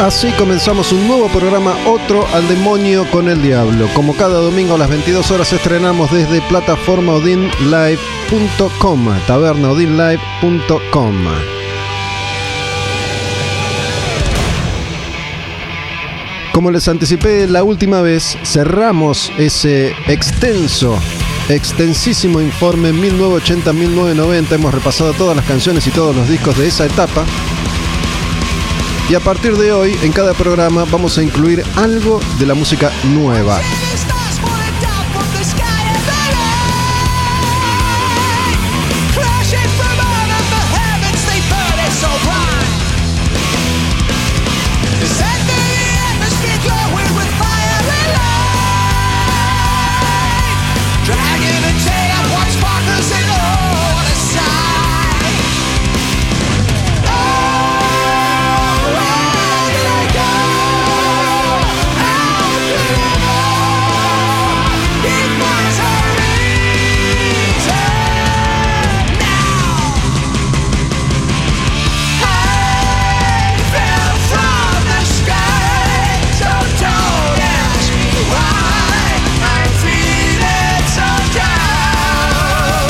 Así comenzamos un nuevo programa, otro al demonio con el diablo. Como cada domingo a las 22 horas estrenamos desde plataforma odinlive.com, tabernaodinlive.com. Como les anticipé la última vez, cerramos ese extenso, extensísimo informe 1980-1990. Hemos repasado todas las canciones y todos los discos de esa etapa. Y a partir de hoy, en cada programa vamos a incluir algo de la música nueva.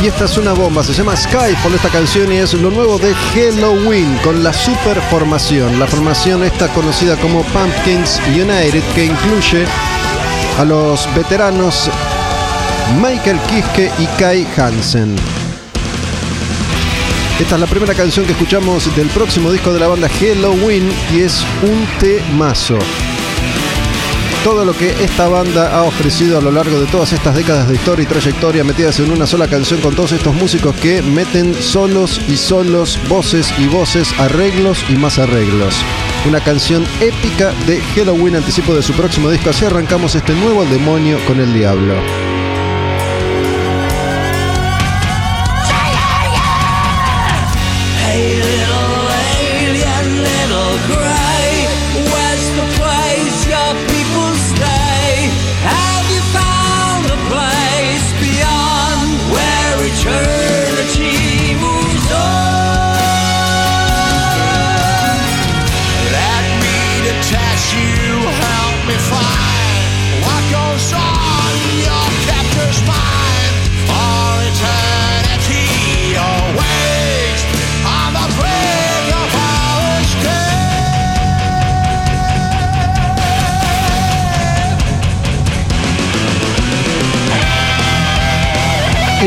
Y esta es una bomba, se llama Skyfall esta canción y es lo nuevo de Halloween con la super formación. La formación está conocida como Pumpkins United que incluye a los veteranos Michael Kiske y Kai Hansen. Esta es la primera canción que escuchamos del próximo disco de la banda Halloween y es un temazo todo lo que esta banda ha ofrecido a lo largo de todas estas décadas de historia y trayectoria metidas en una sola canción con todos estos músicos que meten solos y solos, voces y voces, arreglos y más arreglos. Una canción épica de Halloween, anticipo de su próximo disco. Así arrancamos este nuevo demonio con el diablo.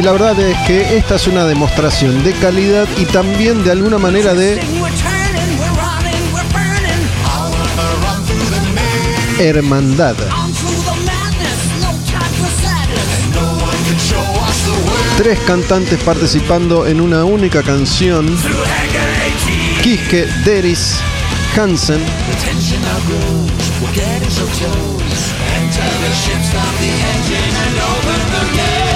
La verdad es que esta es una demostración de calidad y también de alguna manera de hermandad. Tres cantantes participando en una única canción. Kiske, Deris, Hansen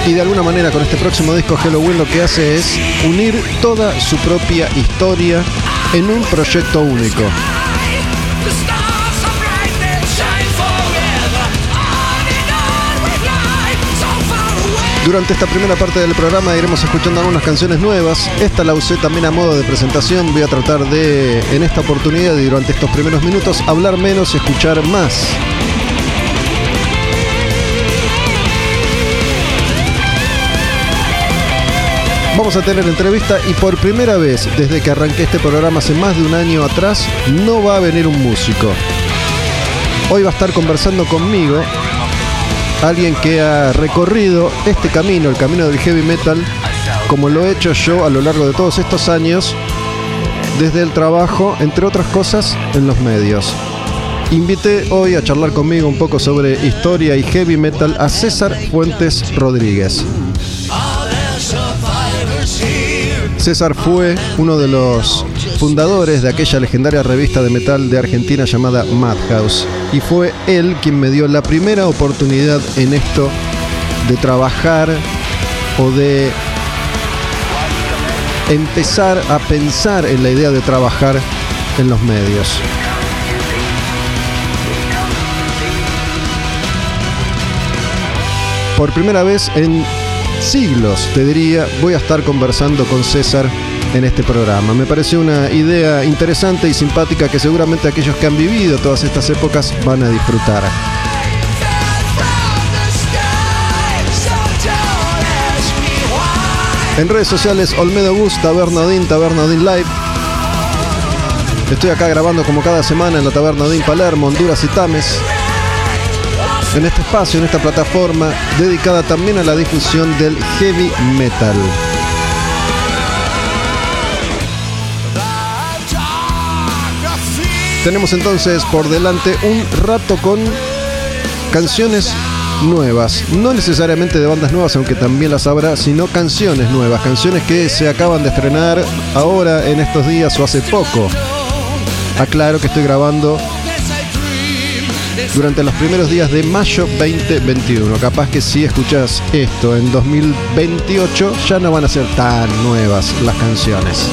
y de alguna manera con este próximo disco Halloween lo que hace es unir toda su propia historia en un proyecto único. Durante esta primera parte del programa iremos escuchando algunas canciones nuevas. Esta la usé también a modo de presentación. Voy a tratar de, en esta oportunidad y durante estos primeros minutos, hablar menos y escuchar más. Vamos a tener entrevista y por primera vez desde que arranqué este programa hace más de un año atrás, no va a venir un músico. Hoy va a estar conversando conmigo alguien que ha recorrido este camino, el camino del heavy metal, como lo he hecho yo a lo largo de todos estos años, desde el trabajo, entre otras cosas, en los medios. Invité hoy a charlar conmigo un poco sobre historia y heavy metal a César Fuentes Rodríguez. César fue uno de los fundadores de aquella legendaria revista de metal de Argentina llamada Madhouse. Y fue él quien me dio la primera oportunidad en esto de trabajar o de empezar a pensar en la idea de trabajar en los medios. Por primera vez en siglos, te diría, voy a estar conversando con César en este programa. Me pareció una idea interesante y simpática que seguramente aquellos que han vivido todas estas épocas van a disfrutar. En redes sociales, Olmedo Bus, Tabernadín, Tabernadín Live. Estoy acá grabando como cada semana en la Tabernadín Palermo, Honduras y Tames en este espacio, en esta plataforma dedicada también a la difusión del heavy metal. Tenemos entonces por delante un rato con canciones nuevas, no necesariamente de bandas nuevas, aunque también las habrá, sino canciones nuevas, canciones que se acaban de estrenar ahora en estos días o hace poco. Aclaro que estoy grabando durante los primeros días de mayo 2021. Capaz que si escuchas esto en 2028 ya no van a ser tan nuevas las canciones.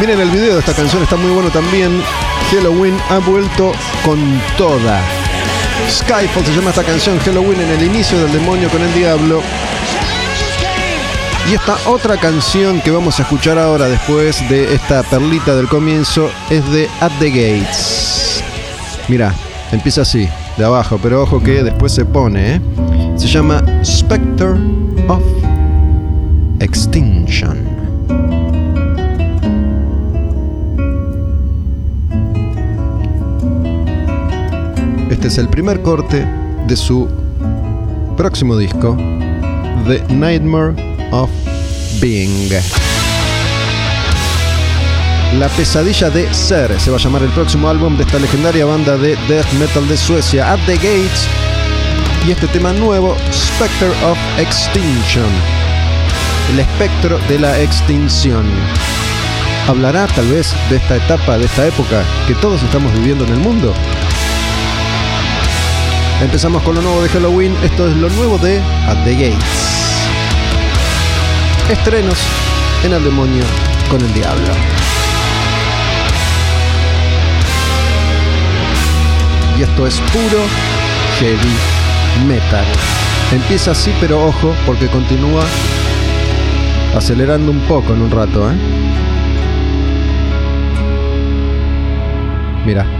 Miren el video de esta canción, está muy bueno también. Halloween ha vuelto con toda. Skyfall se llama esta canción, Halloween en el inicio del demonio con el diablo. Y esta otra canción que vamos a escuchar ahora después de esta perlita del comienzo es de At the Gates. Mira, empieza así, de abajo, pero ojo que después se pone, ¿eh? Se llama Spectre of Extinction. Este es el primer corte de su próximo disco, The Nightmare of Being. La pesadilla de ser se va a llamar el próximo álbum de esta legendaria banda de death metal de Suecia, At the Gates. Y este tema nuevo, Spectre of Extinction. El espectro de la extinción. ¿Hablará tal vez de esta etapa, de esta época que todos estamos viviendo en el mundo? Empezamos con lo nuevo de Halloween. Esto es lo nuevo de At the Gates. Estrenos en el demonio con el diablo. Y esto es puro heavy metal. Empieza así, pero ojo, porque continúa acelerando un poco en un rato, ¿eh? Mira.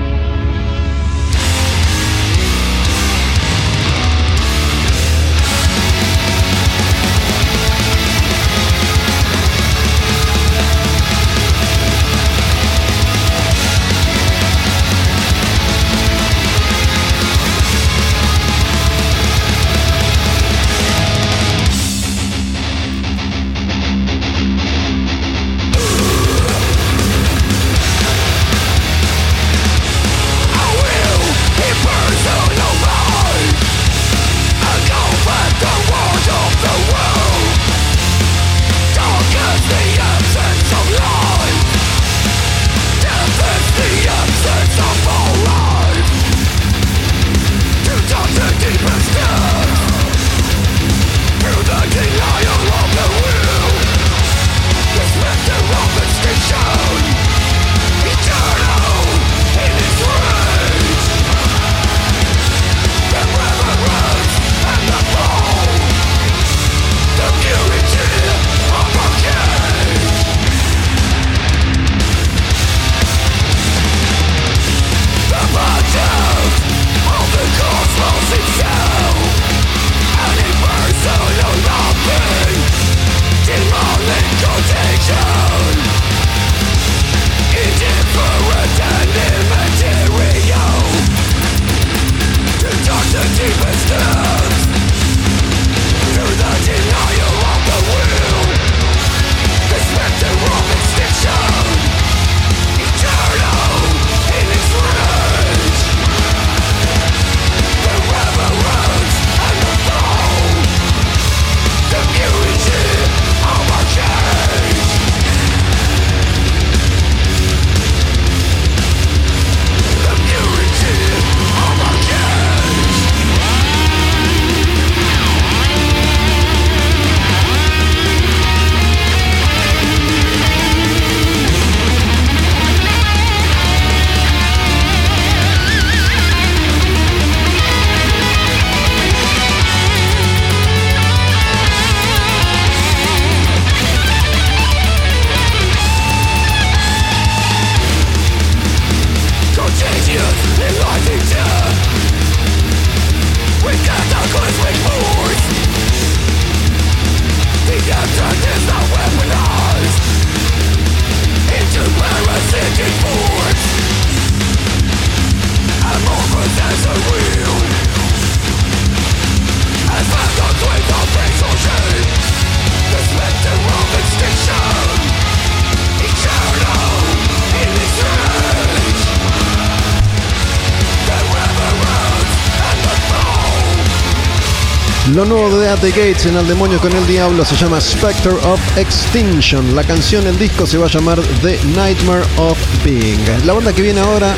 The Gates en Al Demonio con el Diablo se llama Spectre of Extinction. La canción, el disco se va a llamar The Nightmare of Being. La banda que viene ahora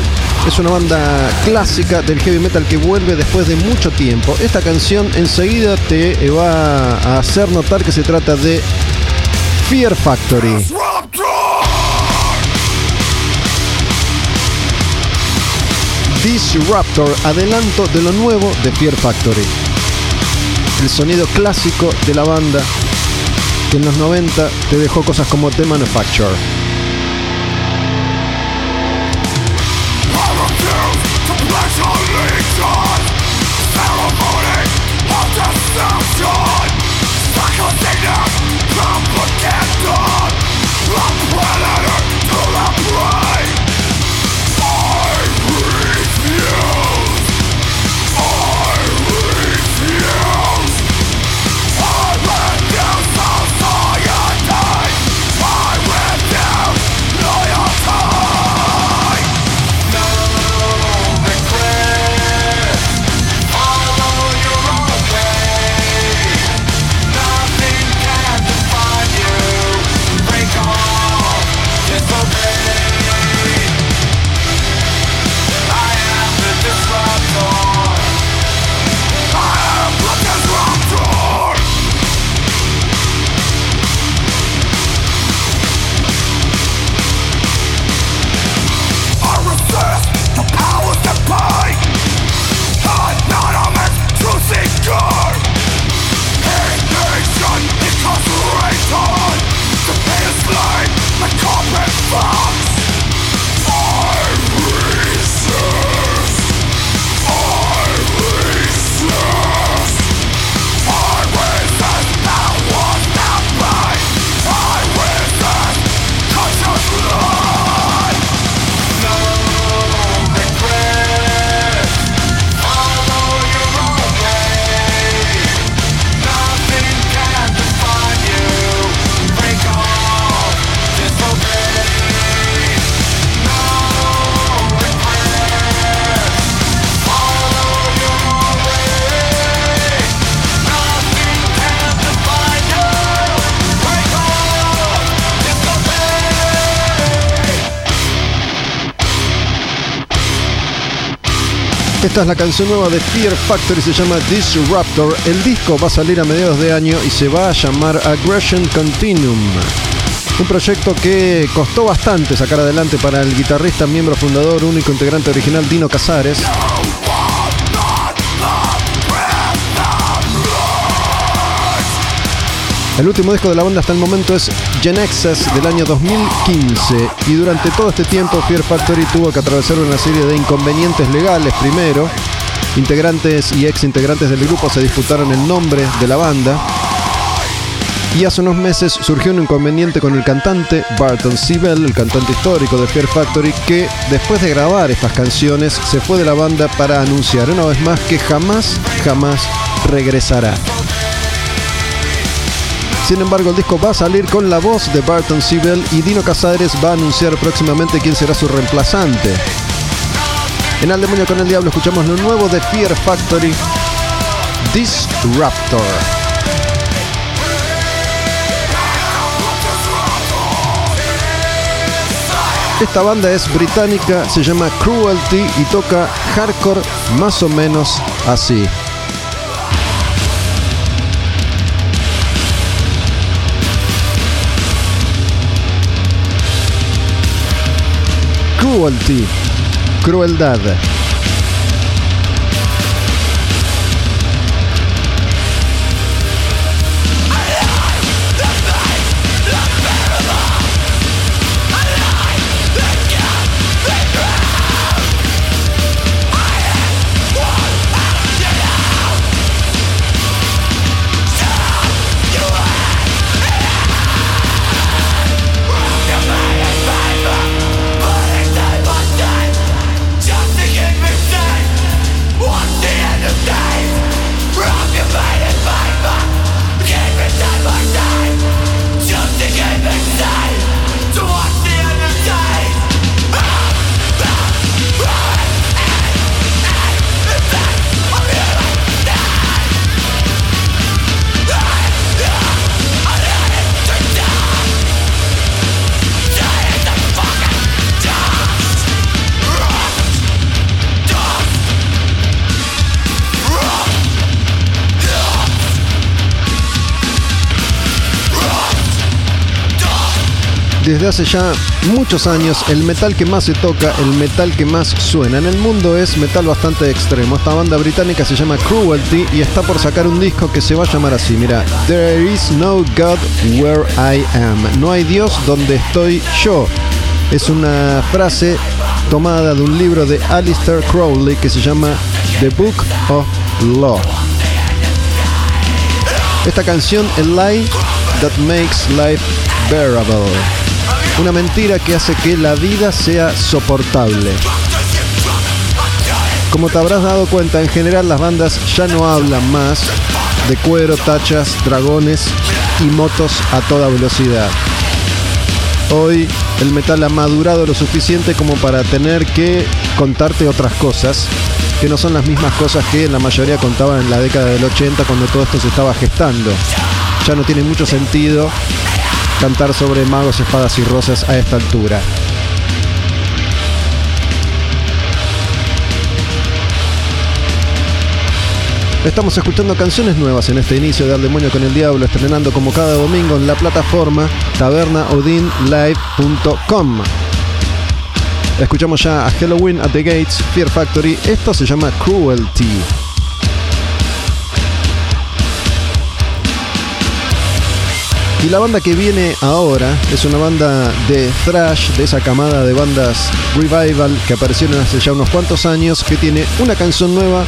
es una banda clásica del heavy metal que vuelve después de mucho tiempo. Esta canción enseguida te va a hacer notar que se trata de Fear Factory. Disruptor, adelanto de lo nuevo de Fear Factory. El sonido clásico de la banda que en los 90 te dejó cosas como The Manufacturer. Es la canción nueva de Fear Factory, se llama Disruptor. El disco va a salir a mediados de año y se va a llamar Aggression Continuum. Un proyecto que costó bastante sacar adelante para el guitarrista, miembro fundador, único integrante original Dino Casares. El último disco de la banda hasta el momento es Genexus del año 2015 y durante todo este tiempo Fear Factory tuvo que atravesar una serie de inconvenientes legales primero. Integrantes y ex integrantes del grupo se disputaron el nombre de la banda. Y hace unos meses surgió un inconveniente con el cantante Barton Sibel, el cantante histórico de Fear Factory, que después de grabar estas canciones se fue de la banda para anunciar una vez más que jamás, jamás regresará. Sin embargo, el disco va a salir con la voz de Barton Sibel y Dino Casares va a anunciar próximamente quién será su reemplazante. En Al Demonio con el Diablo escuchamos lo nuevo de Fear Factory, Disruptor. Esta banda es británica, se llama Cruelty y toca hardcore más o menos así. Cruelty, crueldad. Desde hace ya muchos años el metal que más se toca, el metal que más suena en el mundo es metal bastante extremo. Esta banda británica se llama Cruelty y está por sacar un disco que se va a llamar así, mira, There is no God where I am. No hay Dios donde estoy yo. Es una frase tomada de un libro de Alistair Crowley que se llama The Book of Law. Esta canción, A Lie That Makes Life Bearable. Una mentira que hace que la vida sea soportable. Como te habrás dado cuenta, en general las bandas ya no hablan más de cuero, tachas, dragones y motos a toda velocidad. Hoy el metal ha madurado lo suficiente como para tener que contarte otras cosas que no son las mismas cosas que la mayoría contaban en la década del 80 cuando todo esto se estaba gestando. Ya no tiene mucho sentido cantar sobre magos, espadas y rosas a esta altura. Estamos escuchando canciones nuevas en este inicio de Al Demonio con el Diablo, estrenando como cada domingo en la plataforma tabernaodinlive.com. Escuchamos ya a Halloween at the Gates, Fear Factory. Esto se llama Cruelty. Y la banda que viene ahora es una banda de thrash, de esa camada de bandas revival que aparecieron hace ya unos cuantos años, que tiene una canción nueva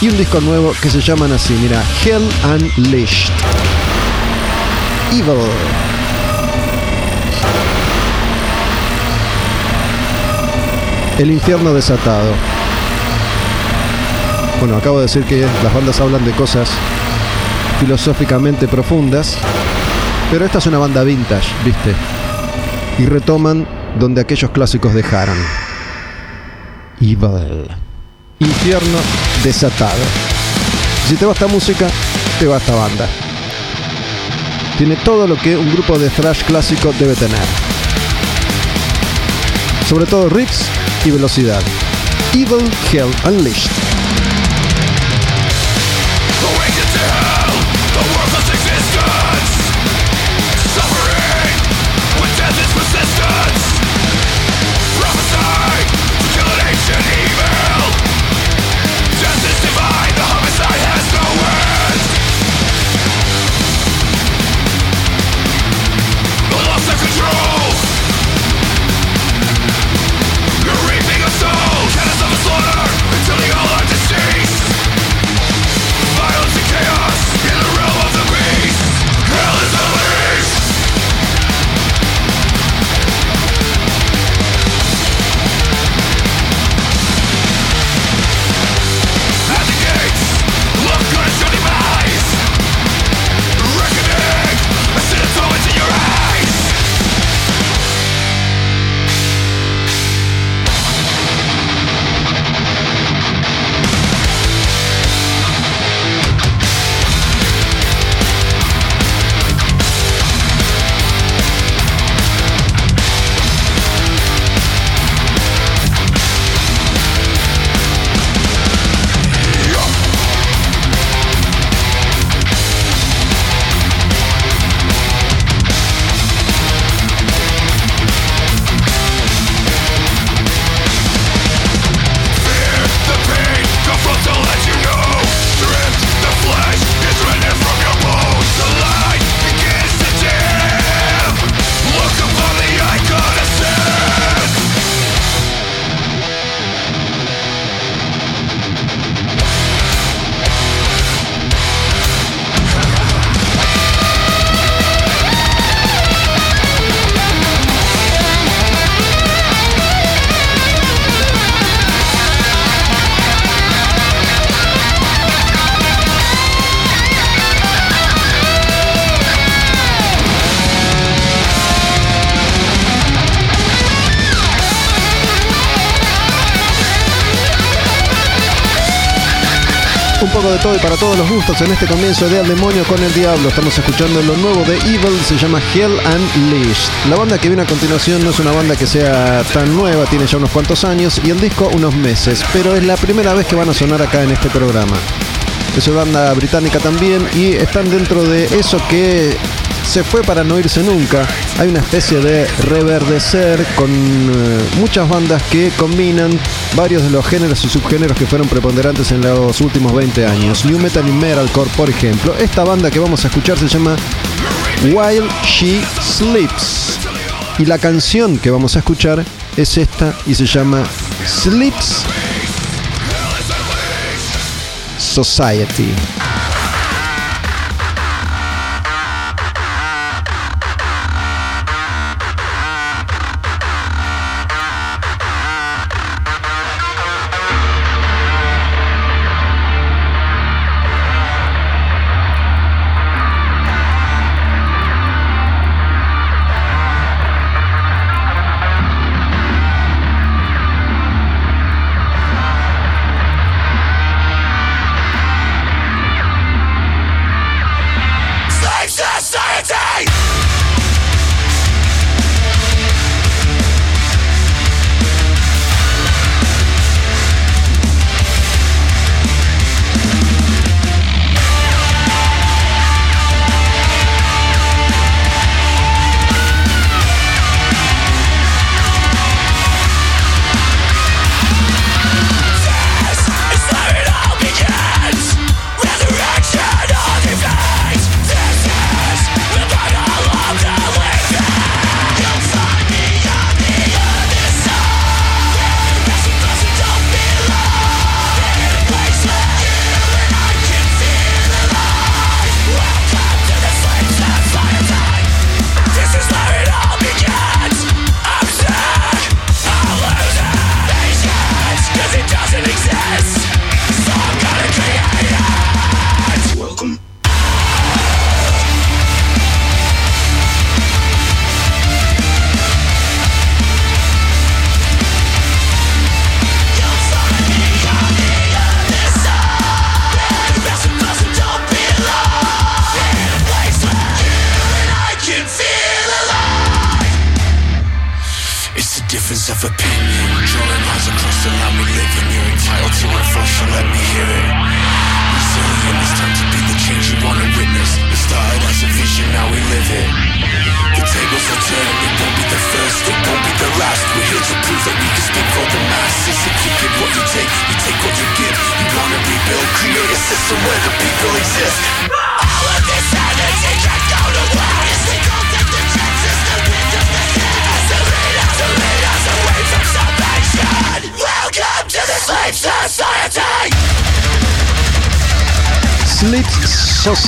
y un disco nuevo que se llaman así, mira, Hell Unleashed. Evil. El infierno desatado. Bueno, acabo de decir que las bandas hablan de cosas filosóficamente profundas, pero esta es una banda vintage, ¿viste? Y retoman donde aquellos clásicos dejaron. Evil. Infierno desatado. Si te va esta música, te va esta banda. Tiene todo lo que un grupo de thrash clásico debe tener. Sobre todo riffs y velocidad. Evil Hell Unleashed. Gustos en este comienzo de Al Demonio con el Diablo. Estamos escuchando lo nuevo de Evil, se llama Hell Unleashed. La banda que viene a continuación no es una banda que sea tan nueva, tiene ya unos cuantos años y el disco unos meses, pero es la primera vez que van a sonar acá en este programa. Es una banda británica también y están dentro de eso que se fue para no irse nunca. Hay una especie de reverdecer con eh, muchas bandas que combinan varios de los géneros y subgéneros que fueron preponderantes en los últimos 20 años. New Metal y Metalcore, por ejemplo. Esta banda que vamos a escuchar se llama While She Sleeps. Y la canción que vamos a escuchar es esta y se llama Sleeps Society.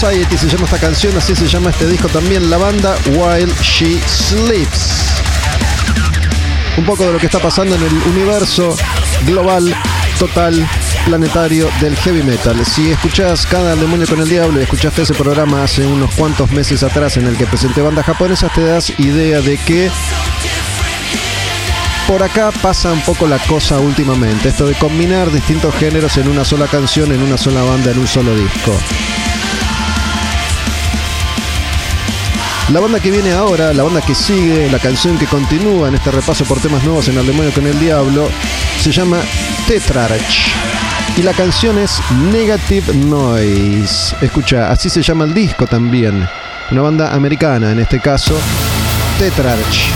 Society se llama esta canción, así se llama este disco también, la banda While She Sleeps. Un poco de lo que está pasando en el universo global, total, planetario del heavy metal. Si escuchás Cada Demonio con el Diablo y escuchaste ese programa hace unos cuantos meses atrás en el que presenté bandas japonesas, te das idea de que por acá pasa un poco la cosa últimamente, esto de combinar distintos géneros en una sola canción, en una sola banda, en un solo disco. La banda que viene ahora, la banda que sigue, la canción que continúa en este repaso por temas nuevos en El Demonio con el Diablo, se llama Tetrarch. Y la canción es Negative Noise. Escucha, así se llama el disco también. Una banda americana, en este caso, Tetrarch.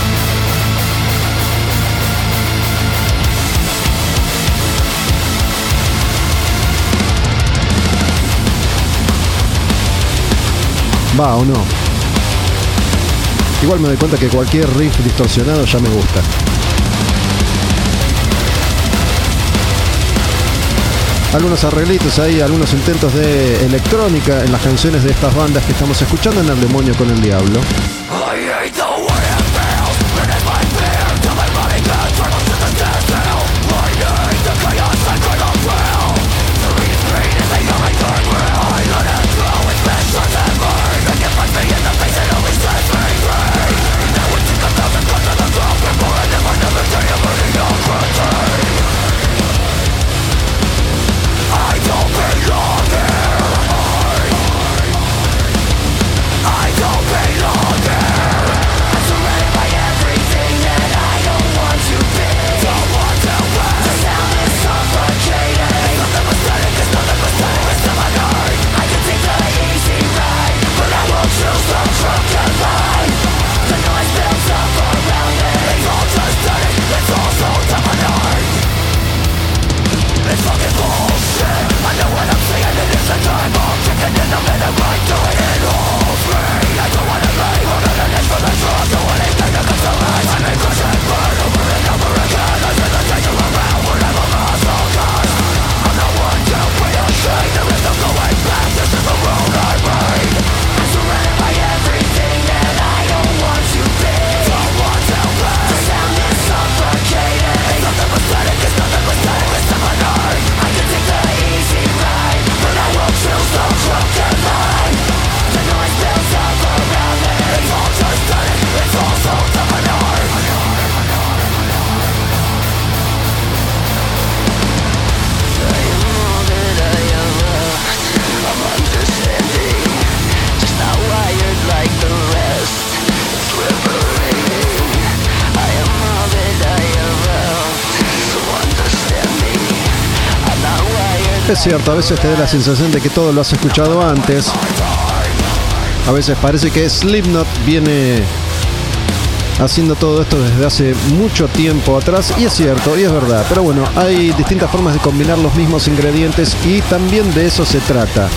Va o no. Igual me doy cuenta que cualquier riff distorsionado ya me gusta. Algunos arreglitos ahí, algunos intentos de electrónica en las canciones de estas bandas que estamos escuchando en El Demonio con el Diablo. Es cierto, a veces te da la sensación de que todo lo has escuchado antes. A veces parece que Slipknot viene haciendo todo esto desde hace mucho tiempo atrás y es cierto y es verdad, pero bueno, hay distintas formas de combinar los mismos ingredientes y también de eso se trata.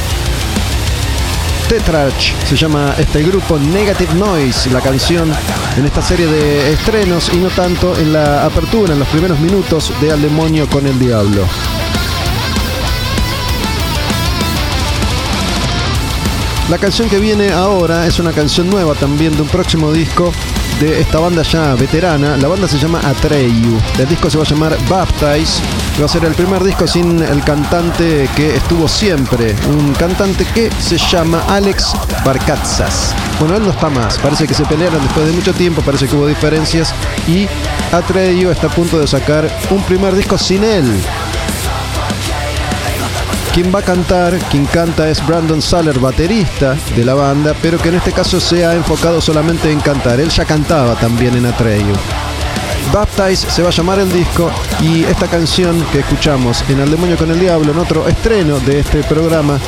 Tetrarch se llama este grupo Negative Noise, la canción en esta serie de estrenos y no tanto en la apertura, en los primeros minutos de Al demonio con el diablo. La canción que viene ahora es una canción nueva también de un próximo disco de esta banda ya veterana. La banda se llama Atreyu. El disco se va a llamar Baptize. Va a ser el primer disco sin el cantante que estuvo siempre. Un cantante que se llama Alex Barcatzas. Bueno, él no está más. Parece que se pelearon después de mucho tiempo. Parece que hubo diferencias. Y Atreyu está a punto de sacar un primer disco sin él. Quien va a cantar, quien canta es Brandon Saller, baterista de la banda, pero que en este caso se ha enfocado solamente en cantar. Él ya cantaba también en Atreyu. Baptize se va a llamar el disco y esta canción que escuchamos en Al Demonio con el Diablo, en otro estreno de este programa,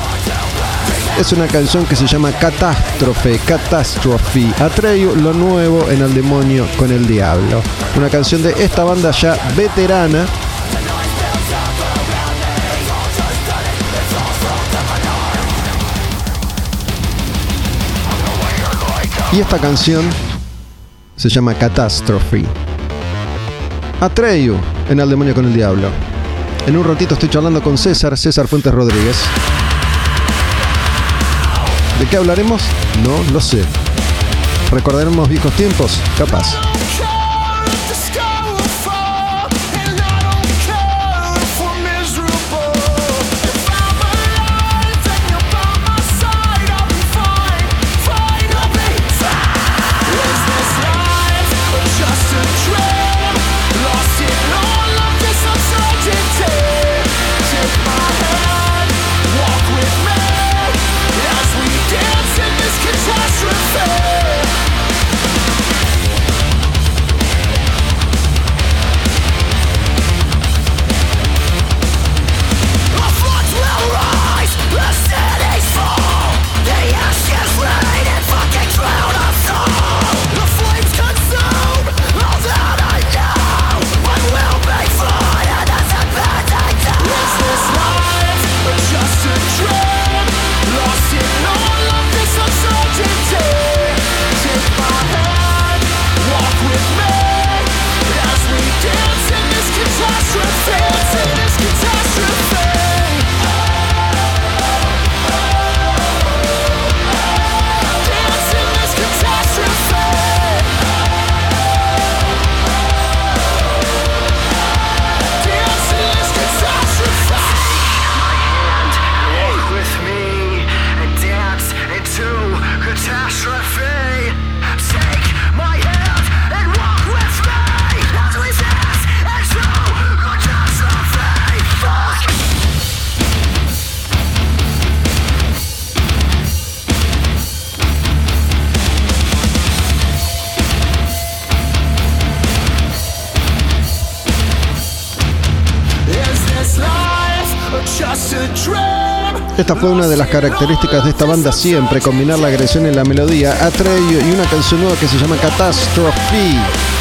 es una canción que se llama Catástrofe, Catastrophe. Atreyu, lo nuevo en Al Demonio con el Diablo. Una canción de esta banda ya veterana Y esta canción se llama Catastrophe. Atreyu en Al Demonio con el Diablo. En un ratito estoy charlando con César, César Fuentes Rodríguez. ¿De qué hablaremos? No lo sé. ¿Recordaremos viejos tiempos? Capaz. Esta fue una de las características de esta banda siempre, combinar la agresión y la melodía, Atreyu y una canción nueva que se llama Catastrophe.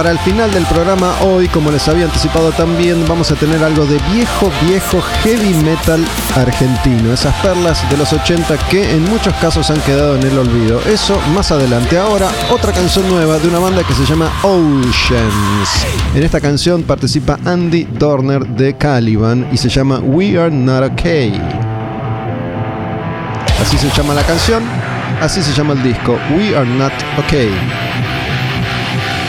Para el final del programa hoy, como les había anticipado también, vamos a tener algo de viejo, viejo heavy metal argentino. Esas perlas de los 80 que en muchos casos han quedado en el olvido. Eso más adelante. Ahora, otra canción nueva de una banda que se llama Oceans. En esta canción participa Andy Dorner de Caliban y se llama We Are Not Okay. Así se llama la canción, así se llama el disco, We Are Not Okay.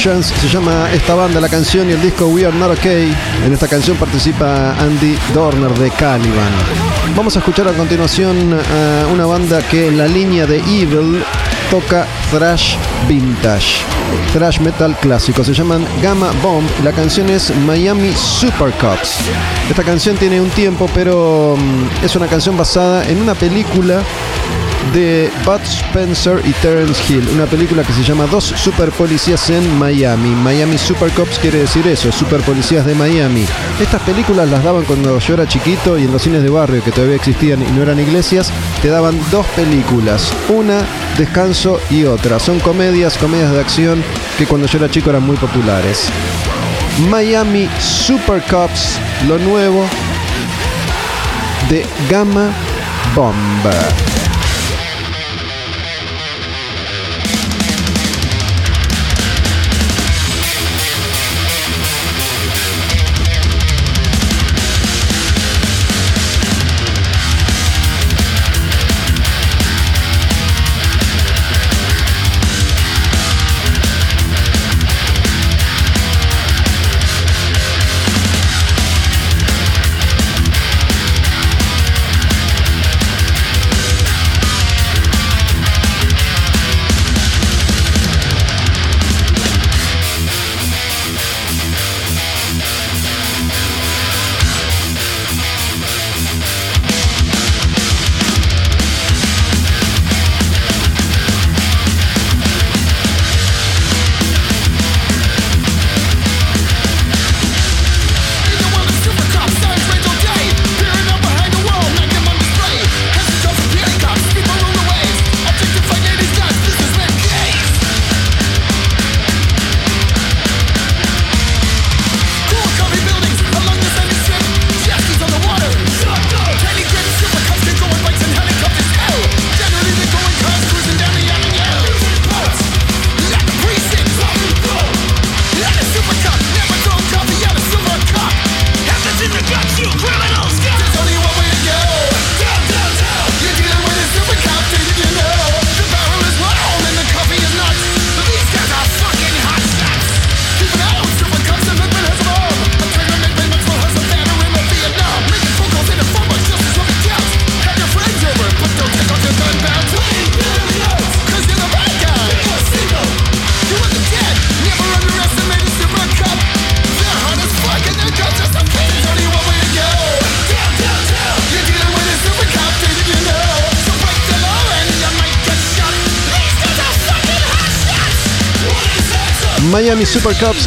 Se llama esta banda, la canción y el disco We Are Not Okay. En esta canción participa Andy Dorner de Caliban. Vamos a escuchar a continuación a una banda que en la línea de Evil toca thrash vintage, thrash metal clásico. Se llaman Gamma Bomb. La canción es Miami Super Cups. Esta canción tiene un tiempo, pero mm, es una canción basada en una película de Bud Spencer y Terence Hill, una película que se llama Dos super policías en Miami. Miami Super Cops quiere decir eso, super policías de Miami. Estas películas las daban cuando yo era chiquito y en los cines de barrio que todavía existían y no eran iglesias, te daban dos películas, una Descanso y otra. Son comedias, comedias de acción que cuando yo era chico eran muy populares. Miami Super Cops, lo nuevo de Gamma Bomb.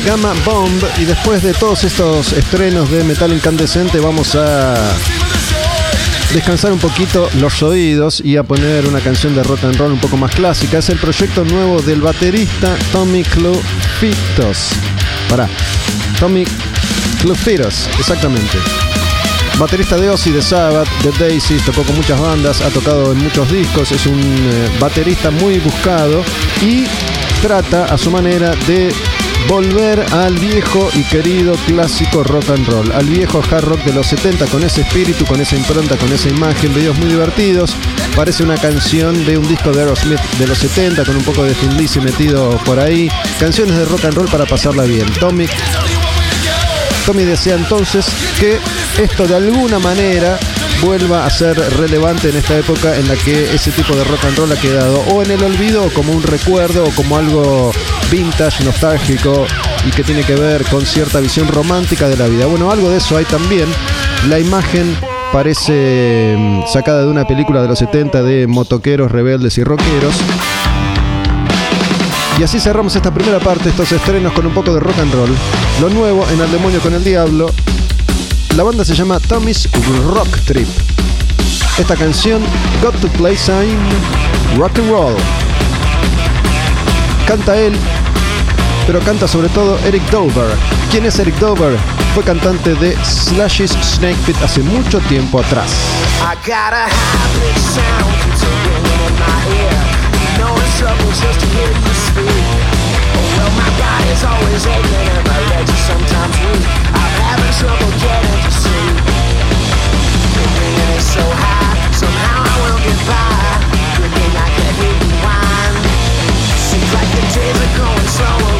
Gamma Bomb y después de todos estos estrenos de metal incandescente vamos a descansar un poquito los oídos y a poner una canción de rock and roll un poco más clásica. Es el proyecto nuevo del baterista Tommy Clufitos. Pará, Tommy Clufitos, exactamente. Baterista de Ozzy, de Sabbath, de Daisies, tocó con muchas bandas, ha tocado en muchos discos, es un eh, baterista muy buscado y trata a su manera de volver al viejo y querido clásico rock and roll, al viejo hard rock de los 70 con ese espíritu, con esa impronta, con esa imagen, videos muy divertidos. Parece una canción de un disco de Aerosmith de los 70 con un poco de Lizzy metido por ahí. Canciones de rock and roll para pasarla bien. Tommy Tommy desea entonces que esto de alguna manera vuelva a ser relevante en esta época en la que ese tipo de rock and roll ha quedado o en el olvido como un recuerdo o como algo vintage, nostálgico y que tiene que ver con cierta visión romántica de la vida. Bueno, algo de eso hay también. La imagen parece mm, sacada de una película de los 70 de motoqueros, rebeldes y rockeros. Y así cerramos esta primera parte, estos estrenos con un poco de rock and roll. Lo nuevo en Al Demonio con el Diablo. La banda se llama Tommy's Rock Trip. Esta canción, Got to Play Sign Rock and Roll. Canta él, pero canta sobre todo Eric Dover. ¿Quién es Eric Dover? Fue cantante de Slash's Snake Pit hace mucho tiempo atrás. Seems like the days are going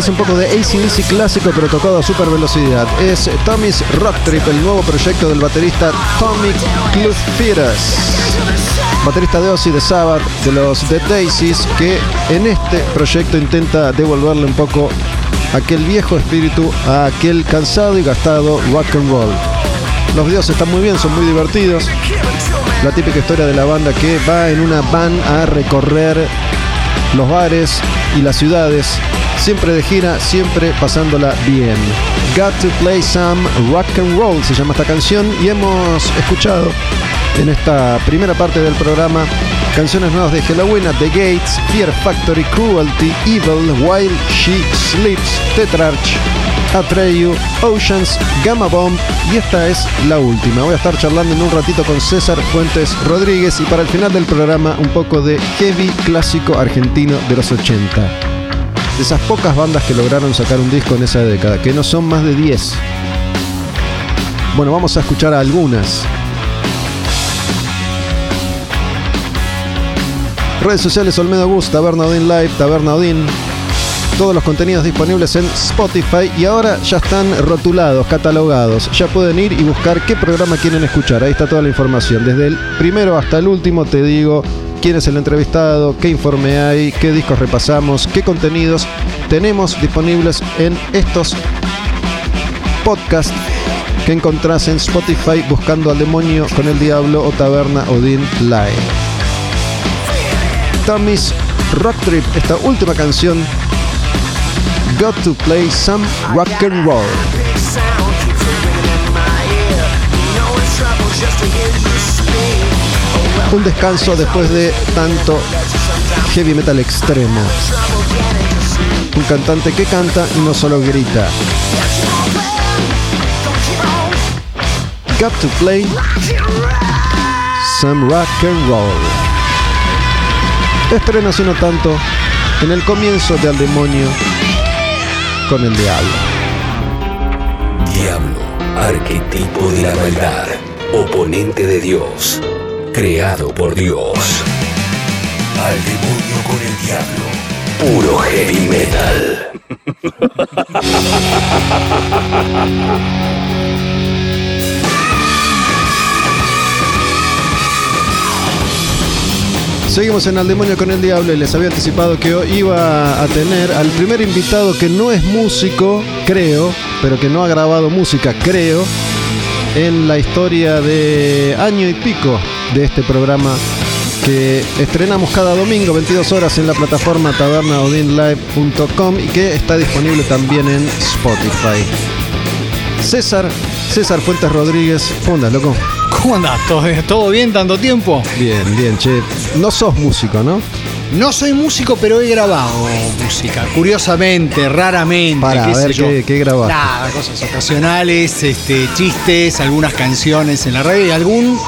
Parece un poco de ACDC clásico, pero tocado a super velocidad. Es Tommy's Rock Trip, el nuevo proyecto del baterista Tommy Cluffiras. Baterista de Ozzy de Sabbath, de los Dead Daisies, que en este proyecto intenta devolverle un poco aquel viejo espíritu a aquel cansado y gastado rock and roll. Los videos están muy bien, son muy divertidos. La típica historia de la banda que va en una van a recorrer los bares y las ciudades, siempre de gira, siempre pasándola bien. Got to play some rock and roll se llama esta canción y hemos escuchado en esta primera parte del programa canciones nuevas de Halloween, the Gates, Fear Factory, Cruelty, Evil, While She Sleeps, Tetrarch, Atreyu, Oceans, Gamma Bomb y esta es la última. Voy a estar charlando en un ratito con César Fuentes Rodríguez y para el final del programa un poco de heavy clásico argentino de los 80. De esas pocas bandas que lograron sacar un disco en esa década, que no son más de 10. Bueno, vamos a escuchar a algunas. Redes sociales Olmedo Gus, Taberna Odin Live, Taberna Odin. Todos los contenidos disponibles en Spotify y ahora ya están rotulados, catalogados. Ya pueden ir y buscar qué programa quieren escuchar. Ahí está toda la información. Desde el primero hasta el último te digo quién es el entrevistado, qué informe hay, qué discos repasamos, qué contenidos tenemos disponibles en estos podcasts que encontrás en Spotify buscando al demonio con el diablo o Taberna Odin Live. Tommy's Rock Trip, esta última canción, Got to Play Some Rock and Roll. Un descanso después de tanto heavy metal extremo. Un cantante que canta y no solo grita. Got to Play Some Rock and Roll. Estreno sino tanto en el comienzo de Al Demonio con el Diablo. Diablo, arquetipo de la maldad, oponente de Dios, creado por Dios. Al demonio con el diablo, puro heavy metal. Seguimos en Al Demonio con el Diablo y les había anticipado que hoy iba a tener al primer invitado que no es músico, creo, pero que no ha grabado música, creo, en la historia de año y pico de este programa que estrenamos cada domingo 22 horas en la plataforma tabernaodinlive.com y que está disponible también en Spotify. César, César Fuentes Rodríguez, ¿cómo andas, loco? ¿Cómo andás? ¿Todo, todo bien tanto tiempo? Bien, bien, che. No sos músico, ¿no? No soy músico, pero he grabado música. Curiosamente, raramente. Para, qué a sé ver yo. qué, qué grabaste. Nada, cosas ocasionales, este, chistes, algunas canciones en la radio y algún,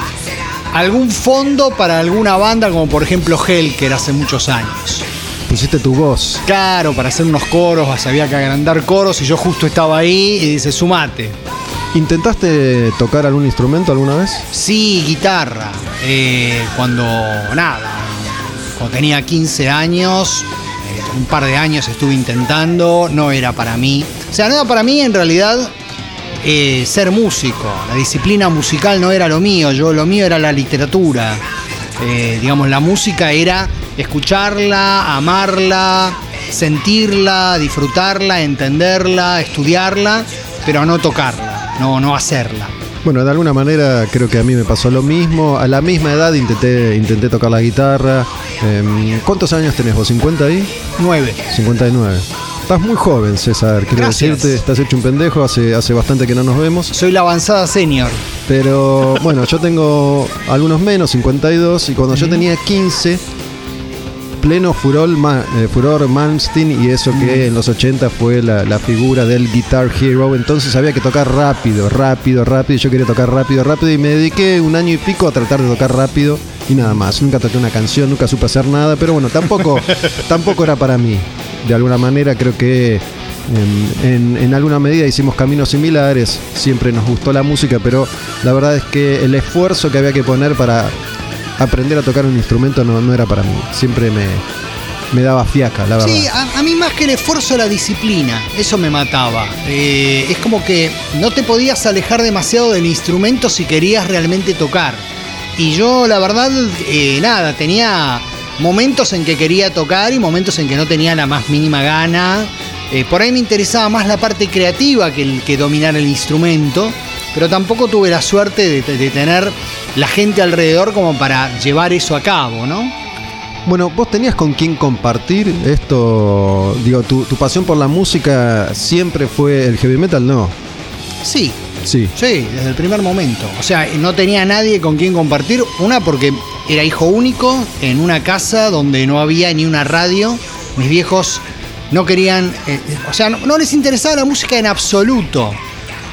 algún fondo para alguna banda, como por ejemplo Helker hace muchos años. Pusiste tu voz. Claro, para hacer unos coros, había que agrandar coros y yo justo estaba ahí y dice, sumate. ¿Intentaste tocar algún instrumento alguna vez? Sí, guitarra. Eh, cuando, nada, cuando tenía 15 años, eh, un par de años estuve intentando, no era para mí. O sea, no era para mí en realidad eh, ser músico. La disciplina musical no era lo mío, yo lo mío era la literatura. Digamos, la música era escucharla, amarla, sentirla, disfrutarla, entenderla, estudiarla, pero no tocarla, no, no hacerla. Bueno, de alguna manera creo que a mí me pasó lo mismo. A la misma edad intenté, intenté tocar la guitarra. Em, ¿Cuántos años tenés vos? ¿50 ahí? 9. 59. Estás muy joven, César. Quiero Gracias. decirte, estás hecho un pendejo. Hace, hace bastante que no nos vemos. Soy la avanzada senior. Pero bueno, yo tengo algunos menos, 52. Y cuando yo tenía 15, pleno furor, eh, furor Malmsteen. Y eso que en los 80 fue la, la figura del Guitar Hero. Entonces había que tocar rápido, rápido, rápido. Yo quería tocar rápido, rápido. Y me dediqué un año y pico a tratar de tocar rápido. Y nada más. Nunca toqué una canción, nunca supe hacer nada. Pero bueno, tampoco, tampoco era para mí. De alguna manera creo que en, en- en alguna medida hicimos caminos similares, siempre nos gustó la música, pero la verdad es que el esfuerzo que había que poner para aprender a tocar un instrumento no, no era para mí. Siempre me, me daba fiaca, la verdad. Sí, a, a mí más que el esfuerzo, la disciplina. Eso me mataba. Eh, es como que no te podías alejar demasiado del instrumento si querías realmente tocar. Y yo, la verdad, eh, nada, tenía momentos en que quería tocar y momentos en que no tenía la más mínima gana. Eh, por ahí me interesaba más la parte creativa que, el, que dominar el instrumento. Pero tampoco tuve la suerte de, de tener la gente alrededor como para llevar eso a cabo, ¿no? Bueno, vos tenías con quién compartir esto, digo, tu, tu pasión por la música siempre fue el heavy metal, ¿no? Sí, Sí. Sí, desde el primer momento. O sea, no tenía nadie con quien compartir. Una porque era hijo único en una casa donde no había ni una radio. Mis viejos no querían, eh, eh, o sea, no, no les interesaba la música en absoluto.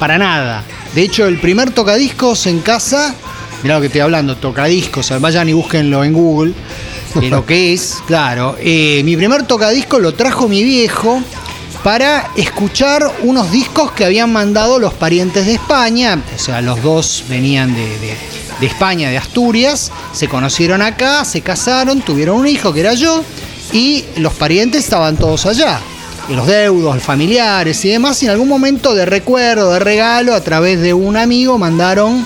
Para nada. De hecho, el primer tocadiscos en casa, mirá lo que estoy hablando, tocadiscos, vayan y búsquenlo en Google, de lo que es, claro. Eh, mi primer tocadiscos lo trajo mi viejo para escuchar unos discos que habían mandado los parientes de España, o sea, los dos venían de, de- España, de Asturias, se conocieron acá, se casaron, tuvieron un hijo que era yo, y los parientes estaban todos allá, los deudos, familiares y demás, y en algún momento de recuerdo, de regalo, a través de un amigo mandaron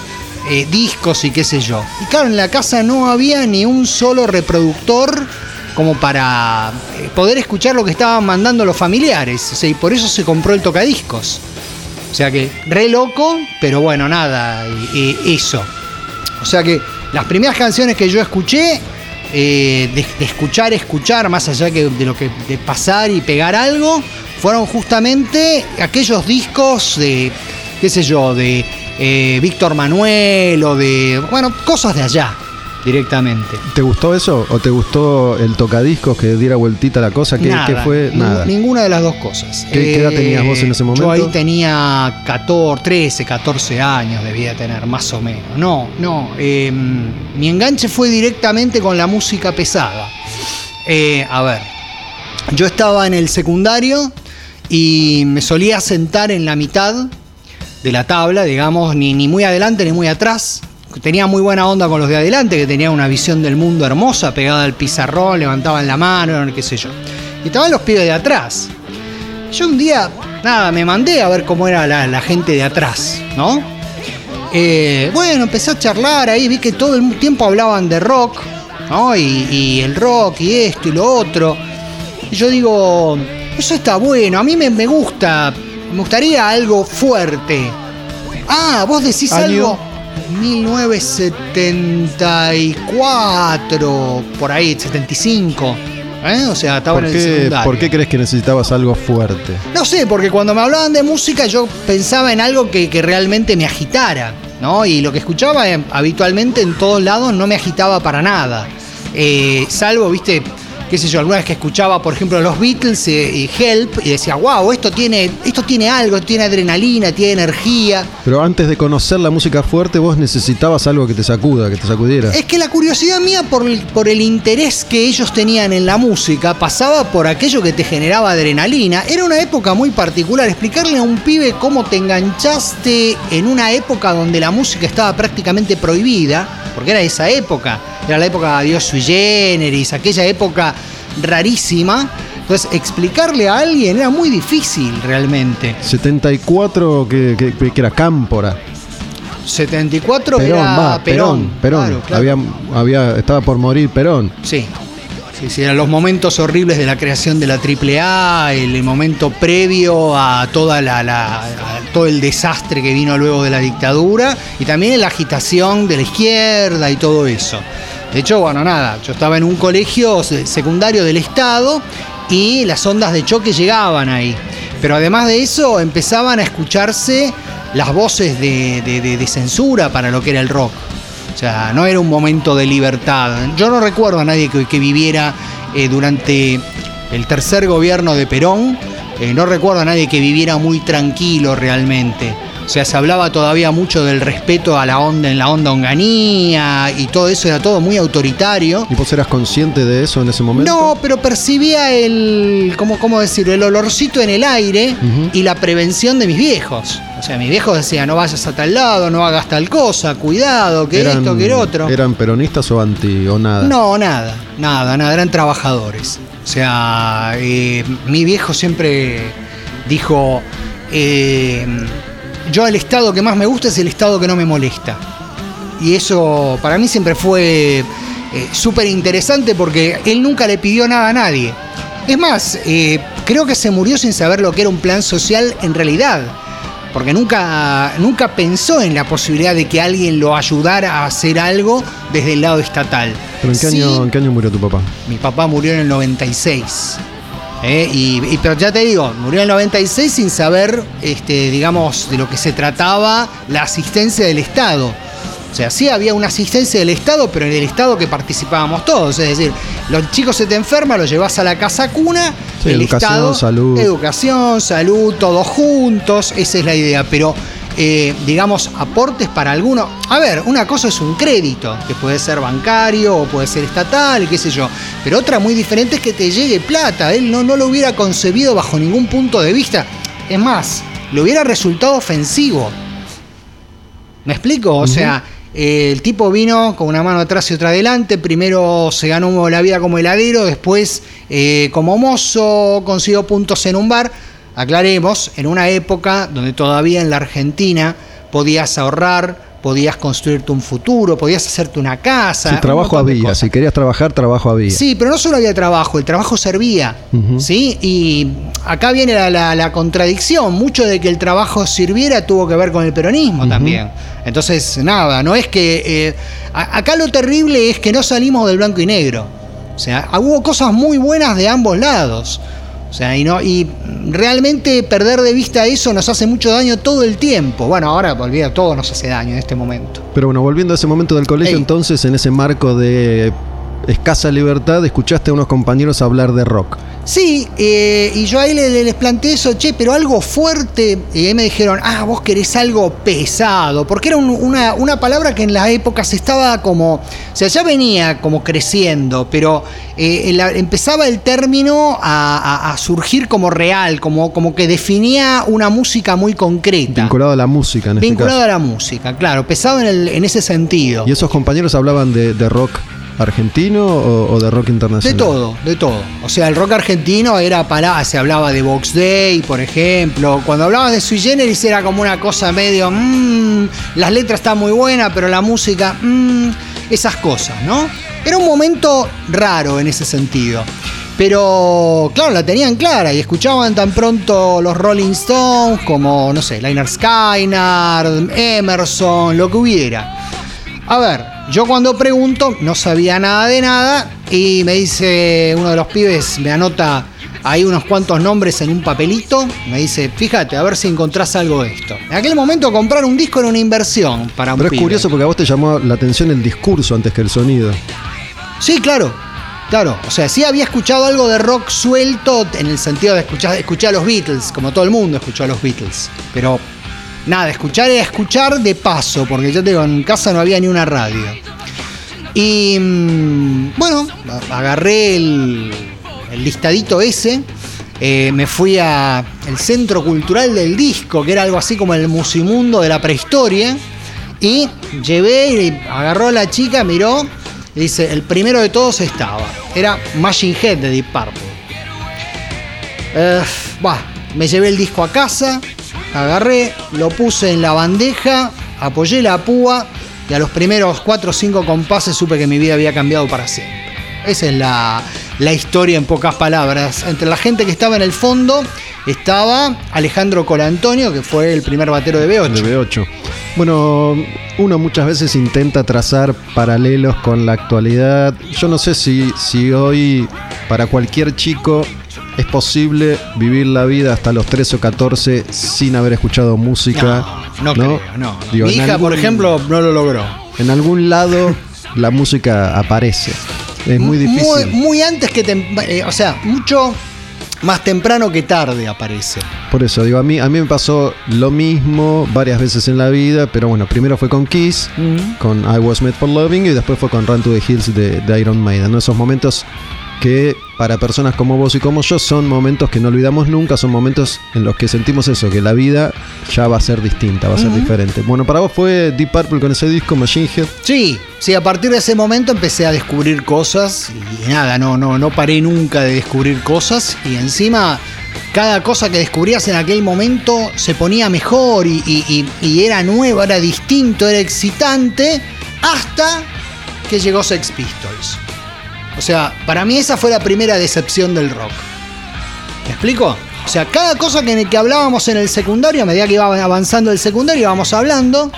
eh, discos y qué sé yo. Y claro, en la casa no había ni un solo reproductor como para eh, poder escuchar lo que estaban mandando los familiares. Y por eso se compró el tocadiscos. O sea que, re loco, pero bueno, nada, eso. O sea que las primeras canciones que yo escuché, eh, de, escuchar, escuchar, más allá que de lo que de pasar y pegar algo, fueron justamente aquellos discos de, qué sé yo, de eh, Víctor Manuel o de, bueno, cosas de allá, directamente. ¿Te gustó eso? ¿O te gustó el tocadiscos que diera vueltita la cosa? ¿Qué, Nada, qué fue? Nada. Ninguna de las dos cosas. ¿Qué- edad tenías vos en ese momento? Yo ahí tenía 14, 13, 14 años debía tener, más o menos. No, no. eh, mi enganche fue directamente con la música pesada. Eh, a ver, yo estaba en el secundario y me solía sentar en la mitad de la tabla, digamos, ni, ni muy adelante ni muy atrás. Tenía muy buena onda con los de adelante, que tenían una visión del mundo hermosa, pegada al pizarrón, levantaban la mano, qué sé yo. Y estaban los pibes de atrás. Yo un día, nada, me mandé a ver cómo era la, la gente de atrás, ¿no? Eh, bueno, empecé a charlar ahí, vi que todo el tiempo hablaban de rock, ¿no? Y, y el rock y esto y lo otro. Y yo digo, eso está bueno, a mí me, me gusta, me gustaría algo fuerte. Ah, vos decís Año. algo. 1974, por ahí, 75. ¿eh? O sea, estaba ¿Por en el qué, secundario. ¿Por qué crees que necesitabas algo fuerte? No sé, porque cuando me hablaban de música yo pensaba en algo que, que realmente me agitara, ¿no? Y lo que escuchaba eh, habitualmente en todos lados no me agitaba para nada. Eh, salvo, viste, qué sé yo, alguna vez que escuchaba, por ejemplo, los Beatles eh, y Help y decía, wow, esto tiene, esto tiene algo, tiene adrenalina, tiene energía. Pero antes de conocer la música fuerte, vos necesitabas algo que te sacuda, que te sacudiera. Es que la curiosidad mía por por el interés que ellos tenían en la música pasaba por aquello que te generaba adrenalina. Era una época muy particular. Explicarle a un pibe cómo te enganchaste en una época donde la música estaba prácticamente prohibida, porque era esa época, era la época de Dios sui generis, aquella época rarísima. Entonces, explicarle a alguien era muy difícil realmente. 74, que, que- que era Cámpora. 74 Perón, era va, Perón, Perón. Claro, claro. Había, había, estaba por morir Perón. Sí. Sí, sí, eran los momentos horribles de la creación de la AAA, el momento previo a toda la, todo el desastre que vino luego de la dictadura y también la agitación de la izquierda y todo eso. De hecho, bueno, nada, yo estaba en un colegio se- secundario del Estado y las ondas de choque llegaban ahí. Pero además de eso empezaban a escucharse las voces de- de censura para lo que era el rock. O sea, no era un momento de libertad. Yo no recuerdo a nadie que, que viviera eh, durante el tercer gobierno de Perón. eh, no recuerdo a nadie que viviera muy tranquilo realmente. O sea, se hablaba todavía mucho del respeto a la onda en la onda onganía y todo eso era todo muy autoritario. ¿Y vos eras consciente de eso en ese momento? No, pero percibía el, ¿cómo, cómo decirlo? El olorcito en el aire y la prevención de mis viejos. O sea, mis viejos decían, no vayas a tal lado, no hagas tal cosa, cuidado, que ¿Eran- esto, que el otro. ¿Eran peronistas o anti o nada? No, nada, nada, nada, eran trabajadores. O sea, eh, mi viejo siempre dijo, eh, yo el estado que más me gusta es el estado que no me molesta. Y eso para mí siempre fue eh, súper interesante porque él nunca le pidió nada a nadie. Es más, eh, creo que se murió sin saber lo que era un plan social en realidad. Porque nunca, nunca pensó en la posibilidad de que alguien lo ayudara a hacer algo desde el lado estatal. ¿Pero en qué, Sí, año, en qué año murió tu papá? mi papá murió en el 96. ¿eh? Y, y- pero ya te digo, murió en el 96 sin saber, este, digamos, de lo que se trataba la asistencia del Estado. O sea, sí había una asistencia del Estado, pero en el Estado que participábamos todos. Es decir, los chicos se te enferman, los llevas a la casa cuna, Sí, el educación, Estado, salud. educación, salud, todos juntos, esa es la idea. Pero, eh, digamos, aportes para alguno. A ver, una cosa es un crédito, que puede ser bancario o puede ser estatal, qué sé yo. Pero otra muy diferente es que te llegue plata. Él no, no lo hubiera concebido bajo ningún punto de vista. Es más, le hubiera resultado ofensivo. ¿Me explico? O sea, el tipo vino con una mano atrás y otra adelante. Primero se ganó la vida como heladero, después eh, como mozo, consiguió puntos en un bar. Aclaremos, en una época donde todavía en la Argentina podías ahorrar, podías construirte un futuro, podías hacerte una casa. Si un trabajo había, si querías trabajar, trabajo había. Sí, pero no solo había trabajo, el trabajo servía. ¿sí? Y acá viene la, la- la contradicción. Mucho de que el trabajo sirviera tuvo que ver con el peronismo también. Entonces, nada, no es que. eh, a- acá lo terrible es que no salimos del blanco y negro. O sea, hubo cosas muy buenas de ambos lados. O sea, y, no, y realmente perder de vista eso nos hace mucho daño todo el tiempo. Bueno, ahora olvida, todo nos hace daño en este momento. Pero bueno, volviendo a ese momento del colegio, Ey. entonces, en ese marco de escasa libertad, escuchaste a unos compañeros hablar de rock. Sí, eh, y yo ahí le- les planteé eso, che, pero algo fuerte. Y ahí me dijeron, ah, vos querés algo pesado. Porque era un- una, una palabra que en las épocas estaba como. O sea, ya venía como creciendo, pero eh, la- empezaba el término a, a- a surgir como real, como, como que definía una música muy concreta. Vinculado a la música, en Vinculado este a la música, claro, pesado en, el- en ese sentido. ¿Y esos compañeros hablaban de, de rock argentino o, o de rock De internacional? todo, de todo. O sea, el rock argentino era para. Se hablaba de Box Day, por ejemplo. Cuando hablaban de Sui Generis era como una cosa medio. mm, las letras están muy buenas, pero la música. mm, esas cosas, ¿no? Era un momento raro en ese sentido. Pero, claro, la tenían clara y escuchaban tan pronto los Rolling Stones como, no sé, Liner Skynyrd, Emerson, lo que hubiera. A ver, yo cuando pregunto no sabía nada de nada y me dice uno de los pibes, me anota ahí unos cuantos nombres en un papelito, me dice, fíjate, a ver si encontrás algo de esto. En aquel momento comprar un disco era una inversión para un Pero es pibe. curioso porque a vos te llamó la atención el discurso antes que el sonido. Sí, claro. Claro, o sea, sí había escuchado algo de rock suelto en el sentido de escuchar, escuché a los Beatles, como todo el mundo escuchó a los Beatles. Pero nada, escuchar era escuchar de paso, porque yo te digo, en casa no había ni una radio. Y mm, bueno, agarré el, listadito ese, eh, me fui al Centro Cultural del Disco, que era algo así como el musimundo de la prehistoria, y llevé, y agarró a la chica, miró, y dice, el primero de todos estaba, era Machine Head de Deep Purple. Eh, me llevé el disco a casa, agarré, lo puse en la bandeja, apoyé la púa y a los primeros 4 o 5 compases supe que mi vida había cambiado para siempre. Esa es la, historia en pocas palabras. Entre la gente que estaba en el fondo estaba Alejandro Colantonio, que fue el primer batero de B8. De B8. Bueno, uno muchas veces intenta trazar paralelos con la actualidad. Yo no sé si, si hoy para cualquier chico es posible vivir la vida hasta los 13 o 14 sin haber escuchado música. No, no, creo, no. Digo, Mi hija, por ejemplo, no lo logró. En algún lado la música aparece. Es muy difícil. Muy, muy antes que... eh, o sea, mucho más temprano que tarde aparece. Por eso, digo, a mí, a mí me pasó lo mismo varias veces en la vida, pero bueno, primero fue con Kiss, con I Was Made for Loving, y después fue con Run to the Hills de, de Iron Maiden. ¿no? Esos momentos que para personas como vos y como yo son momentos que no olvidamos nunca, son momentos en los que sentimos eso, que la vida ya va a ser distinta, va a ser diferente. Bueno, para vos fue Deep Purple con ese disco, Machine Head. Sí, sí, a partir de ese momento empecé a descubrir cosas y nada, no, no, no paré nunca de descubrir cosas y encima cada cosa que descubrías en aquel momento se ponía mejor y, y- y- y era nuevo, era distinto, era excitante, hasta que llegó Sex Pistols. O sea, para mí esa fue la primera decepción del rock. ¿Me explico? O sea, cada cosa que, que hablábamos en el secundario, a medida que iba avanzando el secundario, íbamos hablando.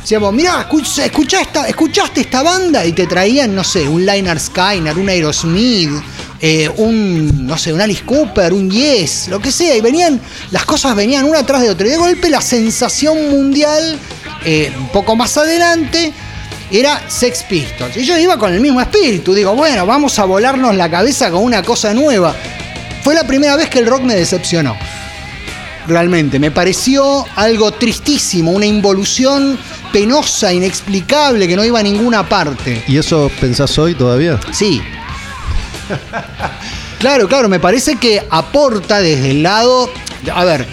Decíamos, mirá, escucha, escuchá esta, escuchaste esta banda y te traían, no sé, un Liner Skyner, un Aerosmith, eh, un, no sé, un Alice Cooper, un Yes, lo que sea. Y venían, las cosas venían una tras de otra. Y de golpe la sensación mundial, eh, un poco más adelante, era Sex Pistols. Y yo iba con el mismo espíritu. Digo, bueno, vamos a volarnos la cabeza con una cosa nueva. Fue la primera vez que el rock me decepcionó. Realmente, me pareció algo tristísimo, una involución penosa, inexplicable, que no iba a ninguna parte. ¿Y eso pensás hoy todavía? Sí. Claro, claro, me parece que aporta desde el lado. A ver,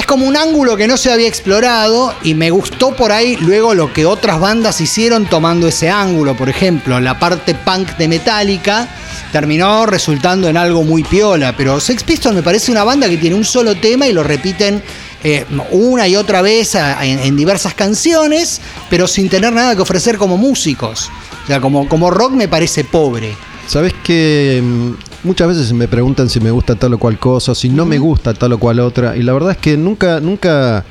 es como un ángulo que no se había explorado y me gustó por ahí luego lo que otras bandas hicieron tomando ese ángulo. Por ejemplo, la parte punk de Metallica terminó resultando en algo muy piola, pero Sex Pistols me parece una banda que tiene un solo tema y lo repiten eh, una y otra vez en, en diversas canciones, pero sin tener nada que ofrecer como músicos. O sea, como, como rock me parece pobre. Sabes que mm, muchas veces me preguntan si me gusta tal o cual cosa, si no me gusta tal o cual otra, y la verdad es que nunca, nunca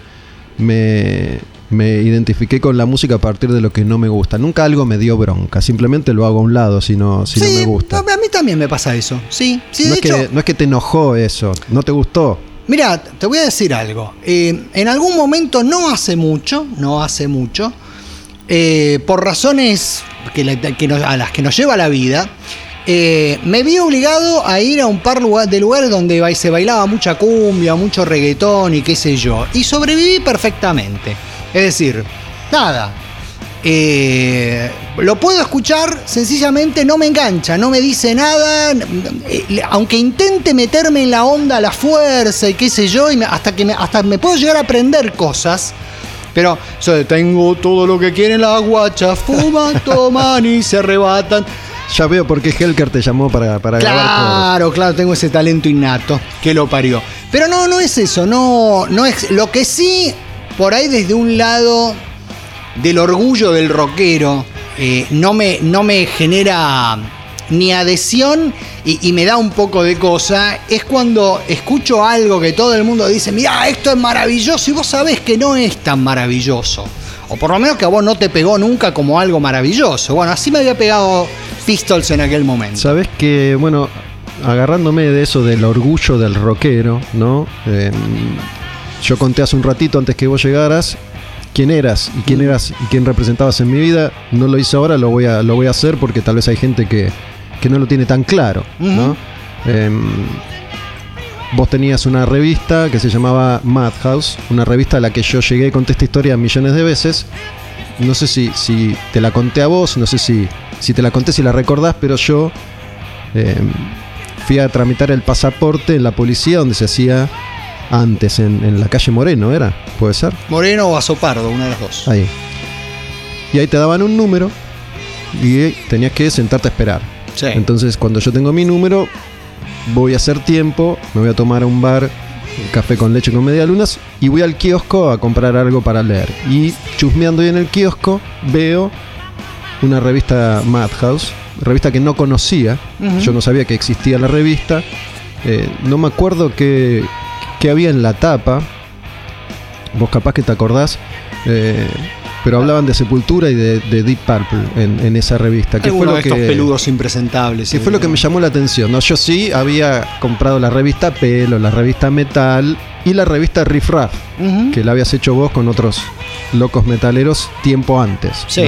me, me identifiqué con la música a partir de lo que no me gusta. Nunca algo me dio bronca, simplemente lo hago a un lado si no, si no me gusta. a mí también me pasa eso. Sí, sí, de no, es hecho. que, no es que te enojó eso, no te gustó. Mira, te voy a decir algo. Eh, en algún momento, no hace mucho, no hace mucho, eh, por razones que la- que nos- a las que nos lleva la vida, eh, me vi obligado a ir a un par de lugares donde se bailaba mucha cumbia, mucho reggaetón y qué sé yo. Y sobreviví perfectamente. Es decir, nada. Eh, lo puedo escuchar, sencillamente no me engancha, no me dice nada, eh, aunque intente meterme en la onda la fuerza y qué sé yo, hasta que me, hasta me puedo llegar a aprender cosas, pero tengo todo lo que quieren las guachas, fuman, toman y se arrebatan. Ya veo por qué Helker te llamó para, para grabar todo. Claro, claro, tengo ese talento innato que lo parió. Pero no, no es eso, no, no es. Lo que sí, por ahí desde un lado del orgullo del rockero, eh, no, me, no me genera ni adhesión y, y me da un poco de cosa, es cuando escucho algo que todo el mundo dice, mira, esto es maravilloso y vos sabés que no es tan maravilloso. O por lo menos que a vos no te pegó nunca como algo maravilloso. Bueno, así me había pegado Pistols en aquel momento. Sabes que, bueno, agarrándome de eso del orgullo del rockero, ¿no? Eh, yo conté hace un ratito antes que vos llegaras quién eras y quién eras y quién representabas en mi vida. No lo hice ahora, lo voy a, lo voy a hacer porque tal vez hay gente que, que no lo tiene tan claro, ¿no? Vos tenías una revista que se llamaba Madhouse, una revista a la que yo llegué y conté esta historia millones de veces. No sé si, si te la conté a vos, no sé si, si te la conté, si la recordás, pero yo eh, fui a tramitar el pasaporte en la policía donde se hacía antes, en, en la calle Moreno, ¿era? ¿Puede ser? Moreno o Azopardo, una de las dos. Ahí. Y ahí te daban un número y tenías que sentarte a esperar. Sí. Entonces, cuando yo tengo mi número, voy a hacer tiempo, me voy a tomar a un bar un café con leche con media lunas y voy al kiosco a comprar algo para leer. Y chusmeando ahí en el kiosco, veo una revista Madhouse revista que no conocía. Yo no sabía que existía la revista. Eh, no me acuerdo qué, qué había en la tapa. Vos capaz que te acordás. eh, pero hablaban de Sepultura y de, de Deep Purple en, en esa revista. Que fue lo de estos que, peludos impresentables. que fue lo que me llamó la atención. ¿no? Yo sí había comprado la revista Pelo, la revista Metal y la revista Riff Raff, que la habías hecho vos con otros locos metaleros tiempo antes. Sí.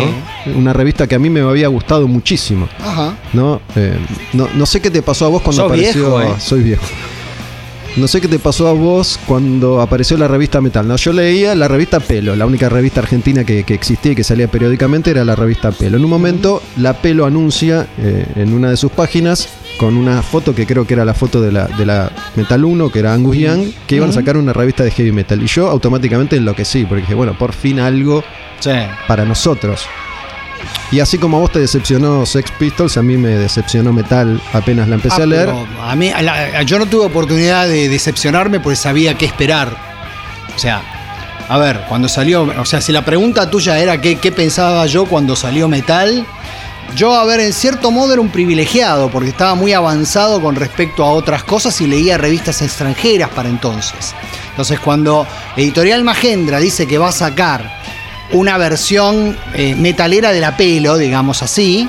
¿no? Una revista que a mí me había gustado muchísimo. Ajá. ¿no? Eh, no, no sé qué te pasó a vos cuando Sos apareció. viejo, eh. Soy viejo. No sé qué te pasó a vos cuando apareció la revista Metal. No, yo leía la revista Pelo, la única revista argentina que, que existía y que salía periódicamente era la revista Pelo. En un momento, la Pelo anuncia eh, en una de sus páginas con una foto que creo que era la foto de la, de la Metal 1, que era Angus Young, que iban a sacar una revista de heavy metal. Y yo automáticamente enloquecí, porque dije, bueno, por fin algo Sí. para nosotros. Y así como a vos te decepcionó Sex Pistols, a mí me decepcionó Metal apenas la empecé Ah, a leer. pero a mí, a la- yo no tuve oportunidad de decepcionarme porque sabía qué esperar. O sea, a ver, cuando salió, o sea, si la pregunta tuya era qué, qué pensaba yo cuando salió Metal, yo, a ver, en cierto modo era un privilegiado porque estaba muy avanzado con respecto a otras cosas y leía revistas extranjeras para entonces. Entonces, cuando Editorial Magendra dice que va a sacar una versión eh, metalera de la pelo, digamos así,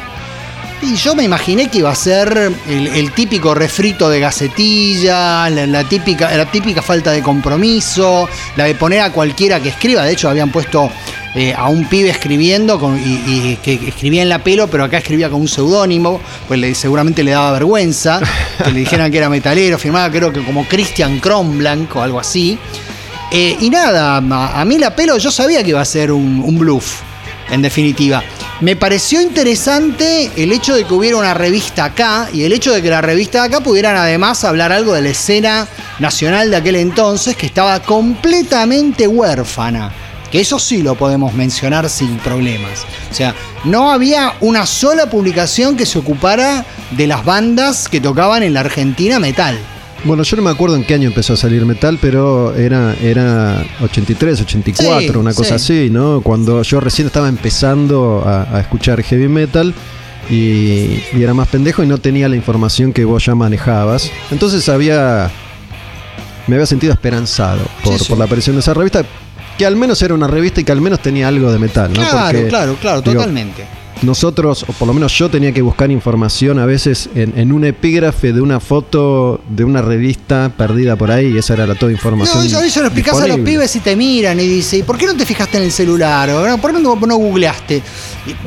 y yo me imaginé que iba a ser el, típico refrito de gacetilla, la, típica, la típica falta de compromiso, la de poner a cualquiera que escriba. De hecho, habían puesto eh, a un pibe escribiendo con- y, que escribía en la pelo, pero acá escribía con un seudónimo, pues le- seguramente le daba vergüenza que le dijeran que era metalero, firmaba creo que como Christian Kronblanc o algo así. Eh, y nada, a, mí la pelo yo sabía que iba a ser un, un bluff, en definitiva. Me pareció interesante el hecho de que hubiera una revista acá y el hecho de que la revista de acá pudieran además hablar algo de la escena nacional de aquel entonces que estaba completamente huérfana. Que eso sí lo podemos mencionar sin problemas. O sea, no había una sola publicación que se ocupara de las bandas que tocaban en la Argentina metal. Bueno, yo no me acuerdo en qué año empezó a salir Metal, pero era, era 83, 84, Sí, una cosa sí. así, ¿no? Cuando yo recién estaba empezando a, a escuchar heavy metal y, y era más pendejo y no tenía la información que vos ya manejabas. Entonces había. Me había sentido esperanzado por, Sí, por la aparición de esa revista, que al menos era una revista y que al menos tenía algo de metal, ¿no? Claro, Porque, claro, claro, digo, totalmente. nosotros, o por lo menos yo tenía que buscar información a veces en, en un epígrafe de una foto de una revista perdida por ahí, y esa era la toda información. No, eso, eso lo explicás a los pibes y te miran y dicen, ¿y por qué no te fijaste en el celular? ¿Por qué no, no googleaste?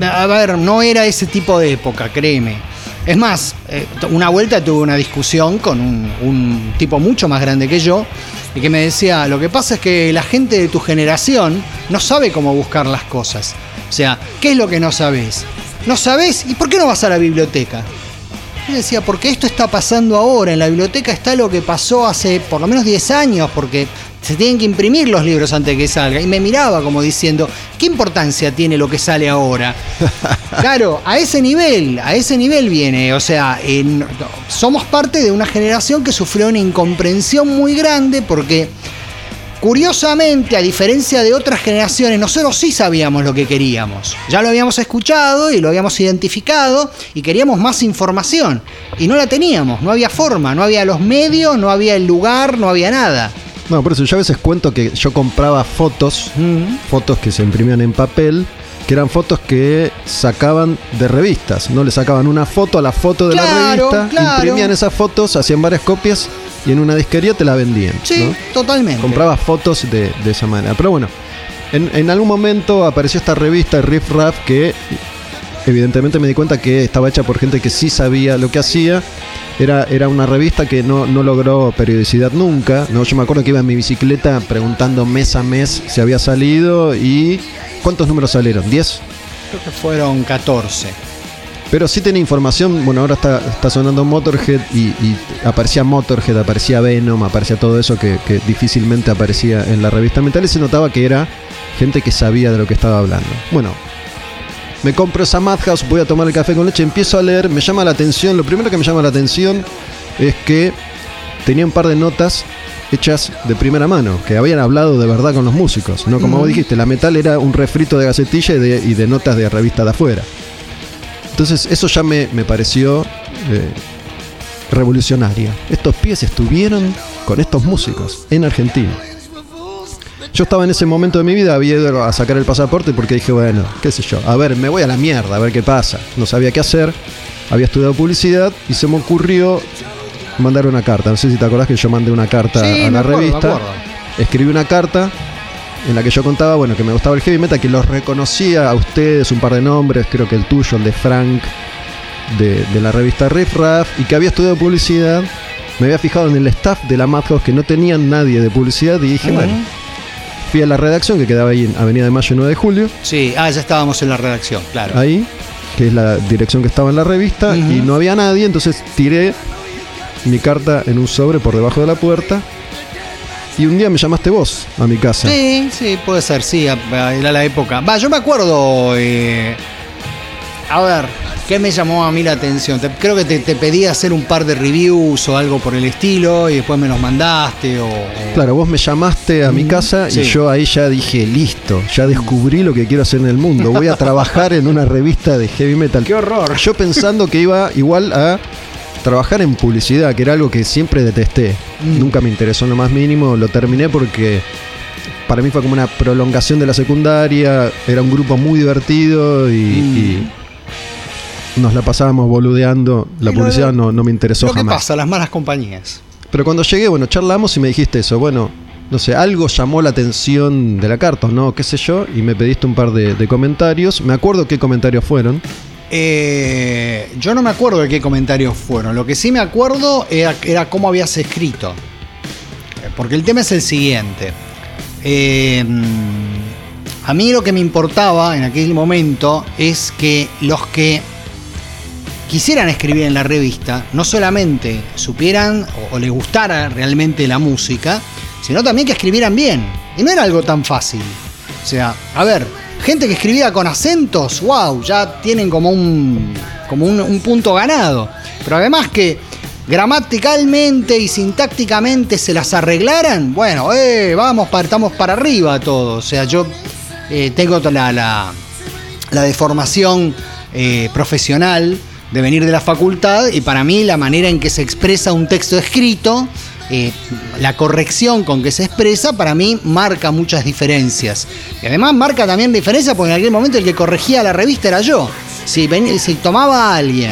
A ver, no era ese tipo de época, créeme. Es más, eh, una vuelta tuve una discusión con un, tipo mucho más grande que yo y que me decía, lo que pasa es que la gente de tu generación no sabe cómo buscar las cosas. O sea, ¿qué es lo que no sabes? No sabes, ¿y por qué no vas a la biblioteca? Yo decía, porque esto está pasando ahora, en la biblioteca está lo que pasó hace por lo menos 10 años, porque se tienen que imprimir los libros antes de que salga. Y me miraba como diciendo, ¿qué importancia tiene lo que sale ahora? claro, a ese nivel, a ese nivel viene. O sea, en- somos parte de una generación que sufrió una incomprensión muy grande porque... Curiosamente, a diferencia de otras generaciones, nosotros sí sabíamos lo que queríamos. Ya lo habíamos escuchado y lo habíamos identificado y queríamos más información. Y no la teníamos, no había forma, no había los medios, no había el lugar, no había nada. No, por eso yo a veces cuento que yo compraba fotos, fotos que se imprimían en papel, que eran fotos que sacaban de revistas. No le sacaban una foto a la foto de la revista, claro. imprimían esas fotos, hacían varias copias y en una disquería te la vendían. Sí, ¿no? totalmente. compraba fotos de, de esa manera. Pero bueno, en, en algún momento apareció esta revista Riff Raff que evidentemente me di cuenta que estaba hecha por gente que sí sabía lo que hacía. Era, era una revista que no, no logró periodicidad nunca. ¿no? Yo me acuerdo que iba en mi bicicleta preguntando mes a mes si había salido y... ¿Cuántos números salieron? ¿10? Creo que fueron 14. Pero sí tenía información, bueno, ahora está, está sonando Motorhead y, y aparecía Motorhead, aparecía Venom, aparecía todo eso que, que difícilmente aparecía en la revista Metal y se notaba que era gente que sabía de lo que estaba hablando. Bueno, me compro esa Madhouse, voy a tomar el café con leche, empiezo a leer, me llama la atención, lo primero que me llama la atención es que tenía un par de notas hechas de primera mano, que habían hablado de verdad con los músicos, no como vos dijiste, la metal era un refrito de gacetilla y de, y de notas de revista de afuera. Entonces eso ya me, me pareció eh, revolucionaria. Estos pies estuvieron con estos músicos en Argentina. Yo estaba en ese momento de mi vida, había ido a sacar el pasaporte porque dije, bueno, qué sé yo, a ver, me voy a la mierda, a ver qué pasa. No sabía qué hacer, había estudiado publicidad y se me ocurrió mandar una carta. No sé si te acordás que yo mandé una carta Sí, a la acuerdo, revista. Escribí una carta en la que yo contaba, bueno, que me gustaba el heavy metal, que los reconocía a ustedes, un par de nombres, creo que el tuyo, el de Frank, de, de la revista Riff Raff, y que había estudiado publicidad. Me había fijado en el staff de la Madhouse que no tenían nadie de publicidad y dije, bueno, fui a la redacción que quedaba ahí en Avenida de Mayo 9 de Julio, Sí, ah, ya estábamos en la redacción, claro. ahí, que es la dirección que estaba en la revista, y no había nadie, entonces tiré mi carta en un sobre por debajo de la puerta. Y un día me llamaste vos a mi casa. Sí, sí, puede ser, sí, era la época. Va, yo me acuerdo. eh, a ver, ¿qué me llamó a mí la atención? Te- creo que te, te pedí hacer un par de reviews o algo por el estilo y después me los mandaste o. Claro, vos me llamaste a mi casa sí. y yo ahí ya dije, listo, ya descubrí lo que quiero hacer en el mundo. Voy a trabajar en una revista de heavy metal. ¡Qué horror! Yo pensando que iba igual a trabajar en publicidad, que era algo que siempre detesté. Mm. Nunca me interesó en lo más mínimo. Lo terminé porque para mí fue como una prolongación de la secundaria. Era un grupo muy divertido y, Mm. y nos la pasábamos boludeando. La publicidad no, no me interesó Lo jamás. pasa, las malas compañías. Pero cuando llegué, bueno, charlamos y me dijiste eso. Bueno, no sé, algo llamó la atención de la carta, ¿no? ¿Qué sé yo? Y me pediste un par de, de comentarios. Me acuerdo qué comentarios fueron. Eh, yo no me acuerdo de qué comentarios fueron. Lo que sí me acuerdo era, era cómo habías escrito. Eh, Porque el tema es el siguiente. Eh, mm, a mí lo que me importaba en aquel momento es que los que quisieran escribir en la revista no solamente supieran o, les gustara realmente la música, sino también que escribieran bien. Y no era algo tan fácil. O sea, a ver, gente que escribía con acentos, wow, ya tienen como un, como un, un punto ganado. Pero además que gramaticalmente y sintácticamente se las arreglaran, bueno, eh, vamos, para, estamos para arriba todo. O sea, yo eh, tengo la, la, la deformación eh, profesional de venir de la facultad y para mí la manera en que se expresa un texto escrito, eh, la corrección con que se expresa, para mí marca muchas diferencias. Y además marca también diferencias porque en aquel momento el que corregía la revista era yo. Si, si tomaba a alguien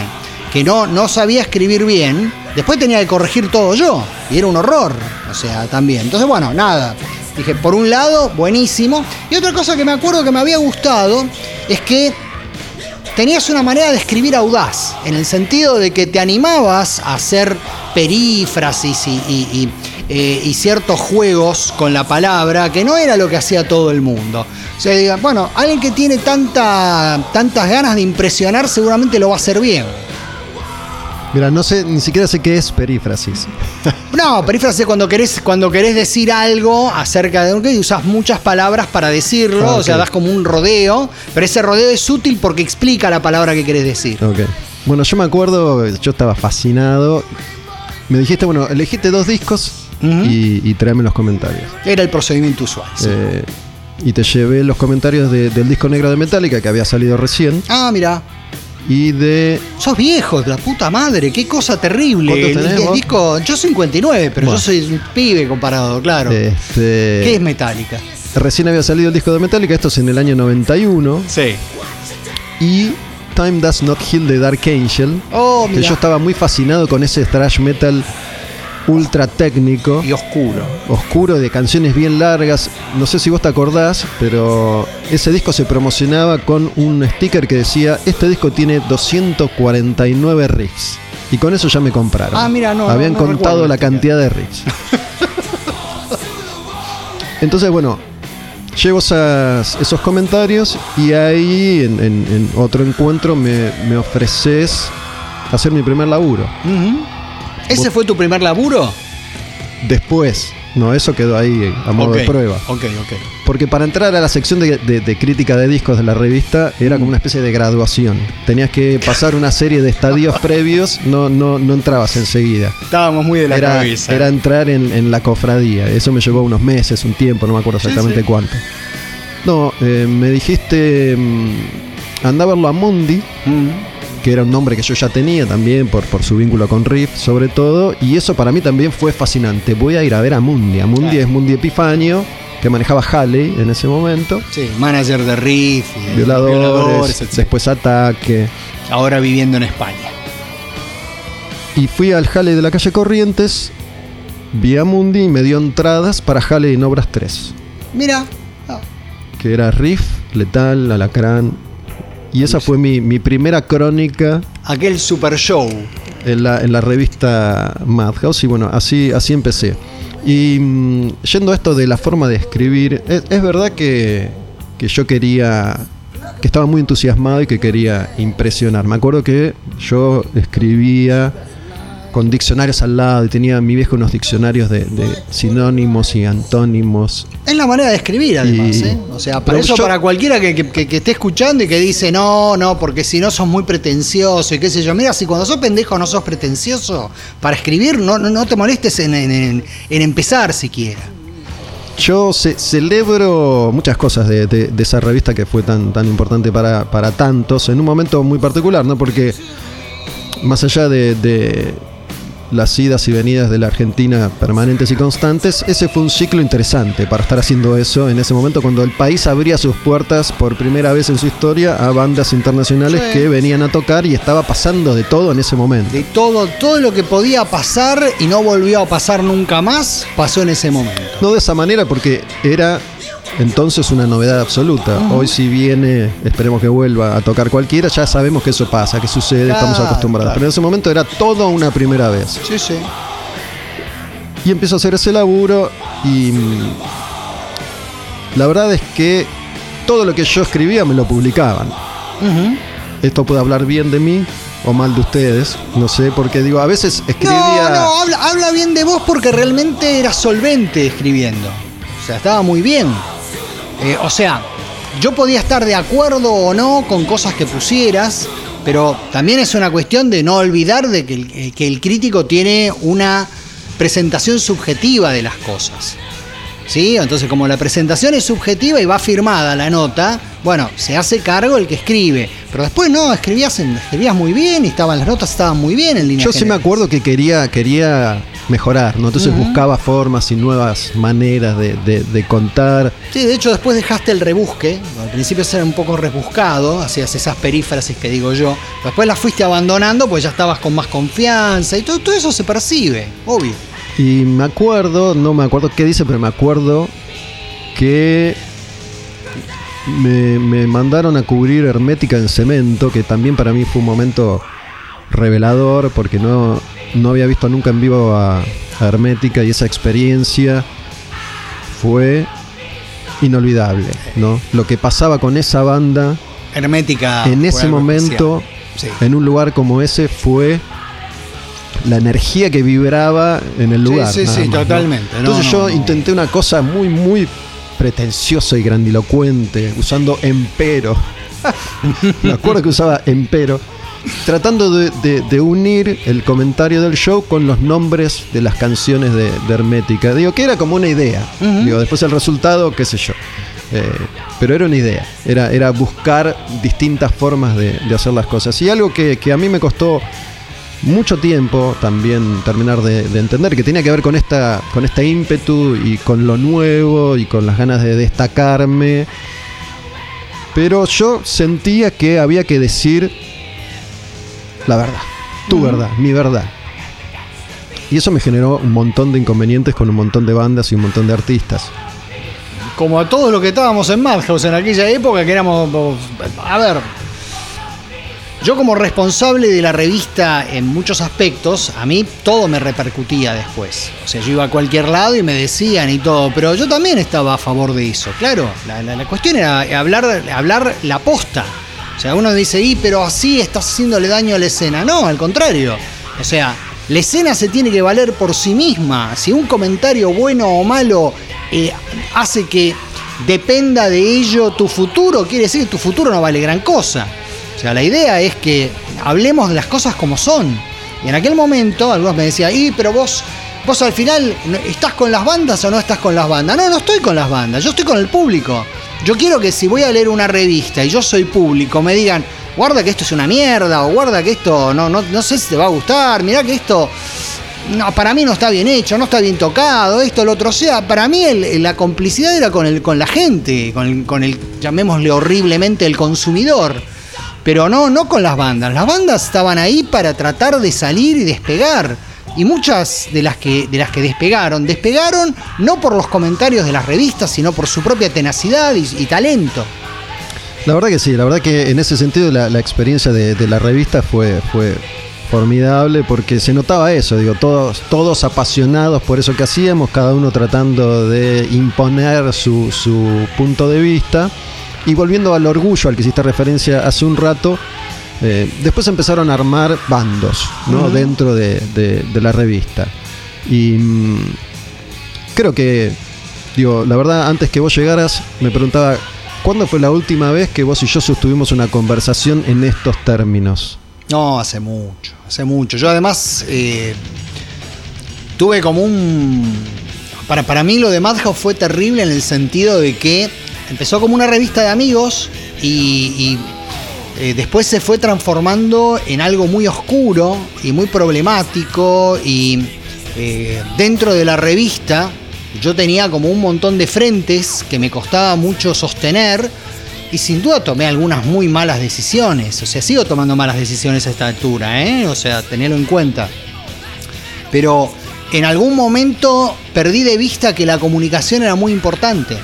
que no, no sabía escribir bien, después tenía que corregir todo yo. Y era un horror. O sea, también. Entonces, bueno, nada. Dije, por un lado, buenísimo. Y otra cosa que me acuerdo que me había gustado es que tenías una manera de escribir audaz, en el sentido de que te animabas a hacer perífrasis eh, y ciertos juegos con la palabra, que no era lo que hacía todo el mundo. O sea, diga, bueno, alguien que tiene tanta, tantas ganas de impresionar seguramente lo va a hacer bien. Mira, no sé, ni siquiera sé qué es perífrasis. No, perífrasis es cuando querés, cuando querés decir algo acerca de un que y usas muchas palabras para decirlo, Ah, o sea, das como un rodeo, pero ese rodeo es útil porque explica la palabra que querés decir. Ok. Bueno, yo me acuerdo, yo estaba fascinado. Me dijiste, bueno, elegiste dos discos y, y tráeme los comentarios. Era el procedimiento usual. sí. Eh, y te llevé los comentarios de- del disco negro de Metallica que había salido recién Ah, mira. Y de Sos viejo, la puta madre, qué cosa terrible. ¿Cuántos El, tenés el disco, yo soy 59, pero Bueno. yo soy un pibe comparado, claro. este ¿Qué es Metallica? recién había salido el disco de Metallica, esto es en el año 91 Sí. y Time Does Not Heal de Dark Angel. Oh, que yo estaba muy fascinado con ese thrash metal ultra técnico, Y oscuro. oscuro, de canciones bien largas. No sé si vos te acordás, pero ese disco se promocionaba con un sticker que decía, este disco tiene 249 riffs. Y con eso ya me compraron. Ah, mira, no, Habían no, no contado la cantidad de riffs. Entonces, bueno, llevo esas- esos comentarios y ahí en, en- en otro encuentro me, me ofreces hacer mi primer laburo. ¿Ese fue tu primer laburo? Después, no, eso quedó ahí a modo de prueba. Ok, ok. Porque para entrar a la sección de, de- de crítica de discos de la revista era como una especie de graduación. Tenías que pasar una serie de estadios previos, no, no, no entrabas enseguida. Estábamos muy de la Era, cabeza. era entrar en, en la cofradía. Eso me llevó unos meses, un tiempo, no me acuerdo exactamente sí. cuánto. No, eh, me dijiste, mm, anda a verlo a Mundi Mm. Que era un nombre que yo ya tenía también por, por su vínculo con Riff, sobre todo, y eso para mí también fue fascinante. Voy a ir a ver a Mundi. A Mundi Claro. es Mundi Epifanio, que manejaba Halley en ese momento. Sí, manager de Riff, y Violadores, después Ataque. Ahora viviendo en España. Y fui al Halley de la calle Corrientes, vi a Mundi y me dio entradas para Halley en Obras 3, Mira, que era Riff, Letal, Alacrán. Y esa fue mi, mi primera crónica aquel super show. en la, en la revista Madhouse y bueno, así, así empecé. Y mm, yendo a esto de la forma de escribir, es, es verdad que, que yo quería, que estaba muy entusiasmado y que quería impresionar. Me acuerdo que yo escribía con diccionarios al lado y tenía mi viejo unos diccionarios de, de sinónimos y antónimos. Es la manera de escribir, además. Y- ¿eh? O sea, para eso, yo- para cualquiera que, que- que- que esté escuchando y que dice, no, no, porque si no sos muy pretencioso y qué sé yo. Mira, si cuando sos pendejo no sos pretencioso, para escribir no, no, no te molestes en, en- en- en empezar siquiera. Yo ce- celebro muchas cosas de, de- de esa revista que fue tan, tan importante para, para tantos, en un momento muy particular, ¿no? Porque más allá de, de las idas y venidas de la Argentina permanentes y constantes, ese fue un ciclo interesante para estar haciendo eso en ese momento cuando el país abría sus puertas por primera vez en su historia a bandas internacionales Sí. que venían a tocar y estaba pasando de todo en ese momento. De todo, todo lo que podía pasar y no volvió a pasar nunca más, pasó en ese momento. No de esa manera porque era entonces una novedad absoluta. Hoy si viene, esperemos que vuelva a tocar cualquiera, ya sabemos que eso pasa, que sucede, Claro, estamos acostumbrados. claro. Pero en ese momento era todo una primera vez. Sí, sí. Y empiezo a hacer ese laburo y mm, la verdad es que todo lo que yo escribía me lo publicaban. Esto puede hablar bien de mí o mal de ustedes, no sé, porque digo, a veces escribía... No, no, habla, habla bien de vos porque realmente era solvente escribiendo. O sea, estaba muy bien. Eh, o sea, yo podía estar de acuerdo o no con cosas que pusieras, pero también es una cuestión de no olvidar de que el, eh, que el crítico tiene una presentación subjetiva de las cosas. ¿Sí? Entonces, como la presentación es subjetiva y va firmada la nota, bueno, se hace cargo el que escribe. Pero después no, escribías, escribías muy bien y estaban las notas estaban muy bien en línea Yo sí me acuerdo que quería, quería mejorar, ¿no? Entonces buscaba formas y nuevas maneras de, de- de contar. Sí, de hecho después dejaste el rebusque. Al principio era un poco rebuscado, hacías esas perífrasis que digo yo. Después las fuiste abandonando pues ya estabas con más confianza y todo, todo eso se percibe, obvio. Y me acuerdo, no me acuerdo qué dice, pero me acuerdo que me, me mandaron a cubrir Hermética en cemento, que también para mí fue un momento revelador, porque no, no había visto nunca en vivo a, a Hermética y esa experiencia fue inolvidable, ¿no? Lo que pasaba con esa banda Hermética. en ese momento. Sí. en un lugar como ese, fue la energía que vibraba en el Sí, lugar. sí, sí, más, ¿no? totalmente. No, Entonces no, yo intenté una cosa muy, muy pretenciosa y grandilocuente, usando empero. Me acuerdo que usaba empero. Tratando de, de- de unir el comentario del show con los nombres de las canciones de, de Hermética. Digo que era como una idea. Digo, después el resultado, qué sé yo. Eh, pero era una idea. Era, era buscar distintas formas de, hacer las cosas. Y algo que, que a mí me costó mucho tiempo también terminar de, de entender que tenía que ver con esta con este ímpetu y con lo nuevo y con las ganas de destacarme pero yo sentía que había que decir la verdad tu verdad mi verdad y eso me generó un montón de inconvenientes con un montón de bandas y un montón de artistas Como a todos los que estábamos en Madhouse en aquella época, que éramos. A ver. Yo, como responsable de la revista en muchos aspectos, a mí todo me repercutía después. O sea, yo iba a cualquier lado y me decían y todo, pero yo también estaba a favor de eso. Claro, la, la- la cuestión era hablar, hablar la posta. O sea, uno dice, y pero así estás haciéndole daño a la escena. No, al contrario. O sea, la escena se tiene que valer por sí misma. Si un comentario bueno o malo eh, hace que dependa de ello tu futuro, quiere decir que tu futuro no vale gran cosa. O sea, la idea es que hablemos de las cosas como son. Y en aquel momento, algunos me decían, y pero vos, vos al final, ¿no- ¿estás con las bandas o no estás con las bandas? No, no estoy con las bandas, yo estoy con el público. Yo quiero que si voy a leer una revista y yo soy público, me digan, guarda que esto es una mierda, o guarda que esto no, no, no sé si te va a gustar, mirá que esto no, para mí no está bien hecho, no está bien tocado, esto, lo otro. O sea, para mí la complicidad era con, el, con la gente, con el, con el, llamémosle horriblemente, el consumidor. Pero no, no con las bandas. Las bandas estaban ahí para tratar de salir y despegar. Y muchas de las que, de las que despegaron, despegaron no por los comentarios de las revistas, sino por su propia tenacidad y, talento. La verdad que sí, la verdad que en ese sentido la, la experiencia de, de la revista fue, fue formidable porque se notaba eso, digo, todos, todos apasionados por eso que hacíamos, cada uno tratando de imponer su, su punto de vista. Y volviendo al orgullo al que hiciste referencia hace un rato, eh, después empezaron a armar bandos ¿no? dentro de, de- de la revista. Y mm, creo que, digo, la verdad, antes que vos llegaras, me preguntaba, ¿cuándo fue la última vez que vos y yo sostuvimos una conversación en estos términos? No, hace mucho, hace mucho. Yo además eh, tuve como un... Para, para mí lo de Madhouse fue terrible en el sentido de que empezó como una revista de amigos y, y, eh, después se fue transformando en algo muy oscuro y muy problemático y eh, dentro de la revista yo tenía como un montón de frentes que me costaba mucho sostener y sin duda tomé algunas muy malas decisiones. O sea, sigo tomando malas decisiones a esta altura, ¿eh? O sea, tenerlo en cuenta. Pero en algún momento perdí de vista que la comunicación era muy importante.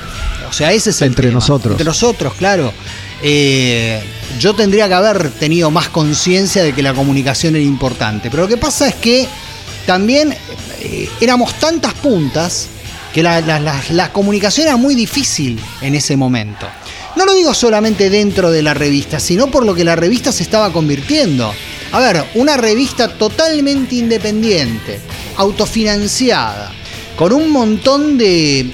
O sea, ese es el Entre tema. nosotros. Entre nosotros, claro. Eh, yo tendría que haber tenido más conciencia de que la comunicación era importante. Pero lo que pasa es que también eh, éramos tantas puntas que la, la- comunicación era muy difícil en ese momento. No lo digo solamente dentro de la revista, sino por lo que la revista se estaba convirtiendo. A ver, una revista totalmente independiente, autofinanciada, con un montón de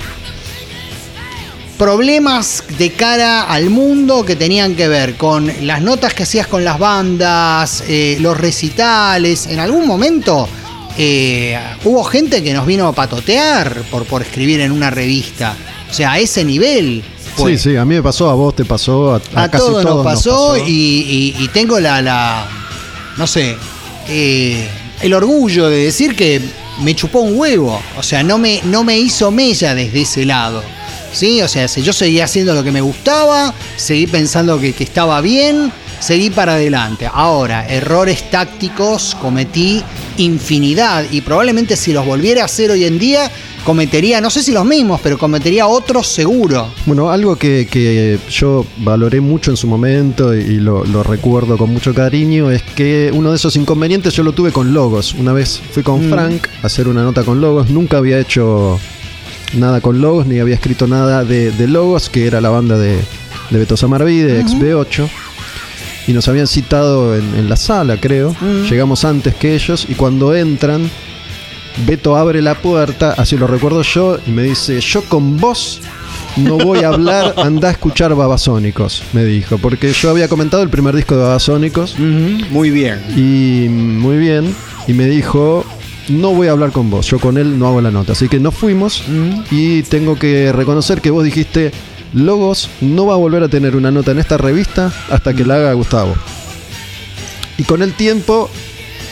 problemas de cara al mundo que tenían que ver con las notas que hacías con las bandas, eh, los recitales. En algún momento eh, hubo gente que nos vino a patotear por, por escribir en una revista. O sea, a ese nivel. fue. Sí, sí, a mí me pasó, a vos te pasó, a, a A casi todos todos nos pasó, Y, y- y tengo la, la- no sé, eh, el orgullo de decir que me chupó un huevo. O sea, no me, no me hizo mella desde ese lado. ¿Sí? O sea, si yo seguí haciendo lo que me gustaba, seguí pensando que, que estaba bien, seguí para adelante. Ahora, errores tácticos cometí infinidad y probablemente si los volviera a hacer hoy en día, cometería, no sé si los mismos, pero cometería otros seguro. Bueno, algo que, que yo valoré mucho en su momento y lo, lo recuerdo con mucho cariño es que uno de esos inconvenientes yo lo tuve con Logos. Una vez fui con Mm. Frank a hacer una nota con Logos, nunca había hecho nada con Logos ni había escrito nada de, de Logos, que era la banda de, de Beto Samarví, de ex B8. Y nos habían citado en, en la sala, creo. Llegamos antes que ellos y cuando entran, Beto abre la puerta, así lo recuerdo yo, y me dice, yo con vos no voy a hablar, anda a escuchar Babasónicos, me dijo, porque yo había comentado el primer disco de Babasónicos Muy bien. y muy bien, y me dijo, no voy a hablar con vos, yo con él no hago la nota, así que nos fuimos y tengo que reconocer que vos dijiste, Logos no va a volver a tener una nota en esta revista hasta que la haga Gustavo. Y con el tiempo,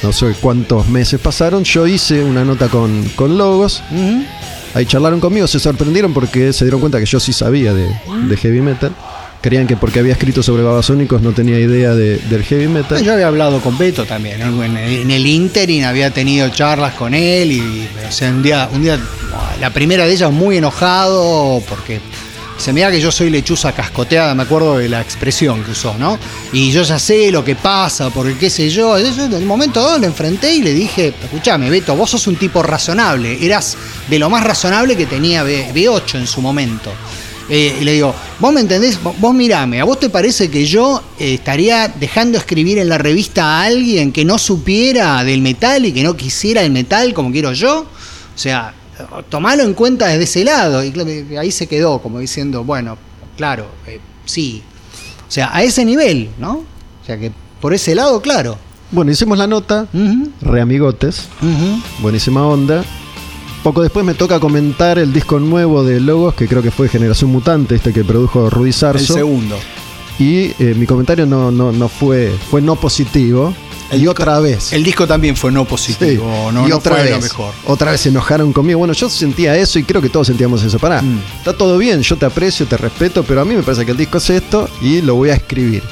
no sé cuántos meses pasaron, yo hice una nota con, con Logos. Ahí charlaron conmigo, se sorprendieron porque se dieron cuenta que yo sí sabía de, de heavy metal. Creían que porque había escrito sobre babasónicos no tenía idea de- del heavy metal. Yo había hablado con Beto también, en, el Interin había tenido charlas con él y o sea, un día, un día, la primera de ellas muy enojado porque se me da que yo soy lechuza cascoteada, me acuerdo de la expresión que usó, ¿no? Y yo ya sé lo que pasa, porque qué sé yo. En el momento dado lo enfrenté y le dije, escúchame, Beto, vos sos un tipo razonable, eras de lo más razonable que tenía B- B8 en su momento. Eh, y le digo, vos me entendés, vos, vos mirame, ¿a vos te parece que yo eh, estaría dejando escribir en la revista a alguien que no supiera del metal y que no quisiera el metal como quiero yo? O sea, tomalo en cuenta desde ese lado. Y claro, ahí se quedó como diciendo, bueno, claro, eh, sí. O sea, a ese nivel, ¿no? O sea que por ese lado, claro. Bueno, hicimos la nota, Ujú, reamigotes, ujú. buenísima onda. Poco después me toca comentar el disco nuevo de Logos, que creo que fue Generación Mutante, este que produjo Rudy El Sarso. segundo. y eh, mi comentario no, no, no fue, fue no positivo. y otra vez. El disco también fue no Sí. positivo, no, y no otra fue vez, lo mejor. otra vez se enojaron conmigo. Bueno, yo sentía eso y creo que todos sentíamos eso. Pará, Mm. está todo bien, yo te aprecio, te respeto, pero a mí me parece que el disco es esto y lo voy a escribir.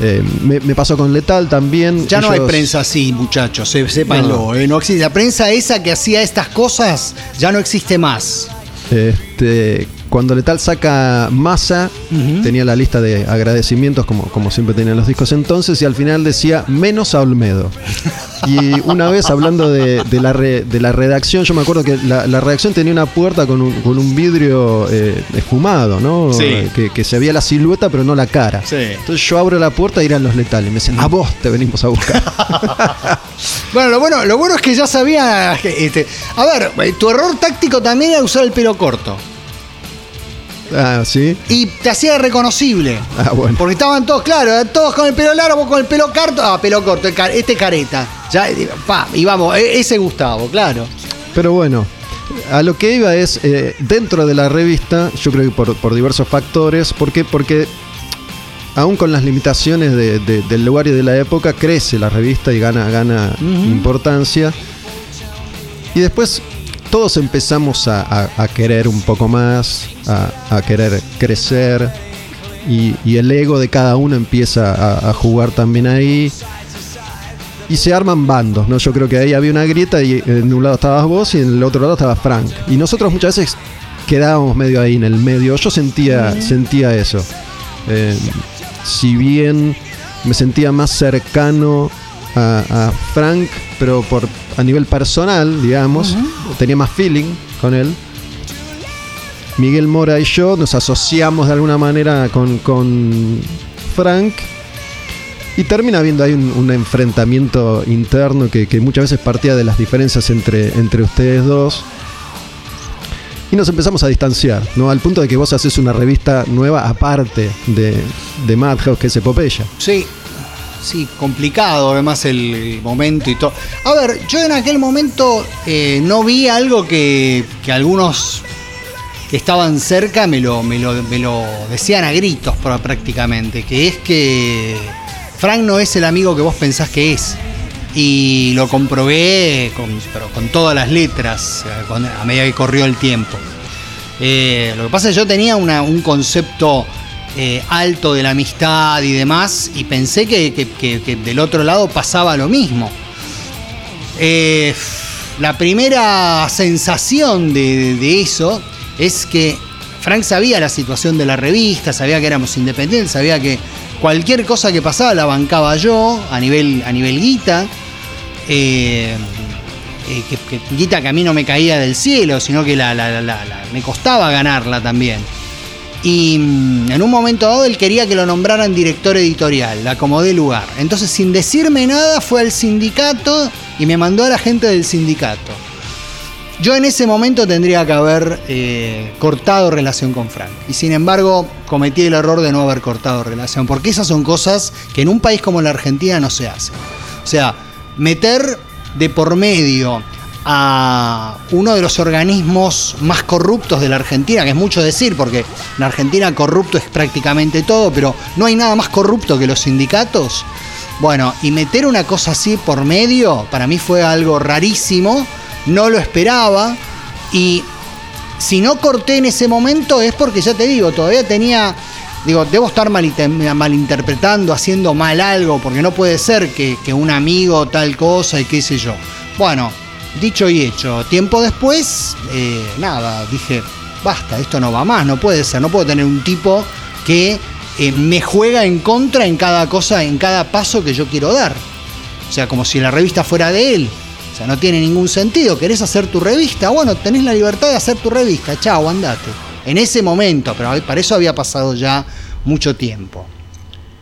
Eh, me, me pasó con Letal también. Ya no hay prensa así, muchachos, sé- sépanlo. eh, no existe. La prensa esa que hacía estas cosas ya no existe más. Este, cuando Letal saca Masa, tenía la lista de agradecimientos, como, como siempre tenían los discos entonces, y al final decía menos a Olmedo. Y una vez hablando de, de la, re- de la redacción, yo me acuerdo que la, la redacción tenía una puerta con un, con un vidrio eh, esfumado, ¿no? Sí. Que, que se veía la silueta, pero no la cara. Sí. Entonces yo abro la puerta y eran los letales. Me dicen, a vos te venimos a buscar. Bueno, lo bueno, lo bueno es que ya sabía. este, a ver, eh, tu error táctico también era usar el pelo corto. Ah, sí. Y te hacía reconocible. Ah, bueno. Porque estaban todos, claro, todos con el pelo largo, vos con el pelo corto. Ah, pelo corto, este careta. Ya, eh, pa, y vamos, e- ese Gustavo, claro. Pero bueno, a lo que iba es, eh, dentro de la revista, yo creo que por, por diversos factores, ¿por qué? Porque aún con las limitaciones de- de- del lugar y de la época, crece la revista y gana, gana importancia. Y después todos empezamos a, a- a querer un poco más, a, a querer crecer, y, y el ego de cada uno empieza a, a jugar también ahí. Y se arman bandos, ¿no? Yo creo que ahí había una grieta y en un lado estabas vos y en el otro lado estaba Frank. Y nosotros muchas veces quedábamos medio ahí en el medio. Yo sentía, sentía eso. Eh, si bien me sentía más cercano a, a Frank, pero por a nivel personal, digamos, tenía más feeling con él. Miguel Mora y yo nos asociamos de alguna manera con, con Frank y termina habiendo ahí un, un enfrentamiento interno que, que muchas veces partía de las diferencias entre, entre ustedes dos. Y nos empezamos a distanciar, ¿no? Al punto de que vos haces una revista nueva aparte de, de Madhouse, que es Epopeya. Sí, sí, complicado además el momento y todo. A ver, yo en aquel momento eh, no vi algo que, que algunos que estaban cerca me lo, me, lo, me lo decían a gritos prácticamente, que es que Frank no es el amigo que vos pensás que es. Y lo comprobé con, pero con todas las letras a medida que corrió el tiempo. Eh, lo que pasa es que yo tenía una- un concepto eh, alto de la amistad y demás, y pensé que, del otro lado pasaba lo mismo. Eh, la primera sensación de, eso es que Frank sabía la situación de la revista, sabía que éramos independientes, sabía que cualquier cosa que pasaba la bancaba yo a nivel, a nivel guita. Eh, que, guita que a mí no me caía del cielo, sino que la- me costaba ganarla también. Y mm, en un momento dado él quería que lo nombraran director editorial, le acomodé lugar. Entonces sin decirme nada fue al sindicato y me mandó a la gente del sindicato. Yo en ese momento tendría que haber eh, cortado relación con Frank. Y sin embargo cometí el error de no haber cortado relación. Porque esas son cosas que en un país como la Argentina no se hacen. O sea, meter de por medio a uno de los organismos más corruptos de la Argentina, que es mucho decir, porque en Argentina corrupto es prácticamente todo, pero no hay nada más corrupto que los sindicatos. Bueno, y meter una cosa así por medio, para mí fue algo rarísimo, no lo esperaba, y si no corté en ese momento es porque ya te digo, todavía tenía, digo, debo estar malinterpretando, haciendo mal algo, porque no puede ser que, que un amigo tal cosa y qué sé yo. Bueno, dicho y hecho, tiempo después, eh, nada, dije, basta, esto no va más, no puede ser, no puedo tener un tipo que eh, me juega en contra en cada cosa, en cada paso que yo quiero dar. O sea, como si la revista fuera de él. O sea, no tiene ningún sentido. ¿Querés hacer tu revista? Bueno, tenés la libertad de hacer tu revista. Chao, andate. En ese momento, pero para eso había pasado ya mucho tiempo.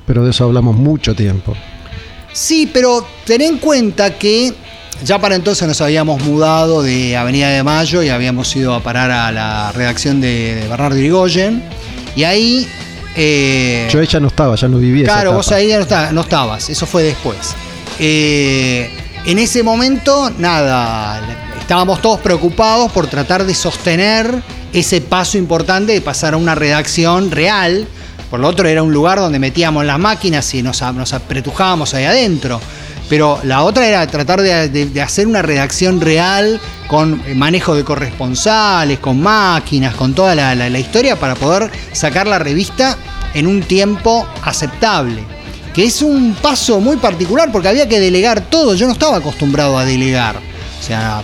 Pero de eso hablamos mucho tiempo. Sí, pero ten en cuenta que ya para entonces nos habíamos mudado de Avenida de Mayo y habíamos ido a parar a la redacción de, Bernardo Irigoyen. Y ahí. eh, Yo ella no estaba, ya no vivía. Claro, vos ahí ya no, está- no estabas, eso fue después. Eh, en ese momento, nada, estábamos todos preocupados por tratar de sostener ese paso importante de pasar a una redacción real, Por lo otro era un lugar donde metíamos las máquinas y nos apretujábamos ahí adentro. Pero la otra era tratar de, hacer una redacción real con manejo de corresponsales, con máquinas, con toda la, historia para poder sacar la revista en un tiempo aceptable. Que es un paso muy particular porque había que delegar todo. Yo no estaba acostumbrado a delegar. O sea,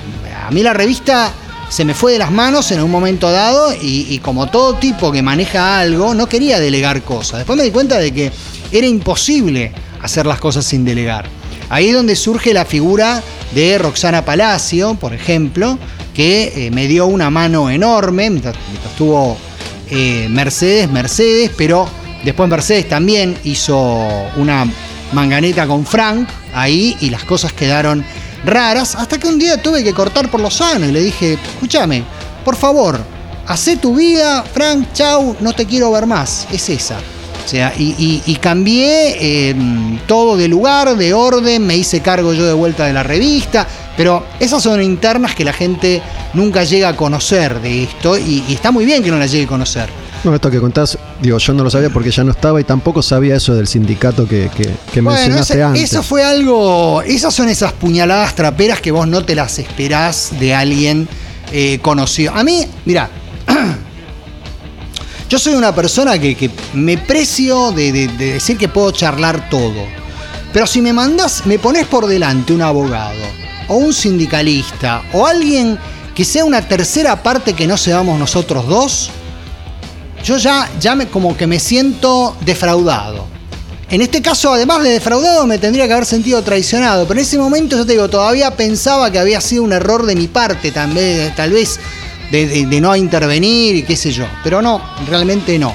a mí la revista se me fue de las manos en un momento dado y como todo tipo que maneja algo, no quería delegar cosas. Después me di cuenta de que era imposible hacer las cosas sin delegar. Ahí es donde surge la figura de Roxana Palacio, por ejemplo, que eh, me dio una mano enorme mientras, mientras estuvo eh, Mercedes, Mercedes, pero después Mercedes también hizo una manganeta con Frank ahí y las cosas quedaron raras hasta que un día tuve que cortar por lo sano y le dije, escúchame, por favor, hacé tu vida, Frank, chau, no te quiero ver más, es esa. O sea, y, y- y cambié eh, todo de lugar, de orden, me hice cargo yo de vuelta de la revista, pero esas son internas que la gente nunca llega a conocer de esto y, y está muy bien que no la llegue a conocer. No, esto que contás, digo, yo no lo sabía porque ya no estaba y tampoco sabía eso del sindicato que, que- que Bueno, mencionaste ese- antes. eso fue algo. Esas son esas puñaladas traperas que vos no te las esperás de alguien eh, conocido. A mí, mira, yo soy una persona que, que me precio de, de- de decir que puedo charlar todo. Pero si me mandás, me pones por delante un abogado, o un sindicalista, o alguien que sea una tercera parte que no seamos nosotros dos, yo ya, ya me, como que me siento defraudado. En este caso, además de defraudado, me tendría que haber sentido traicionado. Pero en ese momento, yo te digo, todavía pensaba que había sido un error de mi parte, tal tal vez de, de- de no intervenir y qué sé yo. Pero no, realmente no.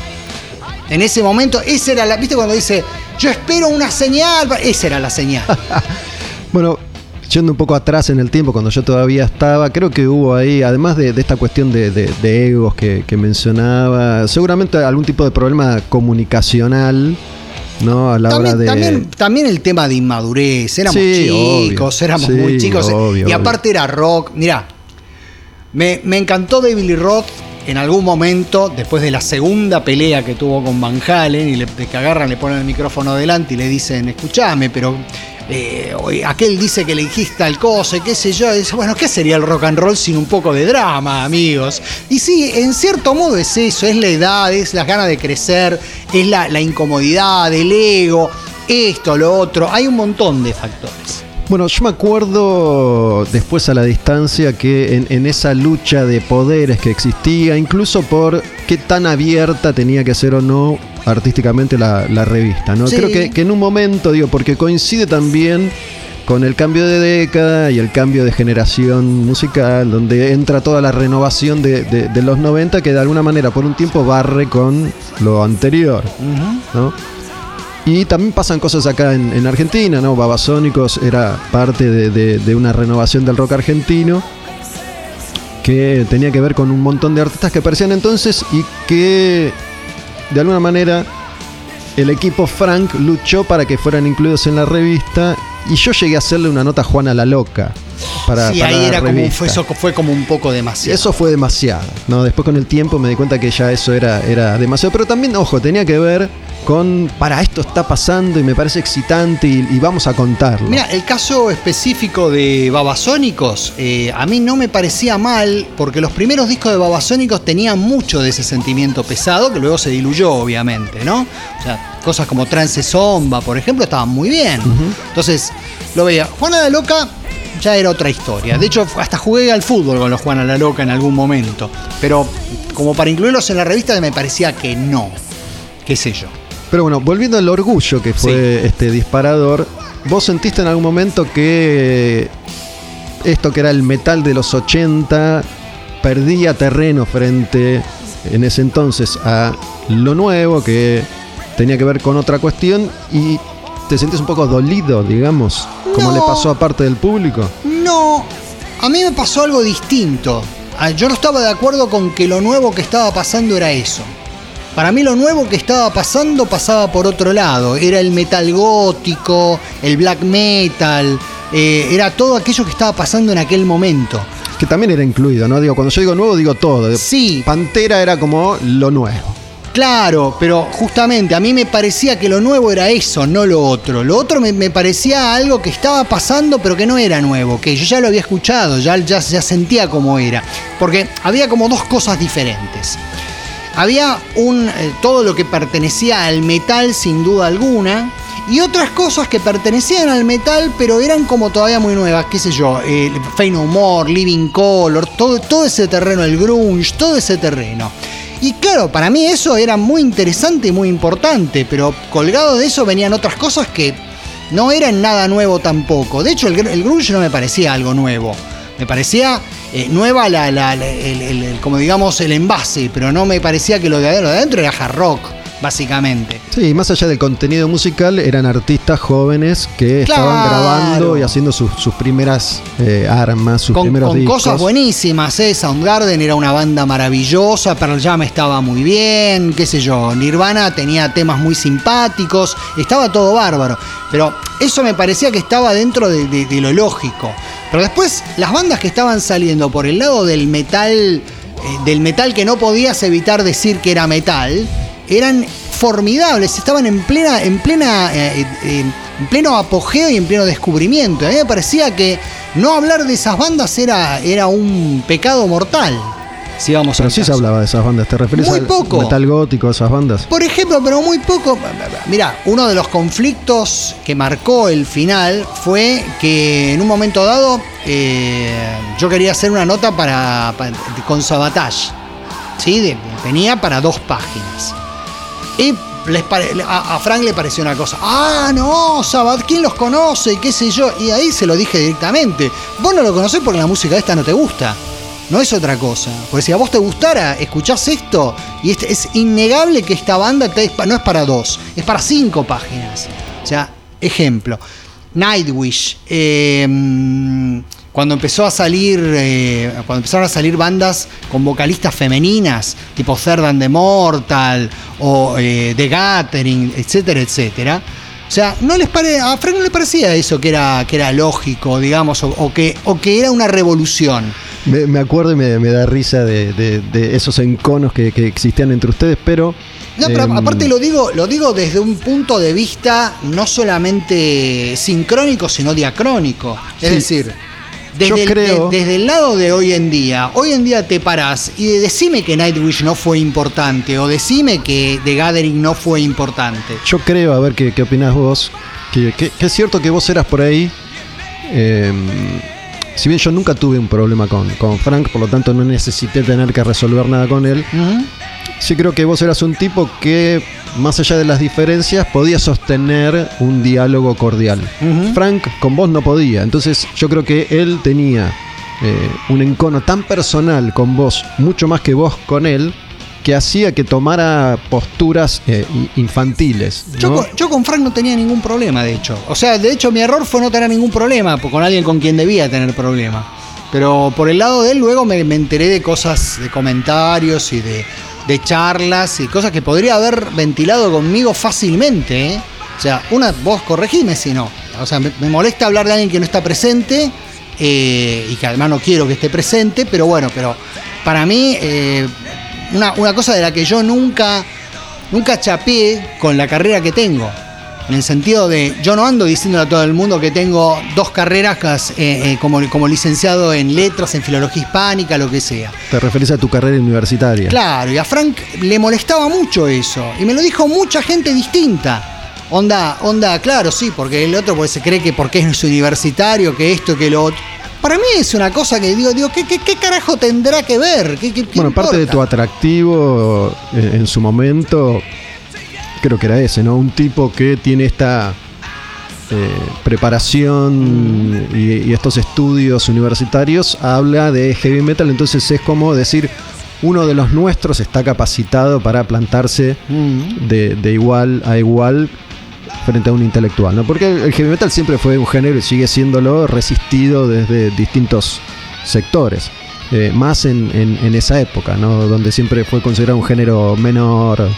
En ese momento, esa era la. ¿Viste cuando dice, yo espero una señal? Esa era la señal. Bueno, yendo un poco atrás en el tiempo, cuando yo todavía estaba, creo que hubo ahí, además de, de esta cuestión de, de- de egos que, que mencionaba, seguramente algún tipo de problema comunicacional, ¿no? A la hora También, de... también, también el tema de inmadurez. Éramos Sí, chicos, obvio. éramos Sí, muy chicos. obvio, y aparte era rock. Mirá, me, encantó David Lee Roth en algún momento, después de la segunda pelea que tuvo con Van Halen, y le, de que agarran, le ponen el micrófono adelante y le dicen, escuchame, pero eh, aquel dice que le dijiste tal cosa, qué sé yo. Dice, bueno, ¿qué sería el rock and roll sin un poco de drama, amigos? Y sí, en cierto modo es eso, es la edad, es las ganas de crecer, es la, la incomodidad, el ego, esto, lo otro. Hay un montón de factores. Bueno, yo me acuerdo después a la distancia que en, en esa lucha de poderes que existía, incluso por qué tan abierta tenía que ser o no artísticamente la, la revista, ¿no? Sí. Creo que, que en un momento, digo, porque coincide también con el cambio de década y el cambio de generación musical, donde entra toda la renovación de, de- de los 90 que de alguna manera por un tiempo barre con lo anterior, ¿no? Y también pasan cosas acá en, en Argentina, ¿no? Babasónicos era parte de, de- de una renovación del rock argentino que tenía que ver con un montón de artistas que aparecían entonces y que de alguna manera el equipo Frank luchó para que fueran incluidos en la revista y yo llegué a hacerle una nota a Juana la Loca para, sí, para ahí era como, fue, eso fue como un poco demasiado. Eso fue demasiado. No, después con el tiempo me di cuenta que ya eso era, era demasiado. Pero también, ojo, tenía que ver con para esto está pasando y me parece excitante y, y vamos a contarlo. Mira, el caso específico de Babasónicos, eh, a mí no me parecía mal, porque los primeros discos de Babasónicos tenían mucho de ese sentimiento pesado, que luego se diluyó, obviamente, ¿no? O sea, cosas como Trance Zomba, por ejemplo, estaban muy bien. Entonces, lo veía. Juana la Loca ya era otra historia. De hecho, hasta jugué al fútbol con los Juana la Loca en algún momento. Pero como para incluirlos en la revista, me parecía que no. Qué sé yo. Pero bueno, volviendo al orgullo que fue este disparador, ¿vos sentiste en algún momento que esto que era el metal de los 80 perdía terreno frente en ese entonces a lo nuevo que tenía que ver con otra cuestión y te sentís un poco dolido, digamos, como No. le pasó a parte del público? No, a mí me pasó algo distinto. Ah, Yo no estaba de acuerdo con que lo nuevo que estaba pasando era eso. Para mí lo nuevo que estaba pasando pasaba por otro lado. Era el metal gótico, el black metal, eh, era todo aquello que estaba pasando en aquel momento. Que también era incluido, ¿no? Digo, cuando yo digo nuevo, digo todo. Sí. Pantera era como lo nuevo. Claro, pero justamente a mí me parecía que lo nuevo era eso, no lo otro. Lo otro me, parecía algo que estaba pasando, pero que no era nuevo, que yo ya lo había escuchado, ya, ya, sentía cómo era. Porque había como dos cosas diferentes. Había un, eh, todo lo que pertenecía al metal sin duda alguna. Y otras cosas que pertenecían al metal, pero eran como todavía muy nuevas, qué sé yo, eh, Living Color, todo, todo ese terreno, el grunge, todo ese terreno. Y claro, para mí eso era muy interesante y muy importante, pero colgado de eso venían otras cosas que no eran nada nuevo tampoco. De hecho, el, el grunge no me parecía algo nuevo. Me parecía eh, nueva la, la- el- como digamos, el envase, pero no me parecía que lo de adentro, lo de adentro era hard rock, básicamente. Sí, más allá del contenido musical, eran artistas jóvenes que estaban grabando y haciendo sus, sus primeras eh, armas, sus con, primeros con discos. cosas buenísimas, ¿eh? Soundgarden era una banda maravillosa, Pearl Jam estaba muy bien, qué sé yo, Nirvana tenía temas muy simpáticos, estaba todo bárbaro, pero eso me parecía que estaba dentro de, de- de lo lógico. Pero después, las bandas que estaban saliendo por el lado del metal, eh, del metal que no podías evitar decir que era metal, eran formidables, estaban en plena, en plena, eh, eh, en pleno apogeo y en pleno descubrimiento. A mí me parecía que no hablar de esas bandas era, era un pecado mortal. Si vamos Pero sí se hablaba de esas bandas. ¿Te referís Muy al poco. metal gótico, esas bandas? Por ejemplo, pero muy poco. Mira, uno de los conflictos que marcó el final fue que en un momento dado eh, yo quería hacer una nota para, para- con Sabotage. ¿sí? De- tenía para dos páginas. Y les a, Frank le pareció una cosa. Ah, no, Sabat, ¿quién los conoce? Qué sé yo. Y ahí se lo dije directamente. Vos no lo conocés porque la música esta no te gusta. No es otra cosa. Porque si a vos te gustara, escuchás esto y este- es innegable que esta banda no es para dos, es para cinco páginas. O sea, ejemplo. Nightwish. eh, cuando empezó a salir, eh, cuando empezaron a salir bandas con vocalistas femeninas, tipo Third and the Mortal o eh, The Gathering, etcétera, etcétera. O sea, no les pare, a Frank no le parecía eso que era, que era lógico, digamos, o, o que, o que era una revolución. Me, me acuerdo y me, me da risa de, de- de esos enconos que, que existían entre ustedes, pero. No, pero em, aparte lo digo, lo digo desde un punto de vista no solamente sincrónico, sino diacrónico. Es Sí. decir, desde, Yo el, creo- de- desde el lado de hoy en día, hoy en día te parás y decime que Nightwish no fue importante o decime que The Gathering no fue importante. Yo creo, a ver qué, qué opinás vos, que, que- que es cierto que vos eras por ahí. em, si bien yo nunca tuve un problema con, con Frank, por lo tanto no necesité tener que resolver nada con él, Ujú. sí creo que vos eras un tipo que, más allá de las diferencias, podía sostener un diálogo cordial. Frank con vos no podía, entonces yo creo que él tenía eh, un encono tan personal con vos, mucho más que vos con él, que hacía que tomara posturas eh, infantiles. Yo, ¿no? con, yo con Frank no tenía ningún problema, de hecho. O sea, de hecho mi error fue no tener ningún problema con alguien con quien debía tener problema. Pero por el lado de él luego me, me enteré de cosas, de comentarios y de, de charlas y cosas que podría haber ventilado conmigo fácilmente. ¿eh? O sea, una, vos corregime si no. O sea, me, me molesta hablar de alguien que no está presente eh, y que además no quiero que esté presente, pero bueno, pero para mí eh, una, una cosa de la que yo nunca nunca chapé con la carrera que tengo. En el sentido de, yo no ando diciéndole a todo el mundo que tengo dos carreras eh, eh, como, como licenciado en letras, en filología hispánica, lo que sea. Te referís a tu carrera universitaria. Claro, y a Frank le molestaba mucho eso. Y me lo dijo mucha gente distinta. Onda, onda, claro, sí, porque el otro pues, se cree que porque es universitario, que esto, que lo otro. Para mí es una cosa que digo, digo, ¿qué, qué, qué carajo tendrá que ver? ¿Qué, qué- qué Bueno, parte de tu importa? atractivo eh, en su momento, creo que era ese, ¿no? Un tipo que tiene esta eh, preparación y, y estos estudios universitarios, habla de heavy metal, entonces es como decir, uno de los nuestros está capacitado para plantarse Mm. de, de igual a igual frente a un intelectual, ¿no? Porque el, heavy metal siempre fue un género y sigue siéndolo resistido desde distintos sectores. Eh, más en, en- en esa época, ¿no? Donde siempre fue considerado un género menor,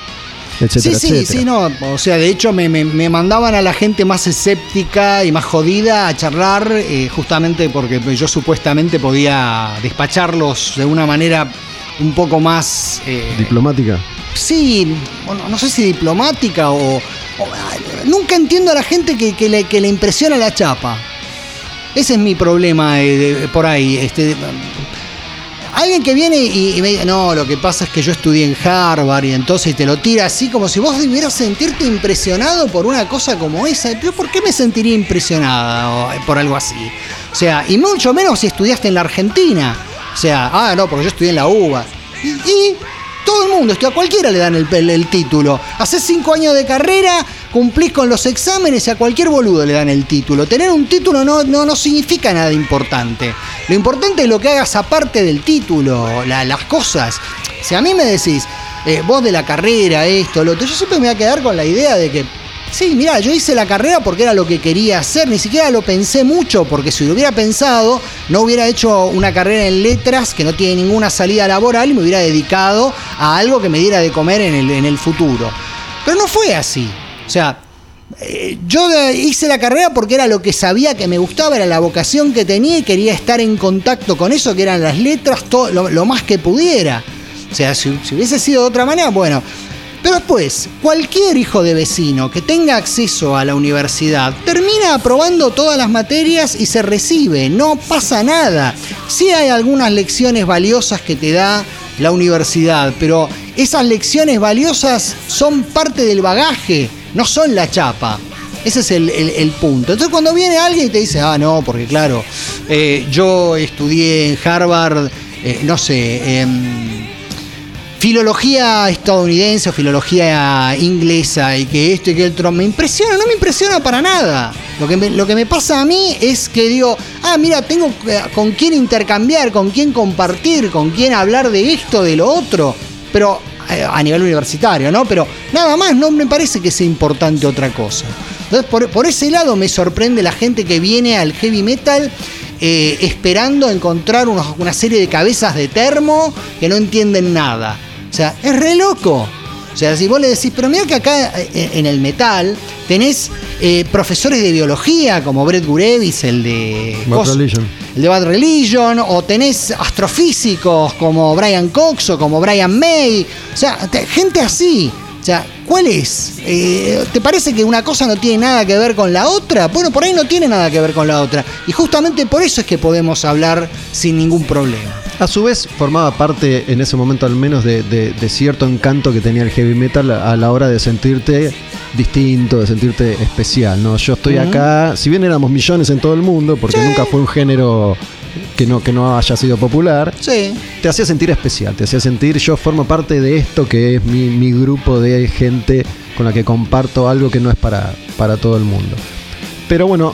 etcétera, sí, sí, etcétera. sí, no. O sea, de hecho me, me- me mandaban a la gente más escéptica y más jodida a charlar, eh, justamente porque yo supuestamente podía despacharlos de una manera un poco más... eh, Diplomática. sí, bueno, no sé si diplomática o, o- nunca entiendo a la gente que, le, impresiona la chapa. Ese es mi problema eh, por ahí. Este, alguien que viene y, me dice, no, lo que pasa es que yo estudié en Harvard y entonces te lo tira así como si vos debieras sentirte impresionado por una cosa como esa. ¿Yo por qué me sentiría impresionada o- eh, por algo así? O sea, y mucho menos si estudiaste en la Argentina. O sea, ah, no, porque yo estudié en la UBA. Y, todo el mundo, a cualquiera le dan el, el- el título. Haces cinco años de carrera, cumplís con los exámenes y a cualquier boludo le dan el título. Tener un título no, no, no significa nada importante. Lo importante es lo que hagas aparte del título, la- las cosas. Si a mí me decís, eh, vos de la carrera, esto, lo otro, yo siempre me voy a quedar con la idea de que Sí, mira, yo hice la carrera porque era lo que quería hacer, ni siquiera lo pensé mucho, porque si lo hubiera pensado, no hubiera hecho una carrera en letras que no tiene ninguna salida laboral y me hubiera dedicado a algo que me diera de comer en el, en el futuro. Pero no fue así. O sea, eh, yo hice la carrera porque era lo que sabía que me gustaba, era la vocación que tenía y quería estar en contacto con eso, que eran las letras, todo, lo, más que pudiera. O sea, si hubiese sido de otra manera, bueno. Pero después, cualquier hijo de vecino que tenga acceso a la universidad termina aprobando todas las materias y se recibe, no pasa nada. Sí hay algunas lecciones valiosas que te da la universidad, pero esas lecciones valiosas son parte del bagaje, no son la chapa. Ese es el, el- punto. Entonces cuando viene alguien y te dice, ah, no, porque claro, eh, yo estudié en Harvard, eh, no sé, em, filología estadounidense o filología inglesa y que esto y que el otro me impresiona, no me impresiona para nada. Lo que, me, lo que me pasa a mí es que digo, ah, mira, tengo con quién intercambiar, con quién compartir, con quién hablar de esto, de lo otro, pero a nivel universitario, ¿no? Pero nada más, no me parece que sea importante otra cosa. Entonces, por, por ese lado me sorprende la gente que viene al heavy metal eh, esperando encontrar unos- una serie de cabezas de termo que no entienden nada. O sea, es re loco. O sea, si vos le decís, pero mira que acá eh, en el metal tenés eh, profesores de biología como Brett Gurevitz, el de... Bad cos- Religion. el de Bad Religion, o tenés astrofísicos como Brian Cox o como Brian May. O sea, te- gente así. O sea, ¿cuál es? Eh, ¿Te parece que una cosa no tiene nada que ver con la otra? Bueno, por ahí no tiene nada que ver con la otra. Y justamente por eso es que podemos hablar sin ningún problema. A su vez, formaba parte en ese momento al menos de, de- de cierto encanto que tenía el heavy metal a la hora de sentirte distinto, de sentirte especial. ¿no? Yo estoy acá, si bien éramos millones en todo el mundo, porque nunca fue un género que no, que no haya sido popular, Sí. te hacía sentir especial, te hacía sentir yo formo parte de esto que es mi, mi grupo de gente con la que comparto algo que no es para, para todo el mundo. Pero bueno,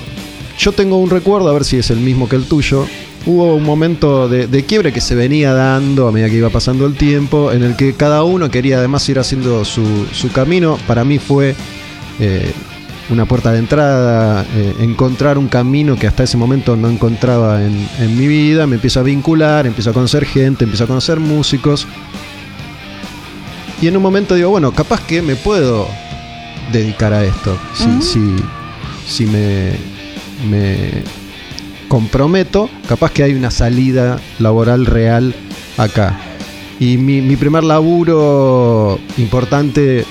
yo tengo un recuerdo, a ver si es el mismo que el tuyo. Hubo un momento de, de quiebre que se venía dando a medida que iba pasando el tiempo, en el que cada uno quería además ir haciendo su, su camino. Para mí fue eh, una puerta de entrada, eh, encontrar un camino que hasta ese momento no encontraba en, en mi vida. Me empiezo a vincular, empiezo a conocer gente, empiezo a conocer músicos. Y en un momento digo, bueno, capaz que me puedo dedicar a esto. Si, si, si me, me comprometo, capaz que hay una salida laboral real acá. Y mi, mi primer laburo importante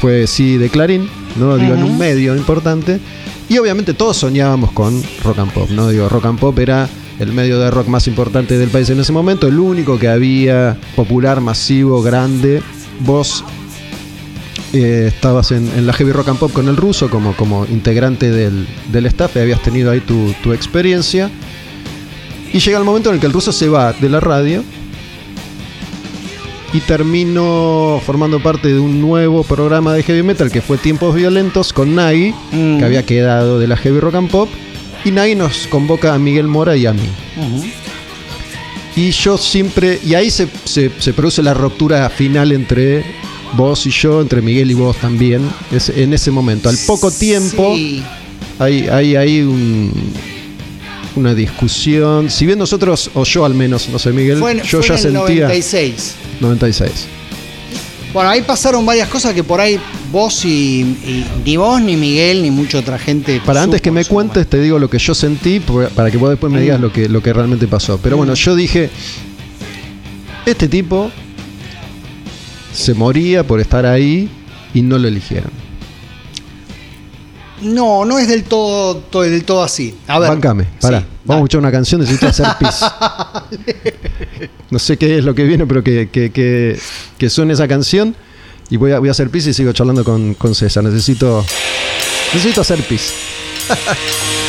fue, sí, de Clarín, ¿no? Digo, en un medio importante. Y obviamente todos soñábamos con rock and pop, ¿no? Digo, rock and pop era el medio de rock más importante del país en ese momento, el único que había popular, masivo, grande. Vos eh, estabas en, en la Heavy Rock and Pop con el ruso como, como integrante del, del staff y habías tenido ahí tu, tu experiencia. Y llega el momento en el que el ruso se va de la radio y termino formando parte de un nuevo programa de heavy metal que fue Tiempos Violentos con Nagi, Mm. que había quedado de la Heavy Rock and Pop. Y Nagi nos convoca a Miguel Mora y a mí. Y yo siempre. Y ahí se, se- se produce la ruptura final entre vos y yo, entre Miguel y vos también. Es, en ese momento. Al poco tiempo Sí. hay, hay, hay un- una discusión. Si bien nosotros, o yo al menos, no sé, Miguel, Fue, yo fue ya en el sentía. 96. 96. Bueno, ahí pasaron varias cosas que por ahí vos y, y ni vos, ni Miguel, ni mucha otra gente. Para antes que me cuentes, te digo lo que yo sentí, para que vos después me digas lo que, lo que realmente pasó. Pero bueno, yo dije, este tipo se moría por estar ahí y no lo eligieron. No, no es del todo, to- del todo así. A ver. Bancame, pará. Sí, Vamos a escuchar una canción, necesito hacer pis. no sé qué es lo que viene, pero que, que, que, que suene esa canción. Y voy a, voy a hacer pis y sigo charlando con, con César. Necesito. Necesito hacer pis.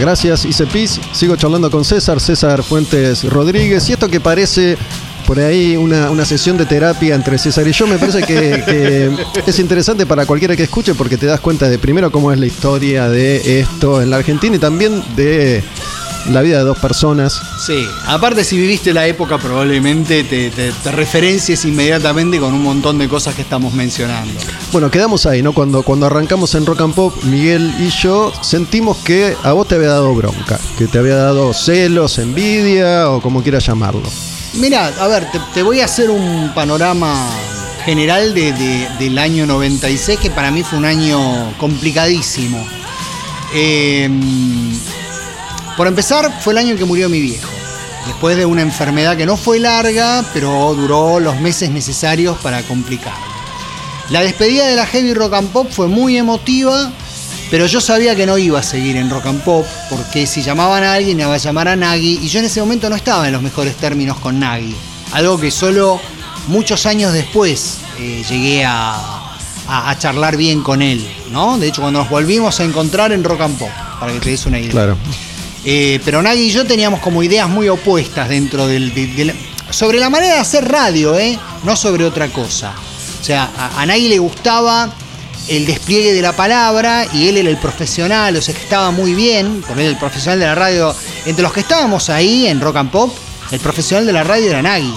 Gracias, hice pis. Sigo charlando con César, César Fuentes Rodríguez. Y esto que parece por ahí una, una sesión de terapia entre César y yo, me parece que, que es interesante para cualquiera que escuche porque te das cuenta de primero cómo es la historia de esto en la Argentina y también de la vida de dos personas. Sí, aparte si viviste la época probablemente te, te- te referencies inmediatamente con un montón de cosas que estamos mencionando. Bueno, quedamos ahí, ¿no? Cuando, cuando arrancamos en Rock and Pop, Miguel y yo sentimos que a vos te había dado bronca, que te había dado celos, envidia o como quieras llamarlo. Mira, a ver, te, voy a hacer un panorama general de- de- del año 96, que para mí fue un año complicadísimo. Eh, por empezar, fue el año en que murió mi viejo. Después de una enfermedad que no fue larga, pero duró los meses necesarios para complicar. La despedida de la Heavy Rock and Pop fue muy emotiva, pero yo sabía que no iba a seguir en Rock and Pop, porque si llamaban a alguien iba a llamar a Nagy, y yo en ese momento no estaba en los mejores términos con Nagy. Algo que solo muchos años después eh, llegué a, a- a charlar bien con él, ¿no? De hecho, cuando nos volvimos a encontrar en Rock and Pop, para que te des una idea. Claro. Eh, pero Nagy y yo teníamos como ideas muy opuestas dentro del, de- de la- sobre la manera de hacer radio, ¿eh? no sobre otra cosa. O sea, a, a le gustaba el despliegue de la palabra y él era el profesional, o sea que estaba muy bien, porque él el profesional de la radio. Entre los que estábamos ahí en Rock and Pop, el profesional de la radio era Nagy.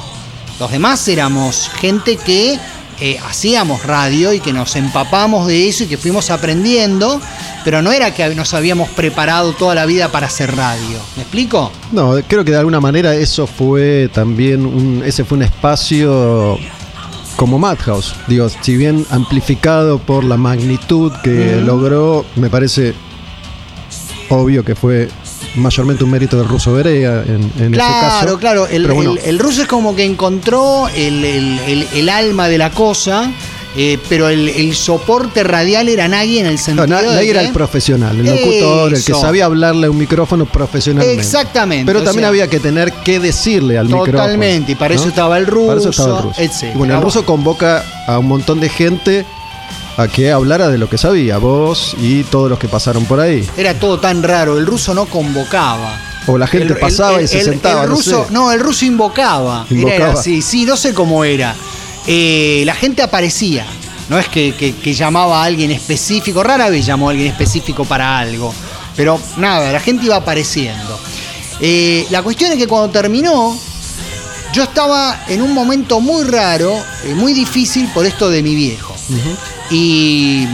Los demás éramos gente que eh, hacíamos radio y que nos empapamos de eso y que fuimos aprendiendo, pero no era que nos habíamos preparado toda la vida para hacer radio. ¿Me explico? No, creo que de alguna manera eso fue también un, ese fue un espacio como Madhouse. Digo, si bien amplificado por la magnitud que logró, me parece obvio que fue mayormente un mérito del ruso Berea en, en ese Claro, caso. claro. El, bueno, el- el ruso es como que encontró el alma de la cosa, eh, pero el, el soporte radial era Nagy en el no, sentido Na- de Nagy era que- el profesional, el locutor, el que sabía hablarle a un micrófono profesionalmente. Exactamente, Pero también sea- había que tener que decirle al micrófono. Totalmente, y para ¿no? eso estaba el ruso, Para eso estaba el ruso. etcétera. Y bueno, el ruso convoca a un montón de gente a que hablara de lo que sabía, vos y todos los que pasaron por ahí. Era todo tan raro, el ruso no convocaba. O la gente pasaba y se sentaba, El no ruso, sé. no, el ruso invocaba. Era- Invocaba. Era así, sí, no sé cómo era. Eh, la gente aparecía. No es que, que- que llamaba a alguien específico, rara vez llamó a alguien específico para algo. Pero nada, la gente iba apareciendo. Eh, la cuestión es que cuando terminó, yo estaba en un momento muy raro, eh, muy difícil por esto de mi viejo. Y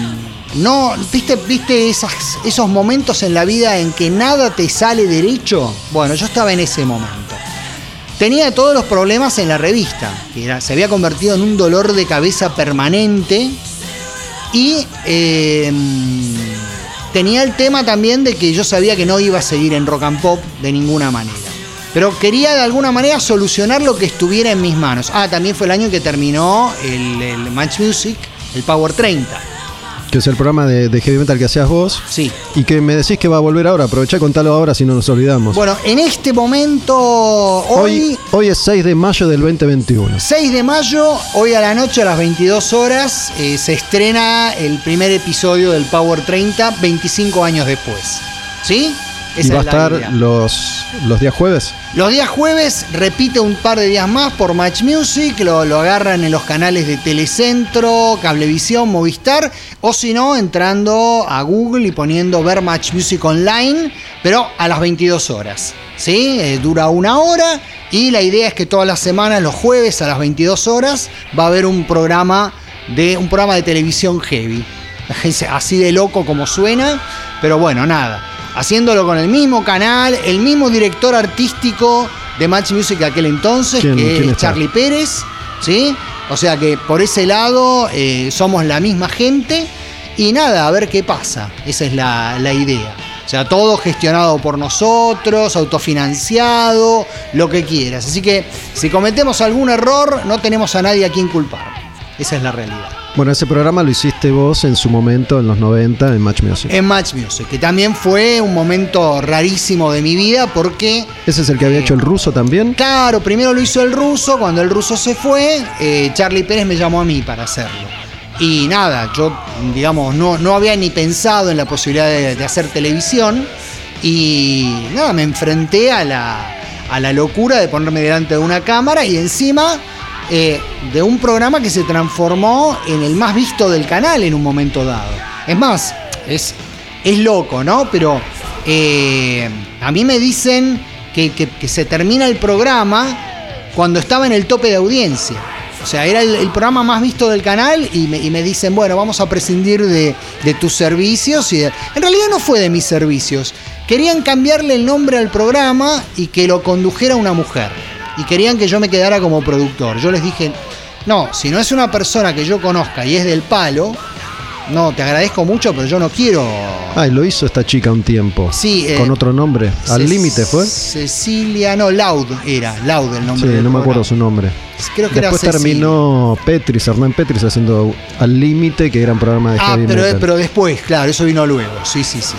no, ¿viste, viste esas- esos momentos en la vida en que nada te sale derecho? Bueno, yo estaba en ese momento. Tenía todos los problemas en la revista, que se había convertido en un dolor de cabeza permanente. Y eh, tenía el tema también de que yo sabía que no iba a seguir en rock and pop de ninguna manera. Pero quería de alguna manera solucionar lo que estuviera en mis manos. Ah, también fue el año que terminó el, el Match Music, el Power 30. Que es el programa de, de heavy metal que hacías vos. Sí. Y que me decís que va a volver ahora. Aprovechá y contalo ahora si no nos olvidamos. Bueno, en este momento, hoy, hoy, hoy es 6 de mayo del 2021. 6 de mayo, hoy a la noche a las 22 horas, eh, se estrena el primer episodio del Power 30, 25 años después. ¿Sí? Y va a estar idea. los, los días jueves. Los días jueves repite un par de días más por Match Music, lo, lo agarran en los canales de Telecentro, Cablevisión, Movistar, o si no, entrando a Google y poniendo ver Match Music online, pero a las 22 horas. ¿Sí? Eh, dura una hora y la idea es que todas las semanas, los jueves a las 22 horas, va a haber un programa de, un programa de televisión heavy. Así de loco como suena, pero bueno, nada. Haciéndolo con el mismo canal, el mismo director artístico de Match Music de aquel entonces, ¿Quién- que quién es está? Charlie Pérez, ¿sí? O sea que por ese lado eh, somos la misma gente y nada, a ver qué pasa. Esa es la, la idea. O sea, todo gestionado por nosotros, autofinanciado, lo que quieras. Así que si cometemos algún error, no tenemos a nadie a quien culpar. Esa es la realidad. Bueno, ese programa lo hiciste vos en su momento, en los 90, en Match Music. En Match Music, que también fue un momento rarísimo de mi vida porque, ¿Ese es el que había hecho el ruso también? claro, primero lo hizo el ruso, cuando el ruso se fue, eh, Charlie Pérez me llamó a mí para hacerlo. Y nada, yo, digamos, no, no había ni pensado en la posibilidad de, de hacer televisión y nada, me enfrenté a la, a la locura de ponerme delante de una cámara y encima eh, de un programa que se transformó en el más visto del canal en un momento dado. Es más, es, es loco, ¿no? Pero eh, a mí me dicen que, que- se termina el programa cuando estaba en el tope de audiencia. O sea, era el, programa más visto del canal y me, y me dicen, bueno, vamos a prescindir de, de tus servicios. Y en realidad no fue de mis servicios. Querían cambiarle el nombre al programa y que lo condujera una mujer. Y querían que yo me quedara como productor. Yo les dije, no, si no es una persona que yo conozca y es del palo, no, te agradezco mucho, pero yo no quiero Ah, y lo hizo esta chica un tiempo. Sí, eh, Con otro nombre. Al límite fue. Cecilia, no, Laud era, Laud el Sí, nombre. del no me acuerdo su nombre. Creo que Después era terminó Petris, Hernán Petris haciendo Al Límite, que era un programa de Ah, heavy pero, metal. pero después, claro, eso vino luego. Sí, sí, sí.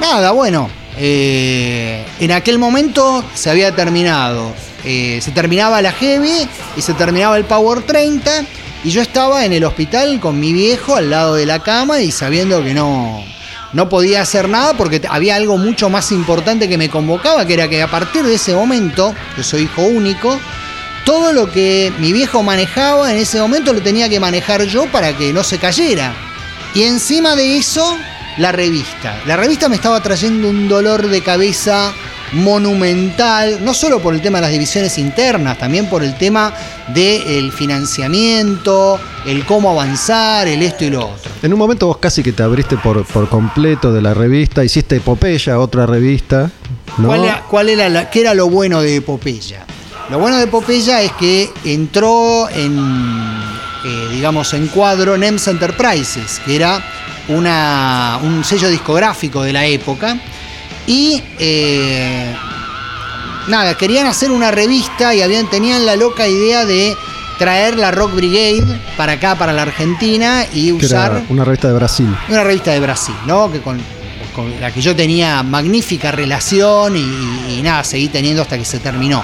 Nada, bueno. eh, en aquel momento se había terminado. Eh, se terminaba la Heavy y se terminaba el Power 30. Y yo estaba en el hospital con mi viejo al lado de la cama y sabiendo que no, no podía hacer nada porque había algo mucho más importante que me convocaba, que era que a partir de ese momento, yo soy hijo único, todo lo que mi viejo manejaba en ese momento lo tenía que manejar yo para que no se cayera. Y encima de eso, la revista. La revista me estaba trayendo un dolor de cabeza monumental, no solo por el tema de las divisiones internas, también por el tema del financiamiento, el cómo avanzar, el esto y lo otro. En un momento vos casi que te abriste por, por completo de la revista, hiciste Epopeya, otra revista. ¿no? ¿Cuál era, cuál era la- qué era lo bueno de Epopeya? Lo bueno de Epopeya es que entró en, eh, digamos, en cuadro NEMS Enterprises, que era una, un sello discográfico de la época. Y eh, nada, querían hacer una revista y habían, tenían la loca idea de traer la Rock Brigade para acá, para la Argentina, y usar una revista de Brasil. una revista de Brasil, ¿no? Que con, con la que yo tenía magnífica relación y, y- y nada, seguí teniendo hasta que se terminó.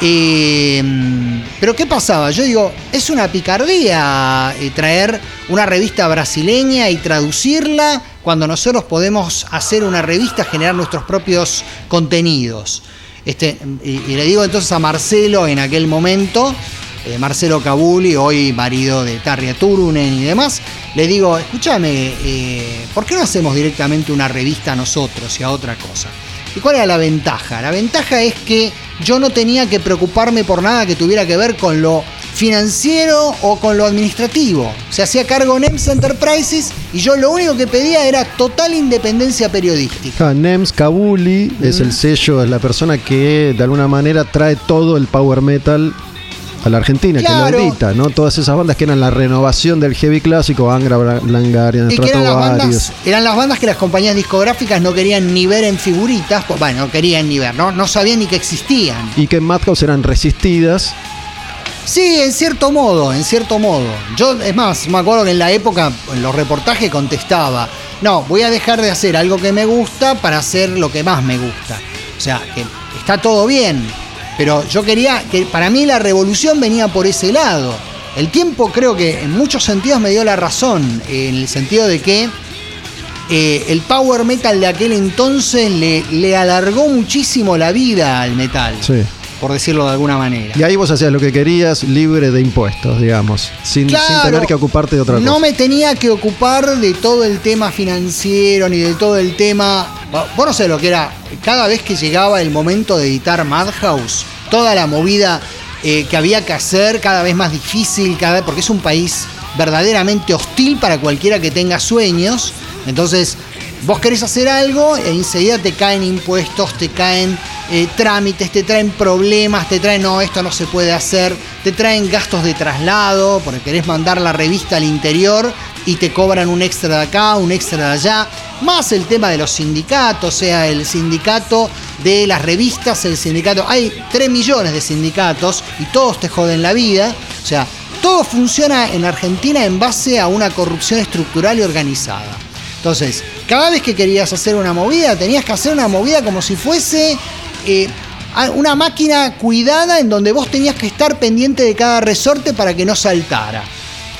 Eh, pero ¿qué pasaba? Yo digo, es una picardía eh, traer una revista brasileña y traducirla cuando nosotros podemos hacer una revista, generar nuestros propios contenidos. Este, y, y le digo entonces a Marcelo en aquel momento, eh, Marcelo Cabuli, hoy marido de Tarria Turunen y demás, le digo, escúchame, eh, ¿por qué no hacemos directamente una revista a nosotros y a otra cosa? ¿Y cuál era la ventaja? La ventaja es que yo no tenía que preocuparme por nada que tuviera que ver con lo financiero o con lo administrativo. Se hacía cargo NEMS Enterprises y yo lo único que pedía era total independencia periodística. Ah, Nems Kabuli es el sello, es la persona que de alguna manera trae todo el power metal a la Argentina, Claro. que lo edita, ¿no? Todas esas bandas que eran la renovación del heavy clásico, Angra, Langarian, Y que eran las, bandas, eran las bandas que las compañías discográficas no querían ni ver en figuritas, pues, bueno, no querían ni ver, no, no sabían ni que existían. Y que en Madhouse eran resistidas. Sí, en cierto modo, en cierto modo. Yo, es más, me acuerdo que en la época, en los reportajes contestaba, no, voy a dejar de hacer algo que me gusta para hacer lo que más me gusta. O sea, que está todo bien, pero yo quería que para mí la revolución venía por ese lado. El tiempo creo que en muchos sentidos me dio la razón, en el sentido de que eh, el power metal de aquel entonces le, le alargó muchísimo la vida al metal, Sí. Por decirlo de alguna manera. Y ahí vos hacías lo que querías, libre de impuestos, digamos. Sin, sin tener que ocuparte de otra no cosa. me tenía que ocupar de todo el tema financiero ni de todo el tema. Vos no sé lo que era. Cada vez que llegaba el momento de editar Madhouse, toda la movida eh, que había que hacer, cada vez más difícil, cada porque es un país verdaderamente hostil para cualquiera que tenga sueños. Entonces, vos querés hacer algo e enseguida te caen impuestos, te caen eh, trámites, te traen problemas, te traen, no, esto no se puede hacer, te traen gastos de traslado, porque querés mandar la revista al interior y te cobran un extra de acá, un extra de allá, más el tema de los sindicatos, o sea, el sindicato de las revistas, el sindicato, hay 3 millones de sindicatos y todos te joden la vida, o sea, todo funciona en Argentina en base a una corrupción estructural y organizada. Entonces, cada vez que querías hacer una movida, tenías que hacer una movida como si fuese eh, una máquina cuidada en donde vos tenías que estar pendiente de cada resorte para que no saltara.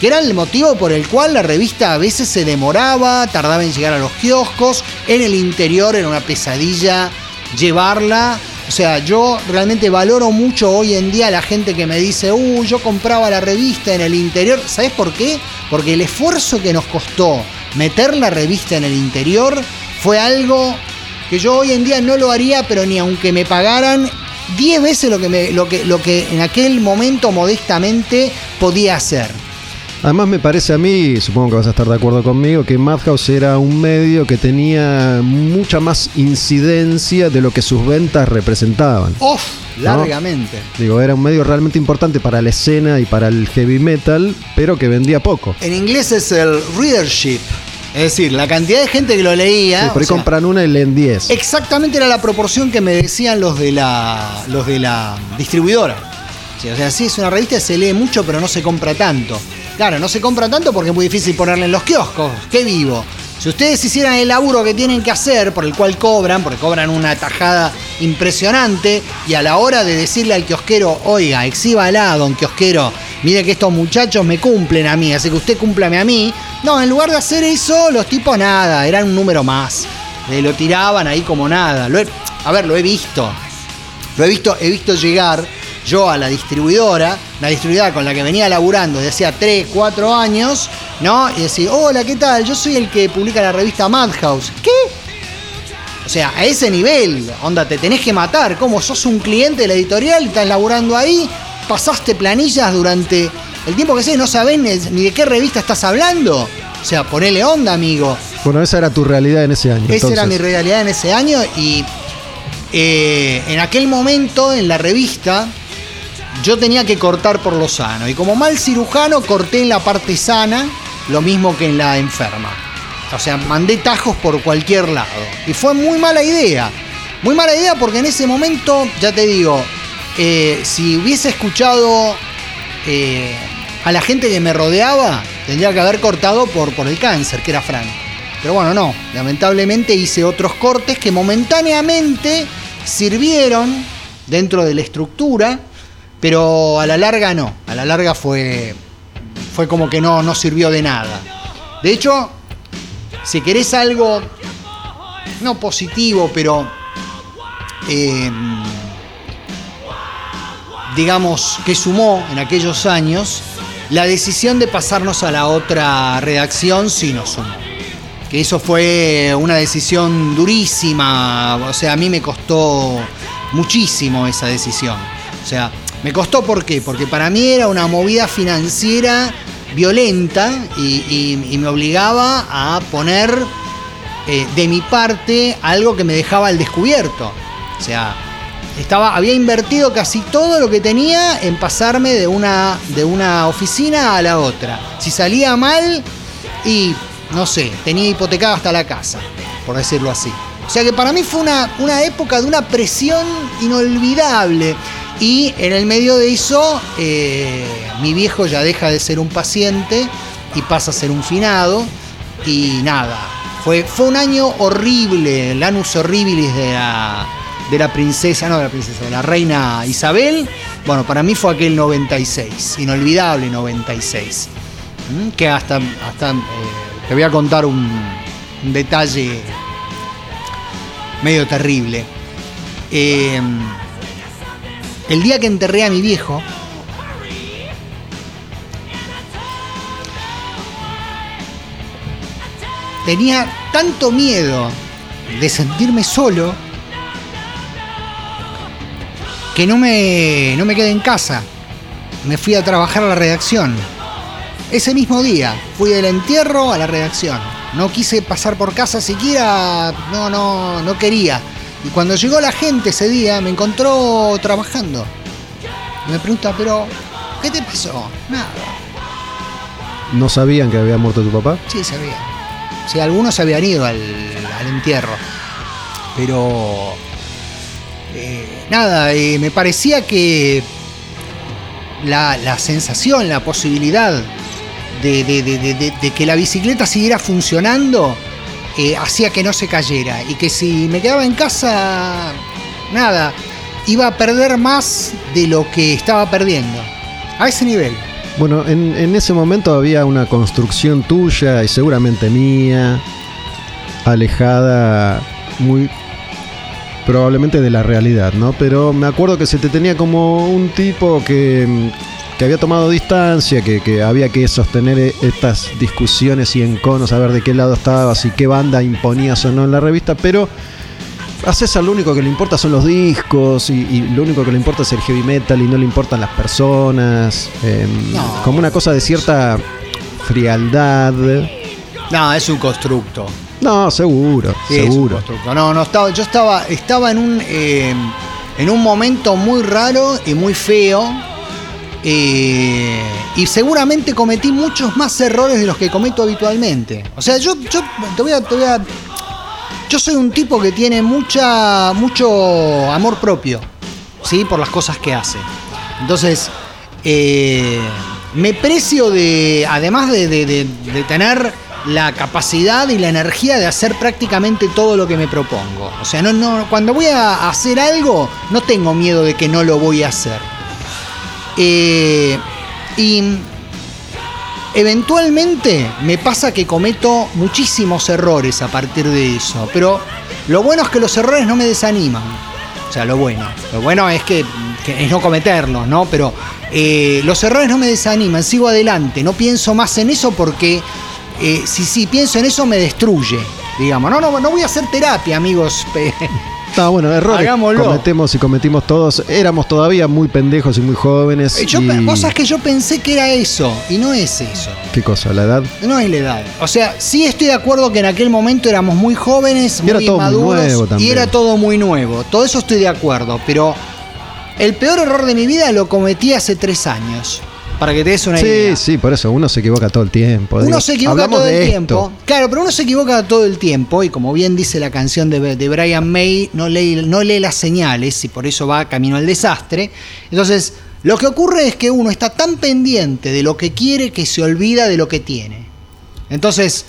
Que era el motivo por el cual la revista a veces se demoraba, tardaba en llegar a los kioscos, en el interior era una pesadilla llevarla. O sea, yo realmente valoro mucho hoy en día a la gente que me dice, uh, yo compraba la revista en el interior. ¿Sabes por qué? Porque el esfuerzo que nos costó meter la revista en el interior fue algo que yo hoy en día no lo haría, pero ni aunque me pagaran 10 veces lo que, me- lo que, lo que en aquel momento modestamente podía hacer. Además me parece a mí, supongo que vas a estar de acuerdo conmigo, que Madhouse era un medio que tenía mucha más incidencia de lo que sus ventas representaban. ¡Uf! Largamente. Digo, era un medio realmente importante para la escena y para el heavy metal, pero que vendía poco. En inglés es el readership. Es decir, la cantidad de gente que lo leía. Sí, por ahí o sea, compran una y leen 10. Exactamente era la proporción que me decían los de la, los de la distribuidora. Sí, o sea, sí, es una revista que se lee mucho, pero no se compra tanto. Claro, no se compra tanto porque es muy difícil ponerla en los kioscos. ¡Qué vivo! Si ustedes hicieran el laburo que tienen que hacer, por el cual cobran, porque cobran una tajada impresionante, y a la hora de decirle al kiosquero, oiga, exhíbala, don kiosquero, mire que estos muchachos me cumplen a mí, así que usted cúmplame a mí. No, en lugar de hacer eso, los tipos nada, eran un número más. Eh, lo tiraban ahí como nada. A ver, lo he visto. Lo he visto, he visto llegar yo a la distribuidora, la distribuidora con la que venía laburando desde hacía 3, 4 años, ¿no? Y decir, hola, ¿qué tal? Yo soy el que publica la revista Madhouse. ¿Qué? O sea, a ese nivel, onda, te tenés que matar. ¿Cómo sos un cliente de la editorial y estás laburando ahí? Pasaste planillas durante el tiempo que sé, no sabés ni de qué revista estás hablando. O sea, ponele onda, amigo. Bueno, esa era tu realidad en ese año. Esa era mi realidad en ese año y eh, en aquel momento en la revista yo tenía que cortar por lo sano y como mal cirujano corté en la parte sana lo mismo que en la enferma. O sea, mandé tajos por cualquier lado y fue muy mala idea. Muy mala idea porque en ese momento, ya te digo, eh, si hubiese escuchado eh, a la gente que me rodeaba, tendría que haber cortado por, por el cáncer, que era Frank. Pero bueno, no. Lamentablemente hice otros cortes que momentáneamente sirvieron dentro de la estructura, pero a la larga no. A la larga fue, fue como que no, no sirvió de nada. De hecho, si querés algo, no positivo, pero eh, digamos, que sumó en aquellos años, la decisión de pasarnos a la otra redacción sí nos sumó. Que eso fue una decisión durísima, o sea, a mí me costó muchísimo esa decisión. O sea, me costó ¿por qué? Porque para mí era una movida financiera violenta y me obligaba a poner eh, de mi parte algo que me dejaba al descubierto. O sea, estaba, había invertido casi todo lo que tenía en pasarme de una, de una oficina a la otra. Si salía mal, y no sé, tenía hipotecada hasta la casa, por decirlo así. O sea que para mí fue una, una época de una presión inolvidable. Y en el medio de eso, eh, mi viejo ya deja de ser un paciente y pasa a ser un finado. Y nada, fue, fue un año horrible, el anus horribilis de la, de la princesa, no de la princesa, de la reina Isabel. Bueno, para mí fue aquel 96, inolvidable 96. ¿Mm? Que hasta, hasta eh, te voy a contar un, un detalle medio terrible. Eh, el día que enterré a mi viejo, tenía tanto miedo de sentirme solo que no me, no me quedé en casa. Me fui a trabajar a la redacción. Ese mismo día fui del entierro a la redacción. No quise pasar por casa siquiera, no, no, no quería. Y cuando llegó la gente ese día me encontró trabajando. Me pregunta, pero, ¿qué te pasó? Nada. ¿No sabían que había muerto tu papá? Sí, sabía. Sí, algunos se habían ido al, al entierro. Pero. Eh, nada, eh, me parecía que la, la sensación, la posibilidad de, de- que la bicicleta siguiera funcionando eh, hacía que no se cayera. Y que si me quedaba en casa, nada, iba a perder más de lo que estaba perdiendo. A ese nivel. Bueno, en, en ese momento había una construcción tuya y seguramente mía, alejada muy probablemente de la realidad, ¿no? Pero me acuerdo que se te tenía como un tipo que, que había tomado distancia, que, que había que sostener e- estas discusiones y enconos, a ver de qué lado estabas y qué banda imponías o no en la revista, pero a César lo único que le importa son los discos y, y lo único que le importa es el heavy metal y no le importan las personas. eh, No. Como una cosa de cierta frialdad. No, es un constructo. No, seguro, Sí, seguro. No, no estaba, yo estaba, estaba en un eh, en un momento muy raro y muy feo. eh, y seguramente cometí muchos más errores de los que cometo habitualmente. O sea, yo, yo te voy a, te voy a- Yo soy un tipo que tiene mucha, mucho amor propio, ¿sí? Por las cosas que hace. Entonces, eh, me precio de, además de, de- de- de tener la capacidad y la energía de hacer prácticamente todo lo que me propongo. O sea, no, no, cuando voy a hacer algo, no tengo miedo de que no lo voy a hacer. Eh, y eventualmente me pasa que cometo muchísimos errores a partir de eso, pero lo bueno es que los errores no me desaniman. O sea, lo bueno. Lo bueno es que, es no cometerlos, ¿no? Pero eh, los errores no me desaniman, sigo adelante, no pienso más en eso porque eh, si, si pienso en eso me destruye. Digamos, no, no, no voy a hacer terapia, amigos. No, bueno, errores Hagámoslo. cometemos y cometimos todos. Éramos todavía muy pendejos y muy jóvenes. Yo, y- Vos sabés que yo pensé que era eso, y no es eso. ¿Qué cosa? ¿La edad? No es la edad. O sea, sí estoy de acuerdo que en aquel momento éramos muy jóvenes, Y muy era todo muy inmaduros nuevo y era todo muy nuevo. Todo eso estoy de acuerdo, pero el peor error de mi vida lo cometí hace tres años. Para que te des una Sí, idea. sí, por eso uno se equivoca todo el tiempo. Uno Digo, se equivoca todo el esto. tiempo. Claro, pero uno se equivoca todo el tiempo y como bien dice la canción de, de Brian May, no lee, no lee las señales y por eso va camino al desastre. Entonces, lo que ocurre es que uno está tan pendiente de lo que quiere que se olvida de lo que tiene. Entonces,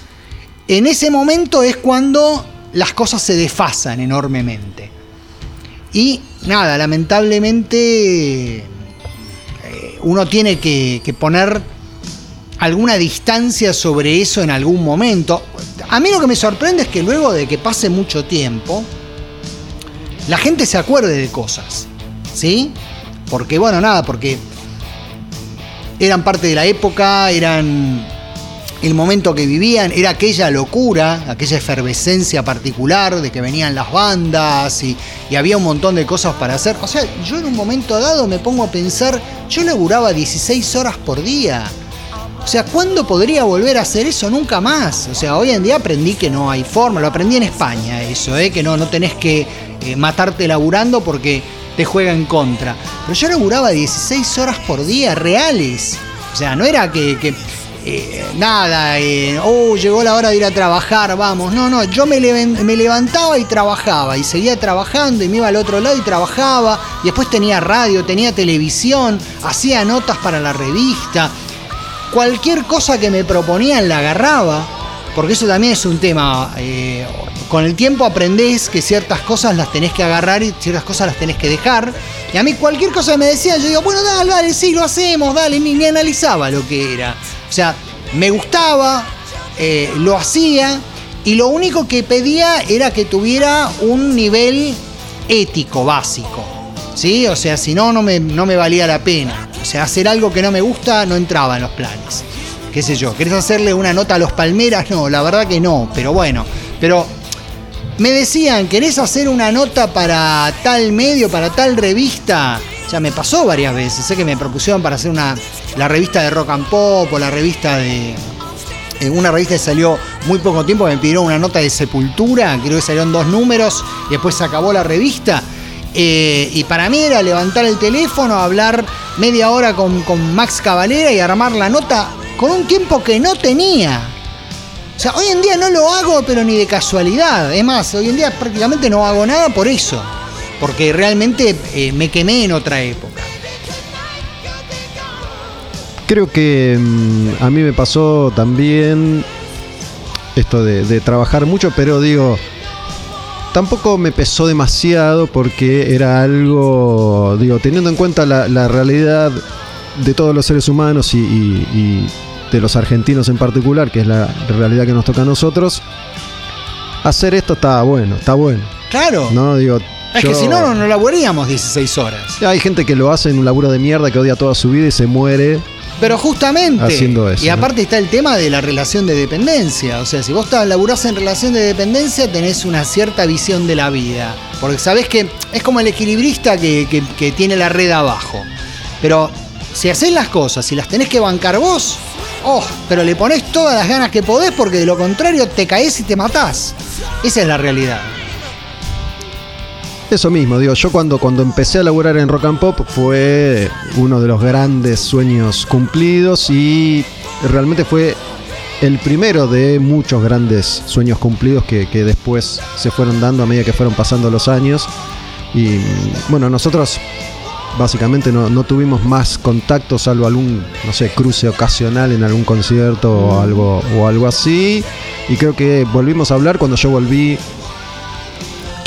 en ese momento es cuando las cosas se desfasan enormemente. Y nada, lamentablemente uno tiene que, poner alguna distancia sobre eso en algún momento. A mí lo que me sorprende es que luego de que pase mucho tiempo, la gente se acuerde de cosas. ¿Sí? Porque, bueno, nada, porque eran parte de la época, eran el momento que vivían, era aquella locura, aquella efervescencia particular de que venían las bandas y, había un montón de cosas para hacer. O sea, yo en un momento dado me pongo a pensar, yo laburaba 16 horas por día. O sea, ¿cuándo podría volver a hacer eso? Nunca más. O sea, hoy en día aprendí que no hay forma. Lo aprendí en España, eso, ¿eh? que no, no tenés que eh, matarte laburando porque te juega en contra. Pero yo laburaba 16 horas por día, reales. O sea, no era que, eh, nada, eh, oh, llegó la hora de ir a trabajar, vamos. No, no, yo me, levantaba y trabajaba y seguía trabajando y me iba al otro lado y trabajaba. Y después tenía radio, tenía televisión, hacía notas para la revista cualquier cosa que me proponían la agarraba, porque eso también es un tema. eh, con el tiempo aprendés que ciertas cosas las tenés que agarrar y ciertas cosas las tenés que dejar. Y a mí cualquier cosa que me decían, yo digo, bueno, dale, dale, sí, lo hacemos, dale, ni, ni analizaba lo que era. O sea, me gustaba, eh, lo hacía, y lo único que pedía era que tuviera un nivel ético básico. ¿Sí? O sea, si no, me, no me valía la pena. O sea, hacer algo que no me gusta no entraba en los planes. ¿Qué sé yo? ¿Querés hacerle una nota a los Palmeras? No, la verdad que no. Pero bueno, pero me decían, ¿querés hacer una nota para tal medio, para tal revista? Ya me pasó varias veces. Sé que me propusieron para hacer una, la revista de Rock and Pop o la revista de, en una revista que salió muy poco tiempo, me pidieron una nota de Sepultura, creo que salieron dos números, y después se acabó la revista. Eh, y para mí era levantar el teléfono, hablar media hora con, con Max Cavalera y armar la nota con un tiempo que no tenía. O sea, hoy en día no lo hago, pero ni de casualidad. Es más, hoy en día prácticamente no hago nada por eso. Porque realmente eh, me quemé en otra época. Creo que mm, a mí me pasó también esto de, de trabajar mucho, pero digo, tampoco me pesó demasiado porque era algo, digo, teniendo en cuenta la, la realidad de todos los seres humanos y, y- y de los argentinos en particular, que es la realidad que nos toca a nosotros, hacer esto está bueno, está bueno. Claro. No, digo, es yo- que si no, no, no laburaríamos 16 horas. hay gente que lo hace en un laburo de mierda que odia toda su vida y se muere Pero justamente, haciendo eso, y ¿no? aparte está el tema de la relación de dependencia. O sea, si vos laburás en relación de dependencia, tenés una cierta visión de la vida. Porque sabés que es como el equilibrista que, que- que tiene la red abajo. Pero si haces las cosas, si las tenés que bancar vos, oh, pero le ponés todas las ganas que podés porque de lo contrario te caes y te matás. Esa es la realidad. Eso mismo, digo, yo cuando, cuando empecé a laburar en Rock and Pop fue uno de los grandes sueños cumplidos y realmente fue el primero de muchos grandes sueños cumplidos que, que después se fueron dando a medida que fueron pasando los años. Y bueno, nosotros básicamente no, no tuvimos más contacto salvo algún, no sé, cruce ocasional en algún concierto o algo, o algo así. Y creo que volvimos a hablar cuando yo volví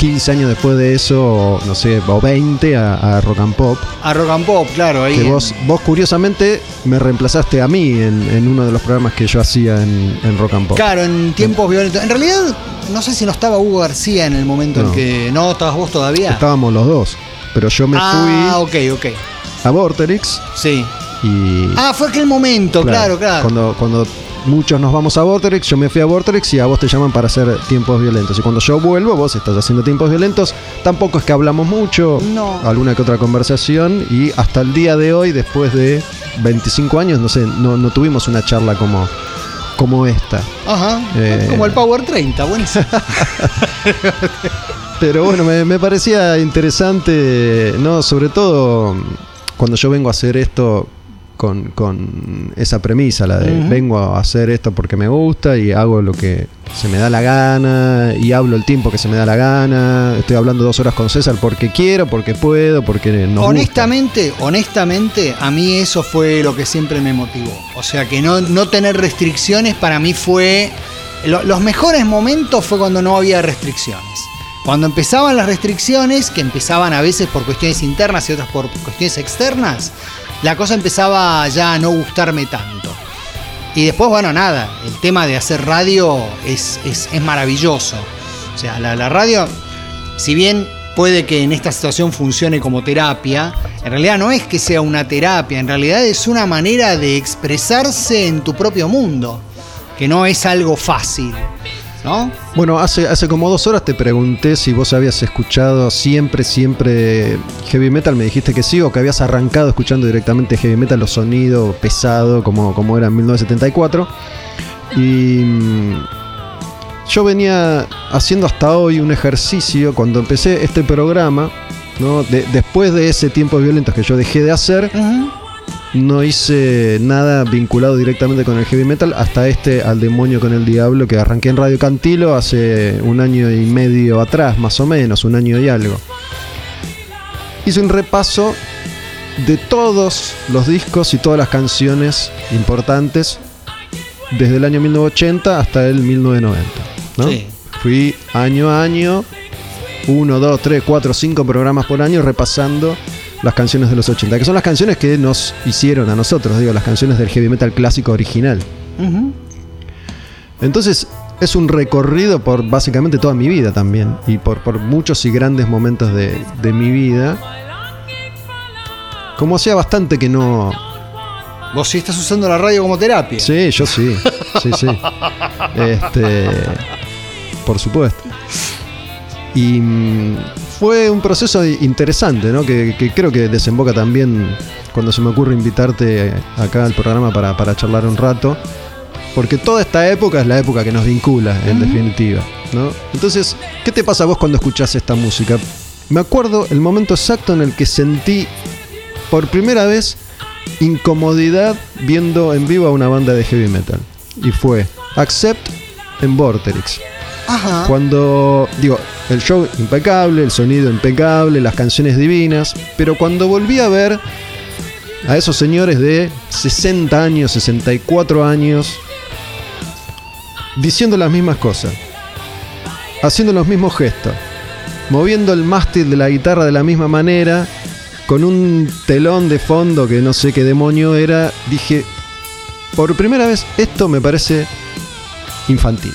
15 años después de eso, no sé, o 20 a, a Rock and Pop. A Rock and Pop, claro, ahí. Que en- vos, vos curiosamente me reemplazaste a mí en, en uno de los programas que yo hacía en, en Rock and Pop. Claro, en tiempos violentos. En realidad, no sé si no estaba Hugo García en el momento No. en que. No, estabas vos todavía. Estábamos los dos. Pero yo me ah, fui ok, ok. a Vorterix Sí. y. Ah, fue aquel momento, claro, claro. Cuando, cuando muchos nos vamos a Vorterix, yo me fui a Vorterix y a vos te llaman para hacer tiempos violentos. Y cuando yo vuelvo, vos estás haciendo tiempos violentos. Tampoco es que hablamos mucho, No. alguna que otra conversación. Y hasta el día de hoy, después de 25 años, no sé, no, no tuvimos una charla como, como esta. Ajá. Eh. Como el Power 30, buenísimo. Pero bueno, me, me parecía interesante, ¿no? Sobre todo cuando yo vengo a hacer esto con, con esa premisa, la de vengo a hacer esto porque me gusta y hago lo que se me da la gana y hablo el tiempo que se me da la gana. Estoy hablando dos horas con César porque quiero, porque puedo, porque gusta. honestamente, honestamente, a mí eso fue lo que siempre me motivó. O sea, que no, no tener restricciones para mí fue... lo- los mejores momentos fue cuando no había restricciones. Cuando empezaban las restricciones, que empezaban a veces por cuestiones internas y otras por cuestiones externas, la cosa empezaba ya a no gustarme tanto. Y después, bueno, nada, el tema de hacer radio es, es, es maravilloso. O sea, la, la radio, si bien puede que en esta situación funcione como terapia, en realidad no es que sea una terapia, en realidad es una manera de expresarse en tu propio mundo, que no es algo fácil, ¿no? Bueno, hace, hace como dos horas te pregunté si vos habías escuchado siempre, siempre heavy metal. Me dijiste que sí, o que habías arrancado escuchando directamente heavy metal, los sonidos pesado, como, como era en 1974. Y mm, yo venía haciendo hasta hoy un ejercicio cuando empecé este programa. ¿no? De- después de ese tiempo violentos que yo dejé de hacer, no hice nada vinculado directamente con el heavy metal hasta este Al demonio con el diablo que arranqué en Radio Cantilo hace un año y medio atrás, más o menos, un año y algo. Hice un repaso de todos los discos y todas las canciones importantes desde el año 1980 hasta el 1990. ¿no? Sí. Fui año a año, uno, dos, tres, cuatro, cinco programas por año repasando las canciones de los 80, que son las canciones que nos hicieron a nosotros, digo, las canciones del heavy metal clásico original. Entonces es un recorrido por básicamente toda mi vida también, y por, por muchos y grandes momentos de, de mi vida. Como hacía bastante que no... Vos sí estás usando la radio como terapia. Sí, yo sí, sí, sí. Este, por supuesto. Y mm, fue un proceso interesante, ¿no? Que, que creo que desemboca también cuando se me ocurre invitarte acá al programa para, para charlar un rato. Porque toda esta época es la época que nos vincula, en definitiva. ¿no? Entonces, ¿qué te pasa a vos cuando escuchás esta música? Me acuerdo el momento exacto en el que sentí por primera vez incomodidad viendo en vivo a una banda de heavy metal. Y fue Accept en Vorterix. Cuando, digo, el show impecable, el sonido impecable, las canciones divinas, pero cuando volví a ver a esos señores de 60 años, 64 años, diciendo las mismas cosas, haciendo los mismos gestos, moviendo el mástil de la guitarra de la misma manera, con un telón de fondo que no sé qué demonio era, dije, por primera vez esto me parece infantil.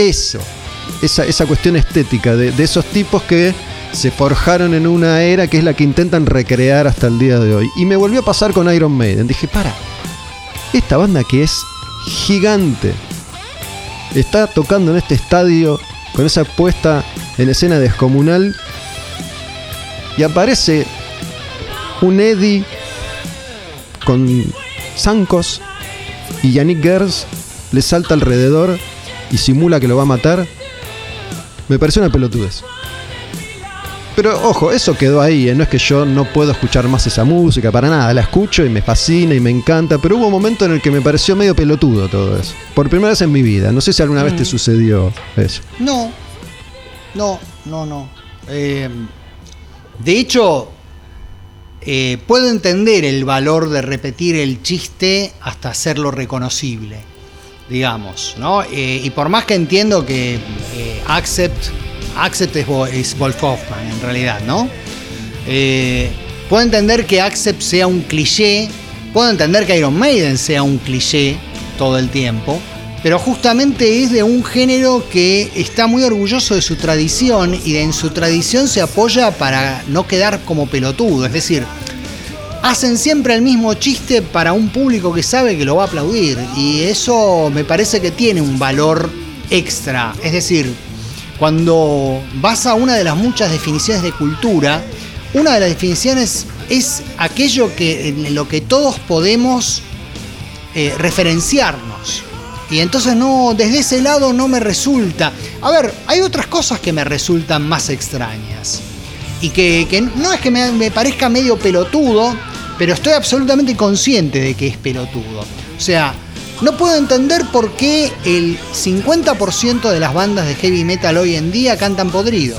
Eso, esa, esa cuestión estética de, de esos tipos que se forjaron en una era que es la que intentan recrear hasta el día de hoy. Y me volvió a pasar con Iron Maiden. Dije, para, esta banda que es gigante. Está tocando en este estadio con esa puesta en escena descomunal. Y aparece un Eddie con zancos y Yannick Gers le salta alrededor y simula que lo va a matar. Me pareció una pelotudez. Pero ojo, eso quedó ahí, ¿eh? no es que yo no puedo escuchar más esa música, para nada, la escucho y me fascina y me encanta, pero hubo un momento en el que me pareció medio pelotudo todo eso. Por primera vez en mi vida, no sé si alguna vez te sucedió eso. No, no, no, no. Eh, de hecho, eh, puedo entender el valor de repetir el chiste hasta hacerlo reconocible, digamos, ¿no? Eh, y por más que entiendo que eh, Accept, Accept es, es Wolf Hoffman en realidad, ¿no? Eh, puedo entender que Accept sea un cliché, puedo entender que Iron Maiden sea un cliché todo el tiempo, pero justamente es de un género que está muy orgulloso de su tradición y en su tradición se apoya para no quedar como pelotudo, es decir, hacen siempre el mismo chiste para un público que sabe que lo va a aplaudir y eso me parece que tiene un valor extra, es decir, cuando vas a una de las muchas definiciones de cultura, una de las definiciones es aquello que en lo que todos podemos eh, referenciarnos. Y entonces no, desde ese lado no me resulta. A ver, hay otras cosas que me resultan más extrañas. Y que, que no es que me, me parezca medio pelotudo, pero estoy absolutamente consciente de que es pelotudo. O sea, no puedo entender por qué el 50% de las bandas de heavy metal hoy en día cantan podrido.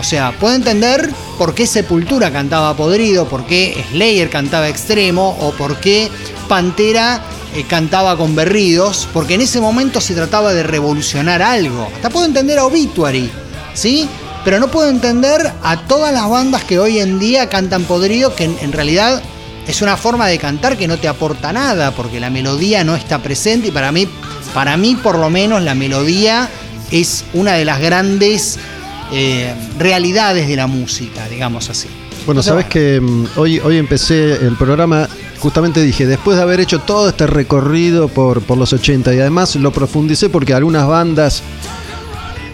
O sea, puedo entender por qué Sepultura cantaba podrido, por qué Slayer cantaba extremo o por qué Pantera eh, cantaba con berridos, porque en ese momento se trataba de revolucionar algo. Hasta puedo entender a Obituary, ¿sí? Pero no puedo entender a todas las bandas que hoy en día cantan podrido, que en, en realidad es una forma de cantar que no te aporta nada, porque la melodía no está presente y para mí, para mí por lo menos la melodía es una de las grandes eh, realidades de la música, digamos así. Bueno, sabes que mm, hoy, hoy empecé el programa, justamente dije, después de haber hecho todo este recorrido por, por los 80 y además lo profundicé porque algunas bandas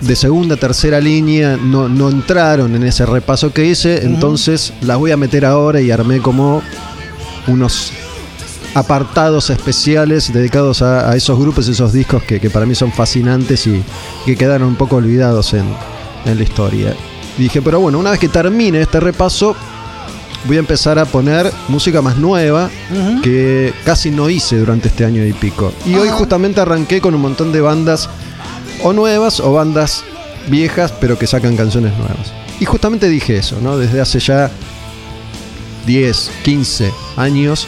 de segunda, tercera línea no, no entraron en ese repaso que hice, entonces las voy a meter ahora y armé como unos apartados especiales dedicados a, a esos grupos, esos discos que, que para mí son fascinantes y que quedaron un poco olvidados en, en la historia. Y dije, pero bueno, una vez que termine este repaso, voy a empezar a poner música más nueva que casi no hice durante este año y pico. Y hoy justamente arranqué con un montón de bandas o nuevas o bandas viejas, pero que sacan canciones nuevas. Y justamente dije eso, ¿no? Desde hace ya 10, 15 años,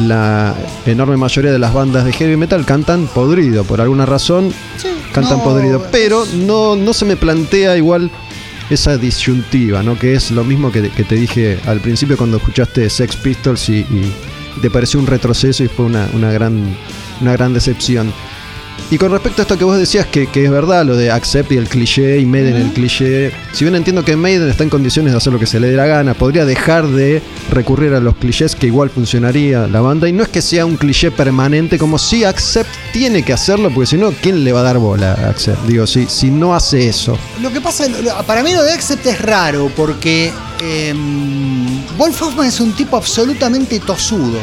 la enorme mayoría de las bandas de heavy metal cantan podrido, por alguna razón sí, cantan no, podrido. Pero no, no se me plantea igual esa disyuntiva, ¿no? Que es lo mismo que, que te dije al principio cuando escuchaste Sex Pistols y, y te pareció un retroceso y fue una, una gran, una gran decepción. Y con respecto a esto que vos decías, que, que es verdad, lo de Accept y el cliché y Maiden el cliché, si bien entiendo que Maiden está en condiciones de hacer lo que se le dé la gana, podría dejar de recurrir a los clichés que igual funcionaría la banda. Y no es que sea un cliché permanente, como si Accept tiene que hacerlo, porque si no, ¿quién le va a dar bola a Accept? Digo, si, si no hace eso. Lo que pasa, para mí lo de Accept es raro porque eh, Wolf Hoffman es un tipo absolutamente tosudo.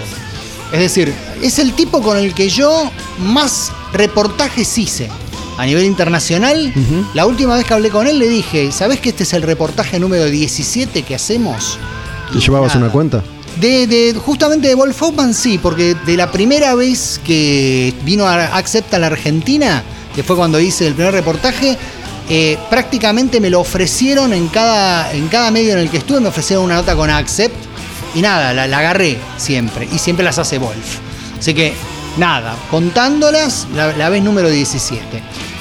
Es decir, es el tipo con el que yo más reportajes hice. A nivel internacional, la última vez que hablé con él le dije, ¿sabés que este es el reportaje número 17 que hacemos? ¿Te llevabas nada. una cuenta? De, de- justamente de Wolf Hoffman sí, porque de la primera vez que vino a Accept a la Argentina, que fue cuando hice el primer reportaje, eh, prácticamente me lo ofrecieron en cada, en cada medio en el que estuve, me ofrecieron una nota con Accept y nada, la, la agarré siempre y siempre las hace Wolf. Así que nada, contándolas, la, vez número 17.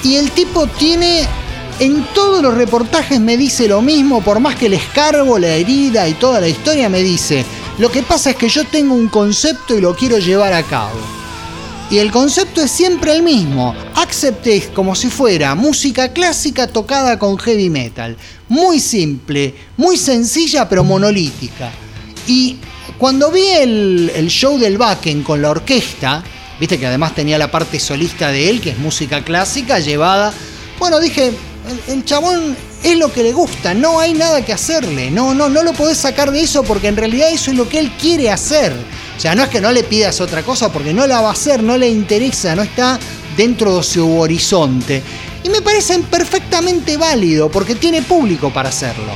Y el tipo tiene en todos los reportajes me dice lo mismo, por más que le escarbo la herida y toda la historia, me dice, lo que pasa es que yo tengo un concepto y lo quiero llevar a cabo. Y el concepto es siempre el mismo. Accepté como si fuera música clásica tocada con heavy metal. Muy simple, muy sencilla pero monolítica. Y cuando vi el, el show del Bakken con la orquesta, viste que además tenía la parte solista de él, que es música clásica llevada. Bueno, dije, el, chabón es lo que le gusta, no hay nada que hacerle, no, no, no lo podés sacar de eso porque en realidad eso es lo que él quiere hacer. O sea, no es que no le pidas otra cosa porque no la va a hacer, no le interesa, no está dentro de su horizonte. Y me parecen perfectamente válido porque tiene público para hacerlo.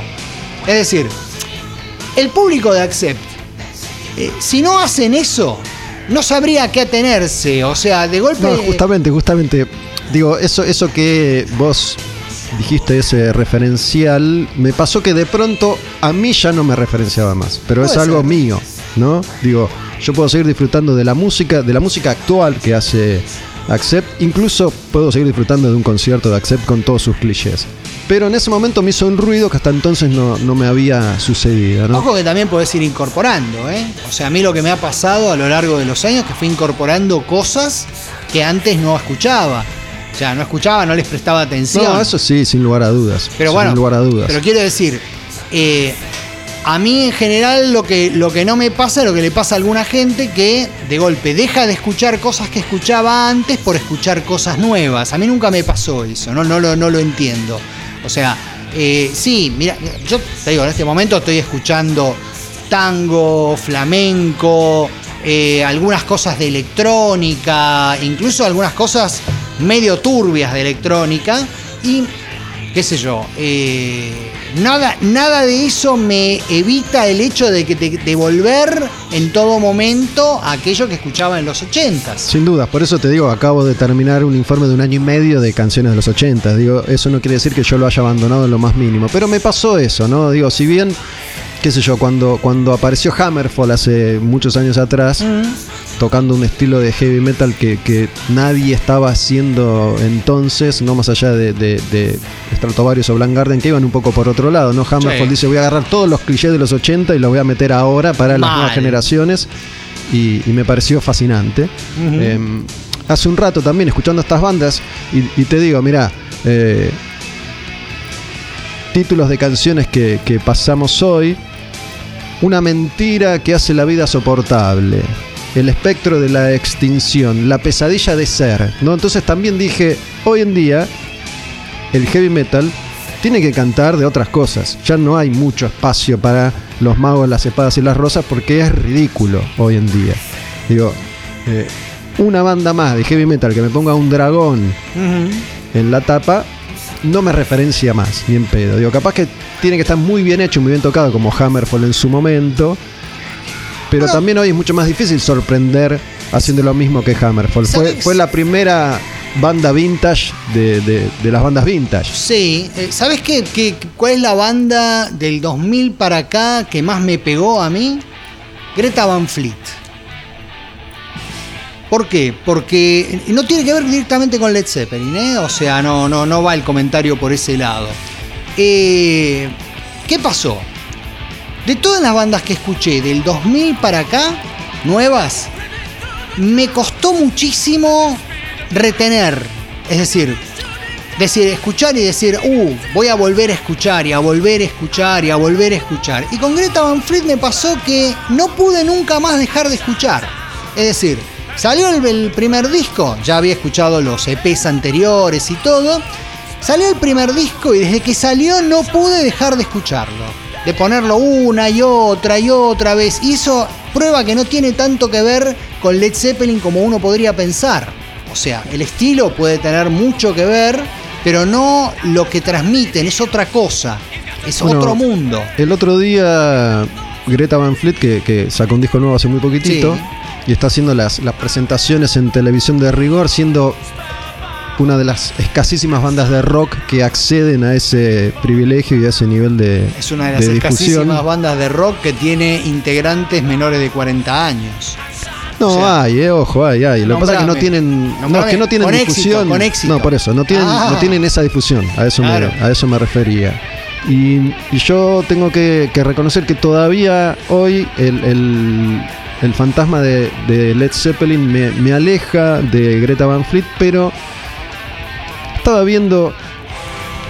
Es decir, el público de Accept, eh, si no hacen eso, no sabría qué atenerse. O sea, de golpe. No, justamente, justamente. Digo, eso, eso que vos dijiste, ese referencial, me pasó que de pronto a mí ya no me referenciaba más. Pero es algo ser. mío, ¿no? Digo, yo puedo seguir disfrutando de la música, de la música actual que hace Accept. Incluso puedo seguir disfrutando de un concierto de Accept con todos sus clichés. Pero en ese momento me hizo un ruido que hasta entonces no, no me había sucedido, ¿no? Ojo que también podés ir incorporando, ¿eh? O sea, a mí lo que me ha pasado a lo largo de los años es que fui incorporando cosas que antes no escuchaba. O sea, no escuchaba, no les prestaba atención. No, eso sí, sin lugar a dudas. Pero sin bueno, lugar a dudas. pero quiero decir, eh, a mí en general lo que, lo que no me pasa es lo que le pasa a alguna gente que de golpe deja de escuchar cosas que escuchaba antes por escuchar cosas nuevas. A mí nunca me pasó eso, no, no, lo, no lo entiendo. O sea, eh, sí, mira, yo te digo, en este momento estoy escuchando tango, flamenco, eh, algunas cosas de electrónica, incluso algunas cosas medio turbias de electrónica y qué sé yo, eh, nada, nada de eso me evita el hecho de que de, de volver en todo momento a aquello que escuchaba en los ochentas. Sin dudas, por eso te digo, acabo de terminar un informe de un año y medio de canciones de los 80. Digo, eso no quiere decir que yo lo haya abandonado en lo más mínimo. Pero me pasó eso, ¿no? Digo, si bien, qué sé yo, cuando, cuando apareció Hammerfall hace muchos años atrás, tocando un estilo de heavy metal que, que nadie estaba haciendo entonces, no más allá de, de, de Stratovarius o Blind Garden, que iban un poco por otro lado, ¿no? Hammerfall Sí. dice, voy a agarrar todos los clichés de los 80 y los voy a meter ahora para las nuevas generaciones. Y, y me pareció fascinante. Eh, hace un rato también escuchando estas bandas y, y te digo, mira, eh, títulos de canciones que, que pasamos hoy, una mentira que hace la vida soportable, el espectro de la extinción, la pesadilla de ser, ¿no? Entonces también dije, hoy en día el heavy metal tiene que cantar de otras cosas. Ya no hay mucho espacio para los magos, las espadas y las rosas porque es ridículo hoy en día. Digo, eh, una banda más de heavy metal que me ponga un dragón en la tapa no me referencia más, ni en pedo. Digo, capaz que tiene que estar muy bien hecho, muy bien tocado, como Hammerfall en su momento. Pero también hoy es mucho más difícil sorprender haciendo lo mismo que Hammerfall. Fue, la primera banda vintage de, de- de las bandas vintage. Sí, eh, ¿sabes qué, qué- cuál es la banda del 2000 para acá que más me pegó a mí? Greta Van Fleet. ¿Por qué? Porque no tiene que ver directamente con Led Zeppelin, ¿eh? O sea, no, no, no va el comentario por ese lado. Eh, ¿Qué pasó? De todas las bandas que escuché del 2000 para acá, nuevas, me costó muchísimo retener. Es decir, decir, escuchar y decir, uh, voy a volver a escuchar y a volver a escuchar y a volver a escuchar. Y con Greta Van Fleet me pasó que no pude nunca más dejar de escuchar. Es decir, salió el, el primer disco, ya había escuchado los EPs anteriores y todo. Salió el primer disco y desde que salió no pude dejar de escucharlo. De ponerlo una y otra y otra vez. Y eso prueba que no tiene tanto que ver con Led Zeppelin como uno podría pensar. O sea, el estilo puede tener mucho que ver, pero no lo que transmiten, es otra cosa. Es Bueno, otro mundo. El otro día, Greta Van Fleet, que, que sacó un disco nuevo hace muy poquitito, Sí. y está haciendo las, las presentaciones en televisión de rigor, siendo una de las escasísimas bandas de rock que acceden a ese privilegio y a ese nivel de, Es una de las de escasísimas bandas de rock que tiene integrantes menores de 40 años. No, O sea, hay, eh, ojo, hay, hay. Lo que pasa es que no nombrame. tienen, no, es Nombrame. que no tienen Con éxito, difusión. con éxito. No, por eso, no tienen, Ah. no tienen esa difusión. A eso, Claro. me, a eso me refería. Y, y yo tengo que, que reconocer que todavía hoy el, el- el fantasma de, de Led Zeppelin me, me aleja de Greta Van Fleet, pero estaba viendo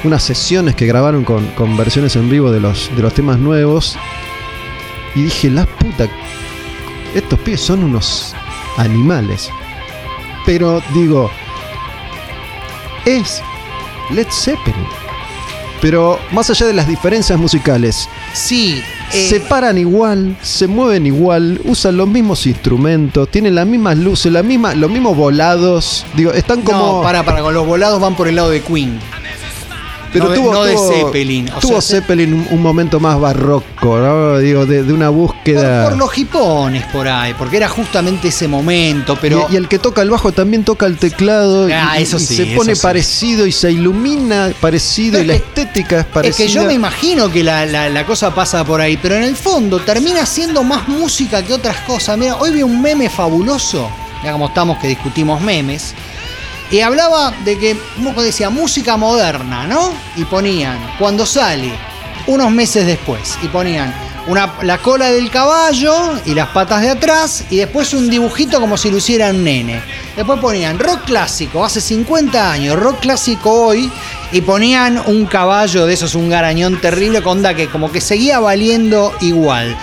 unas sesiones que grabaron con, versiones en vivo de los, de los temas nuevos y dije, la puta, estos pies son unos animales. Pero digo, es Led Zeppelin. Pero más allá de las diferencias musicales, Sí. eh, se paran igual, se mueven igual, usan los mismos instrumentos, tienen las mismas luces, la misma, los mismos volados. Digo, están como. No, para, para, con los volados van por el lado de Queen. Pero no de- tuvo, no de tuvo- Zeppelin, o tuvo sea, Zeppelin un, un momento más barroco, ¿no? Digo, de, de una búsqueda. por los hipones por ahí, porque era justamente ese momento, pero. y, y el que toca el bajo también toca el teclado y- Ah, y, eso y sí, se eso pone sí. parecido y se ilumina parecido Pero y la es que- estética es Es parecida. que yo me imagino que la, la- la cosa pasa por ahí, pero en el fondo termina siendo más música que otras cosas. Mira, hoy vi un meme fabuloso, ya como estamos que discutimos memes, y hablaba de que, decía, música moderna, ¿no? Y ponían, cuando sale, unos meses después, y ponían una, la cola del caballo y las patas de atrás, y después un dibujito como si lo nene. Después ponían rock clásico, hace 50 años, rock clásico hoy, y ponían un caballo de esos, un garañón terrible, con onda que como que seguía valiendo igual.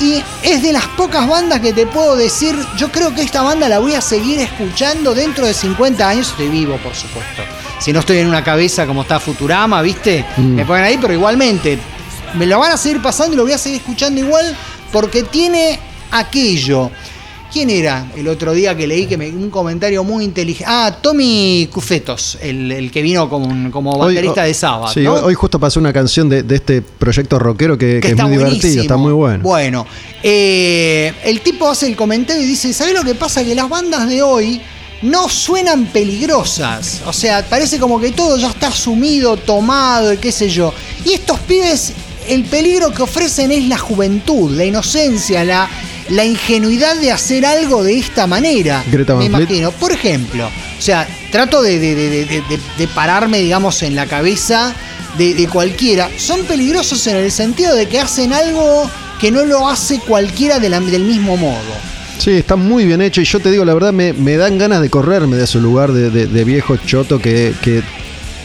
Y es de las pocas bandas que te puedo decir, yo creo que esta banda la voy a seguir escuchando dentro de 50 años, estoy vivo por supuesto. Si no estoy en una cabeza como está Futurama, ¿viste? Mm. Me ponen ahí, pero igualmente me lo van a seguir pasando y lo voy a seguir escuchando igual porque tiene aquello. ¿Quién era el otro día que leí que me, un comentario muy inteligente? Ah, Tommy Cufetos, el, el que vino como, como baterista oh, de Sabbath. Sí, ¿no? hoy, justo pasó una canción de, de este proyecto rockero que, que es muy divertido, está muy bueno. Bueno, eh, el tipo hace el comentario y dice, ¿sabes lo que pasa? Que las bandas de hoy no suenan peligrosas. O sea, parece como que todo ya está asumido, tomado, y qué sé yo. Y estos pibes, el peligro que ofrecen es la juventud, la inocencia, la, la ingenuidad de hacer algo de esta manera. Greta Me imagino. Por ejemplo, o sea, trato de, de- de- de- de- de pararme, digamos, en la cabeza de, cualquiera. Son peligrosos en el sentido de que hacen algo que no lo hace cualquiera de la- del mismo modo. Sí, está muy bien hecho y yo te digo, la verdad, me, me dan ganas de correrme de su lugar de, de- de viejo choto que, que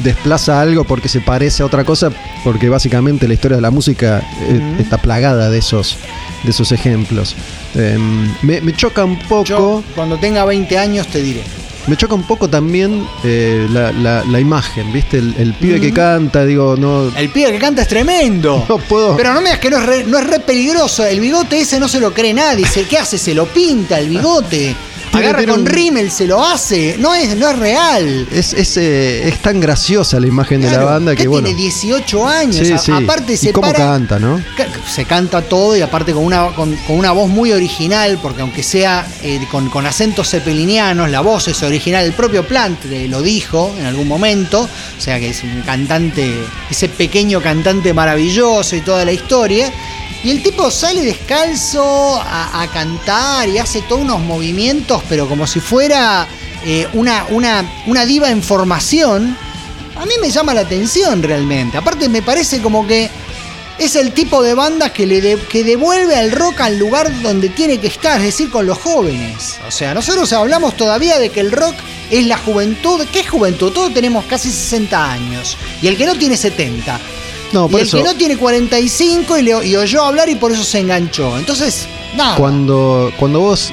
desplaza algo porque se parece a otra cosa, porque básicamente la historia de la música eh, está plagada de esos, de esos ejemplos. Em, me, me choca un poco... Yo, cuando tenga 20 años, te diré. Me choca un poco también eh, la, la- la imagen, ¿viste? El, el pibe que canta, digo, no. El pibe que canta es tremendo. No puedo. Pero no me digas que no es, re, no es re peligroso. El bigote ese no se lo cree nadie. ¿Qué hace? Se lo pinta el bigote. Agarra con un- rímel, se lo hace. No es, no es real. Es, es, eh, es tan graciosa la imagen de la banda que, ¿qué bueno. tiene 18 años. Sí, A- sí. Aparte y se cómo para- canta, ¿no? Se canta todo y aparte con una, con, con una voz muy original, porque aunque sea eh, con, con acentos cepelinianos, la voz es original. El propio Plant lo dijo en algún momento, o sea que es un cantante, ese pequeño cantante maravilloso y toda la historia. Y el tipo sale descalzo a, cantar y hace todos unos movimientos, pero como si fuera eh, una, una, una diva en formación. A mí me llama la atención realmente. Aparte me parece como que es el tipo de banda que, le que devuelve al rock al lugar donde tiene que estar, es decir, con los jóvenes. O sea, nosotros hablamos todavía de que el rock es la juventud. ¿Qué es juventud? Todos tenemos casi 60 años. Y el que no tiene 70. No, y el eso. que no tiene 45 y, le, y oyó hablar y por eso se enganchó. Entonces, nada. Cuando, cuando vos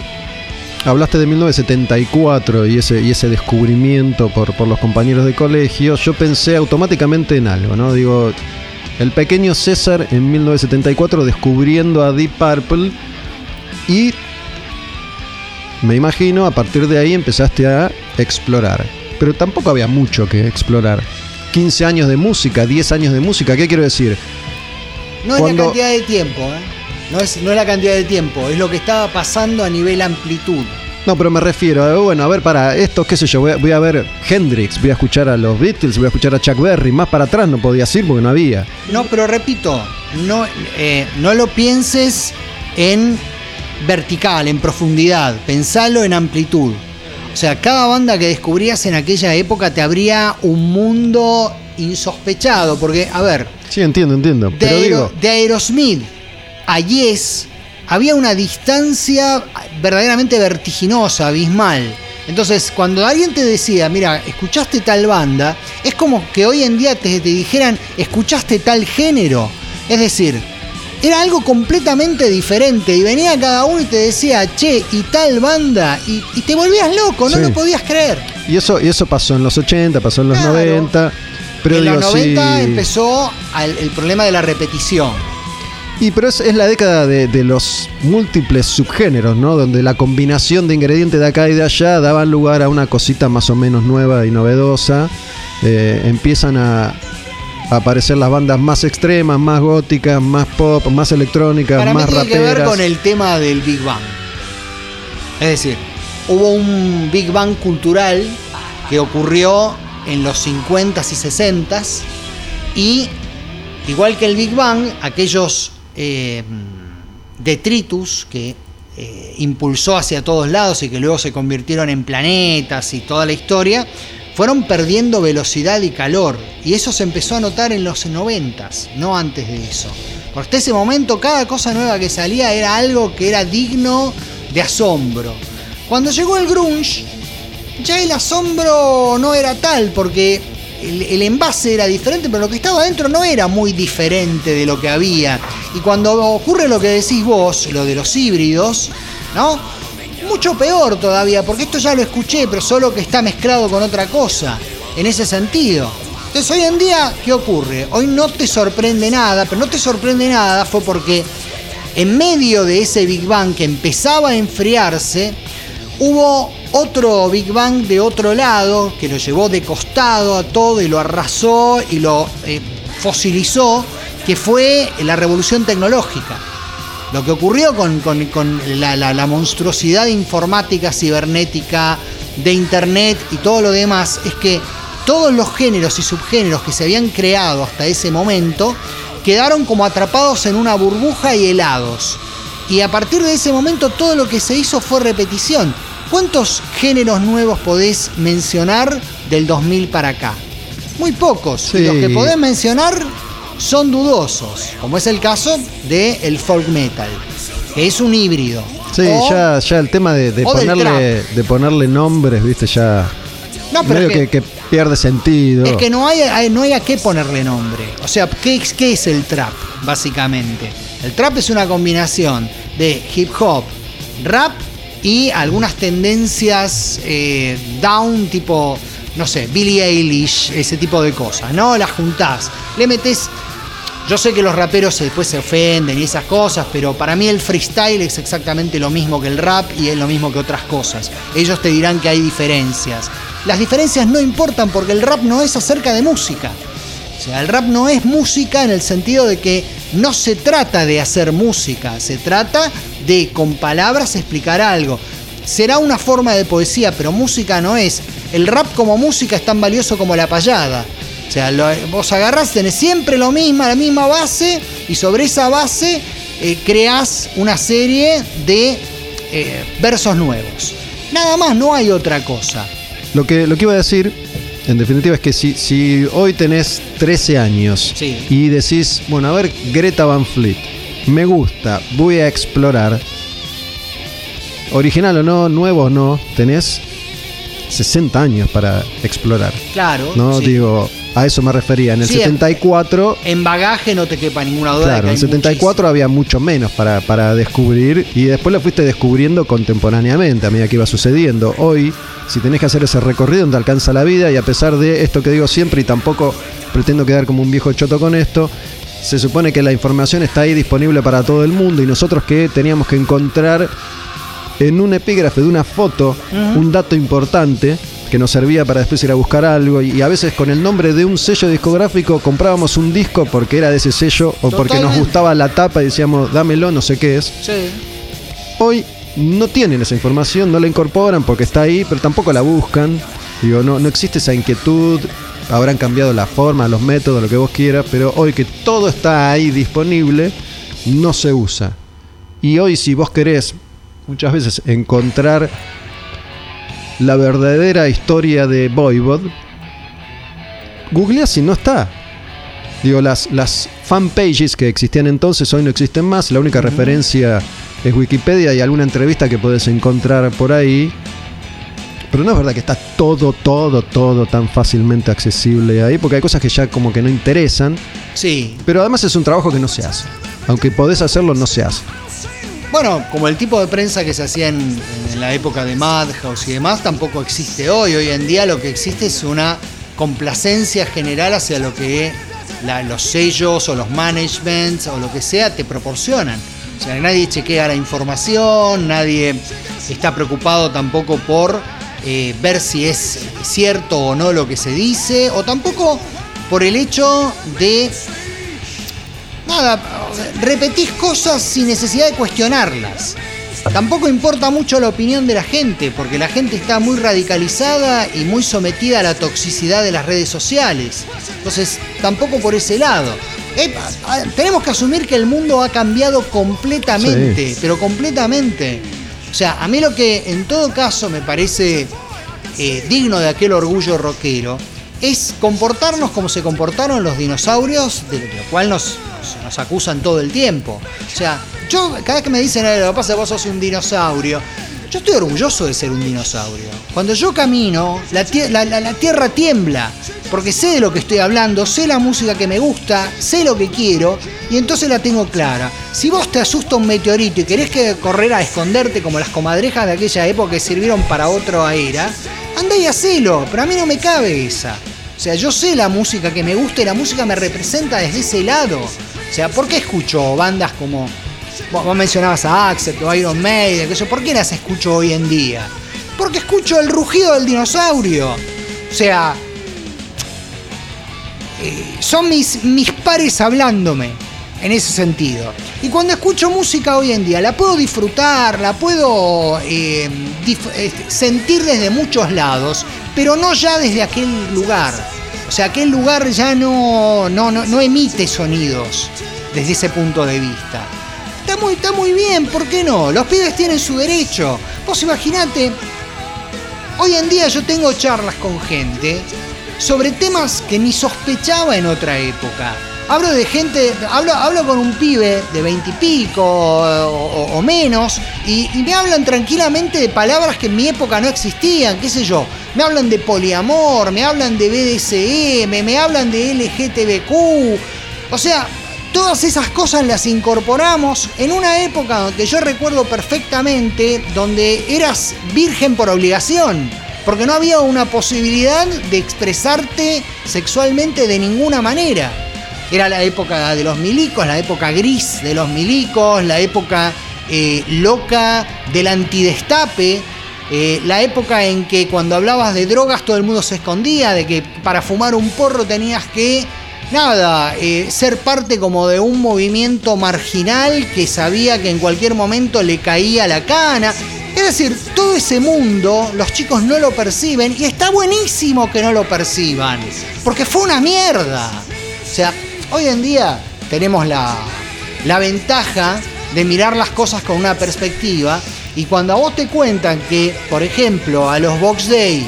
hablaste de 1974 y ese, y ese descubrimiento por, por los compañeros de colegio, yo pensé automáticamente en algo, ¿no? Digo, el pequeño César en 1974 descubriendo a Deep Purple y me imagino a partir de ahí empezaste a explorar. Pero tampoco había mucho que explorar. 15 años de música, 10 años de música, ¿qué quiero decir? No es la cantidad de tiempo, ¿eh? No es, no es la cantidad de tiempo, es lo que estaba pasando a nivel amplitud. No, pero me refiero, a, bueno, a ver, para esto, qué sé yo, voy a, voy a ver Hendrix, voy a escuchar a los Beatles, voy a escuchar a Chuck Berry, más para atrás no podía ir porque no había. No, pero repito, no, eh, no lo pienses en vertical, en profundidad, pensalo en amplitud. O sea, cada banda que descubrías en aquella época te abría un mundo insospechado, porque, a ver, Sí, entiendo, entiendo, de, pero Aero- digo, de Aerosmith a Yes había una distancia verdaderamente vertiginosa, abismal. Entonces, cuando alguien te decía, mira, escuchaste tal banda, es como que hoy en día te, te dijeran, escuchaste tal género. Es decir, era algo completamente diferente. Y venía cada uno y te decía, che, y tal banda. Y, y te volvías loco, no Sí. lo podías creer. Y eso, y eso pasó en los 80, pasó en los Claro. 90. Pero en digo, los 90 sí. empezó el problema de la repetición. Y pero es, es la década de, de los múltiples subgéneros, ¿no? Donde la combinación de ingredientes de acá y de allá daban lugar a una cosita más o menos nueva y novedosa. Eh, empiezan a aparecer las bandas más extremas, más góticas, más pop, más electrónicas, Para mí más tiene que ver con el tema del Big Bang. Es decir, hubo un Big Bang cultural que ocurrió en los 50s y 60s y igual que el Big Bang, aquellos eh, detritus que eh, impulsó hacia todos lados y que luego se convirtieron en planetas y toda la historia, fueron perdiendo velocidad y calor. Y eso se empezó a notar en los 90s, no antes de eso. Hasta ese momento cada cosa nueva que salía era algo que era digno de asombro. Cuando llegó el grunge, ya el asombro no era tal, porque el, el envase era diferente, pero lo que estaba adentro no era muy diferente de lo que había. Y cuando ocurre lo que decís vos, lo de los híbridos, ¿no? Mucho peor todavía, porque esto ya lo escuché, pero solo que está mezclado con otra cosa, en ese sentido. Entonces hoy en día, ¿qué ocurre? Hoy no te sorprende nada, pero no te sorprende nada fue porque en medio de ese Big Bang que empezaba a enfriarse, hubo otro Big Bang de otro lado que lo llevó de costado a todo y lo arrasó y lo eh, fosilizó, que fue la revolución tecnológica. Lo que ocurrió con, con- con la, la- la monstruosidad informática, cibernética, de internet y todo lo demás es que todos los géneros y subgéneros que se habían creado hasta ese momento quedaron como atrapados en una burbuja y helados. Y a partir de ese momento todo lo que se hizo fue repetición. ¿Cuántos géneros nuevos podés mencionar del 2000 para acá? Muy pocos. Y Sí. los que podés mencionar son dudosos, como es el caso del el folk metal, que es un híbrido. Sí, O- ya, ya el tema de, ponerle, de ponerle nombres, viste, ya No, pero medio es que, que, que pierde sentido. es que no hay, hay- no hay a qué ponerle nombre. O sea, ¿qué, es- qué es el trap, básicamente? El trap es una combinación de hip hop, rap y algunas tendencias eh, down, tipo, no sé, Billie Eilish, ese tipo de cosas, ¿no? Las juntás, le metes Yo sé que los raperos después se ofenden y esas cosas, pero para mí el freestyle es exactamente lo mismo que el rap y es lo mismo que otras cosas. Ellos te dirán que hay diferencias. Las diferencias no importan porque el rap no es acerca de música. O sea, el rap no es música en el sentido de que no se trata de hacer música, se trata de con palabras explicar algo. Será una forma de poesía, pero música no es. El rap como música es tan valioso como la payada. O sea, lo- vos agarrás, tenés siempre lo mismo, la misma base, y sobre esa base eh, creás una serie de eh, versos nuevos. Nada más, no hay otra cosa. Lo que, lo que iba a decir, en definitiva, es que si, si hoy tenés 13 años Sí. y decís, bueno, a ver, Greta Van Fleet, me gusta, voy a explorar, original o no, nuevo o no, tenés 60 años para explorar. Claro. No, sí. digo, a eso me refería. En el Sí, 74, En bagaje no te quepa ninguna duda. claro, en el hay 74 había mucho menos para, para descubrir y después lo fuiste descubriendo contemporáneamente a medida que iba sucediendo. Hoy, si tenés que hacer ese recorrido, no te alcanza la vida y a pesar de esto que digo siempre y tampoco pretendo quedar como un viejo choto con esto, se supone que la información está ahí disponible para todo el mundo y nosotros que teníamos que encontrar en un epígrafe de una foto un dato importante que nos servía para después ir a buscar algo y a veces con el nombre de un sello discográfico comprábamos un disco porque era de ese sello o porque nos gustaba la tapa y decíamos dámelo, no sé qué es. Sí. Hoy no tienen esa información, no la incorporan porque está ahí, pero tampoco la buscan. Digo, no, no existe esa inquietud, habrán cambiado la forma, los métodos, lo que vos quieras, pero hoy que todo está ahí disponible, no se usa. Y hoy si vos querés muchas veces encontrar la verdadera historia de Voivod, googleás si no está. Digo, las, las fanpages que existían entonces hoy no existen más. La única referencia es Wikipedia y alguna entrevista que puedes encontrar por ahí. Pero no es verdad que está todo, todo, todo tan fácilmente accesible ahí, porque hay cosas que ya como que no interesan. Sí. Pero además es un trabajo que no se hace. aunque podés hacerlo, no se hace. Bueno, como el tipo de prensa que se hacía en, la época de Madhouse y demás, tampoco existe hoy. Hoy en día lo que existe es una complacencia general hacia lo que los sellos o los managements o lo que sea te proporcionan. O sea, nadie chequea la información, nadie está preocupado tampoco por eh, ver si es cierto o no lo que se dice, o tampoco por el hecho de nada, repetís cosas sin necesidad de cuestionarlas. Tampoco importa mucho la opinión de la gente, porque la gente está muy radicalizada y muy sometida a la toxicidad de las redes sociales. Entonces, tampoco por ese lado. Eh, tenemos que asumir que el mundo ha cambiado completamente, pero completamente. O sea, a mí lo que en todo caso me parece eh, digno de aquel orgullo rockero es comportarnos como se comportaron los dinosaurios, de lo cual nos, nos, acusan todo el tiempo. O sea, yo cada vez que me dicen, "Eh, lo que pasa vos sos un dinosaurio, yo estoy orgulloso de ser un dinosaurio. Cuando yo camino, la tierra tiembla, porque sé de lo que estoy hablando, sé la música que me gusta, sé lo que quiero, y entonces la tengo clara. Si vos te asusta un meteorito y querés que correr a esconderte como las comadrejas de aquella época que sirvieron para otra era, anda y hacelo, pero a mí no me cabe esa. O sea, yo sé la música que me gusta y la música me representa desde ese lado. O sea, ¿por qué escucho bandas como Vos, mencionabas a Axel o Iron Maiden, que ¿por qué las escucho hoy en día? Porque escucho el rugido del dinosaurio. O sea, eh, son mis, mis pares hablándome en ese sentido. Y cuando escucho música hoy en día, la puedo disfrutar, la puedo eh, eh, sentir desde muchos lados, pero no ya desde aquel lugar. O sea, aquel lugar ya no, no, no, emite sonidos desde ese punto de vista. Está muy, está muy bien, ¿por qué no? Los pibes tienen su derecho. Vos imaginate, hoy en día yo tengo charlas con gente sobre temas que ni sospechaba en otra época. Hablo de gente, hablo, hablo con un pibe de veintipico o, o- menos y, y me hablan tranquilamente de palabras que en mi época no existían, qué sé yo. Me hablan de poliamor, me hablan de BDSM, me hablan de LGTBQ. O sea, todas esas cosas las incorporamos en una época donde yo recuerdo perfectamente donde eras virgen por obligación. Porque no había una posibilidad de expresarte sexualmente de ninguna manera. Era la época de los milicos, la época gris de los milicos, la época eh, loca del antidestape, eh, la época en que cuando hablabas de drogas todo el mundo se escondía, de que para fumar un porro tenías que, nada, eh, ser parte como de un movimiento marginal que sabía que en cualquier momento le caía la cana. Es decir, todo ese mundo los chicos no lo perciben y está buenísimo que no lo perciban, porque fue una mierda. O sea, hoy en día tenemos la, la ventaja de mirar las cosas con una perspectiva y cuando a vos te cuentan que, por ejemplo, a los Box Day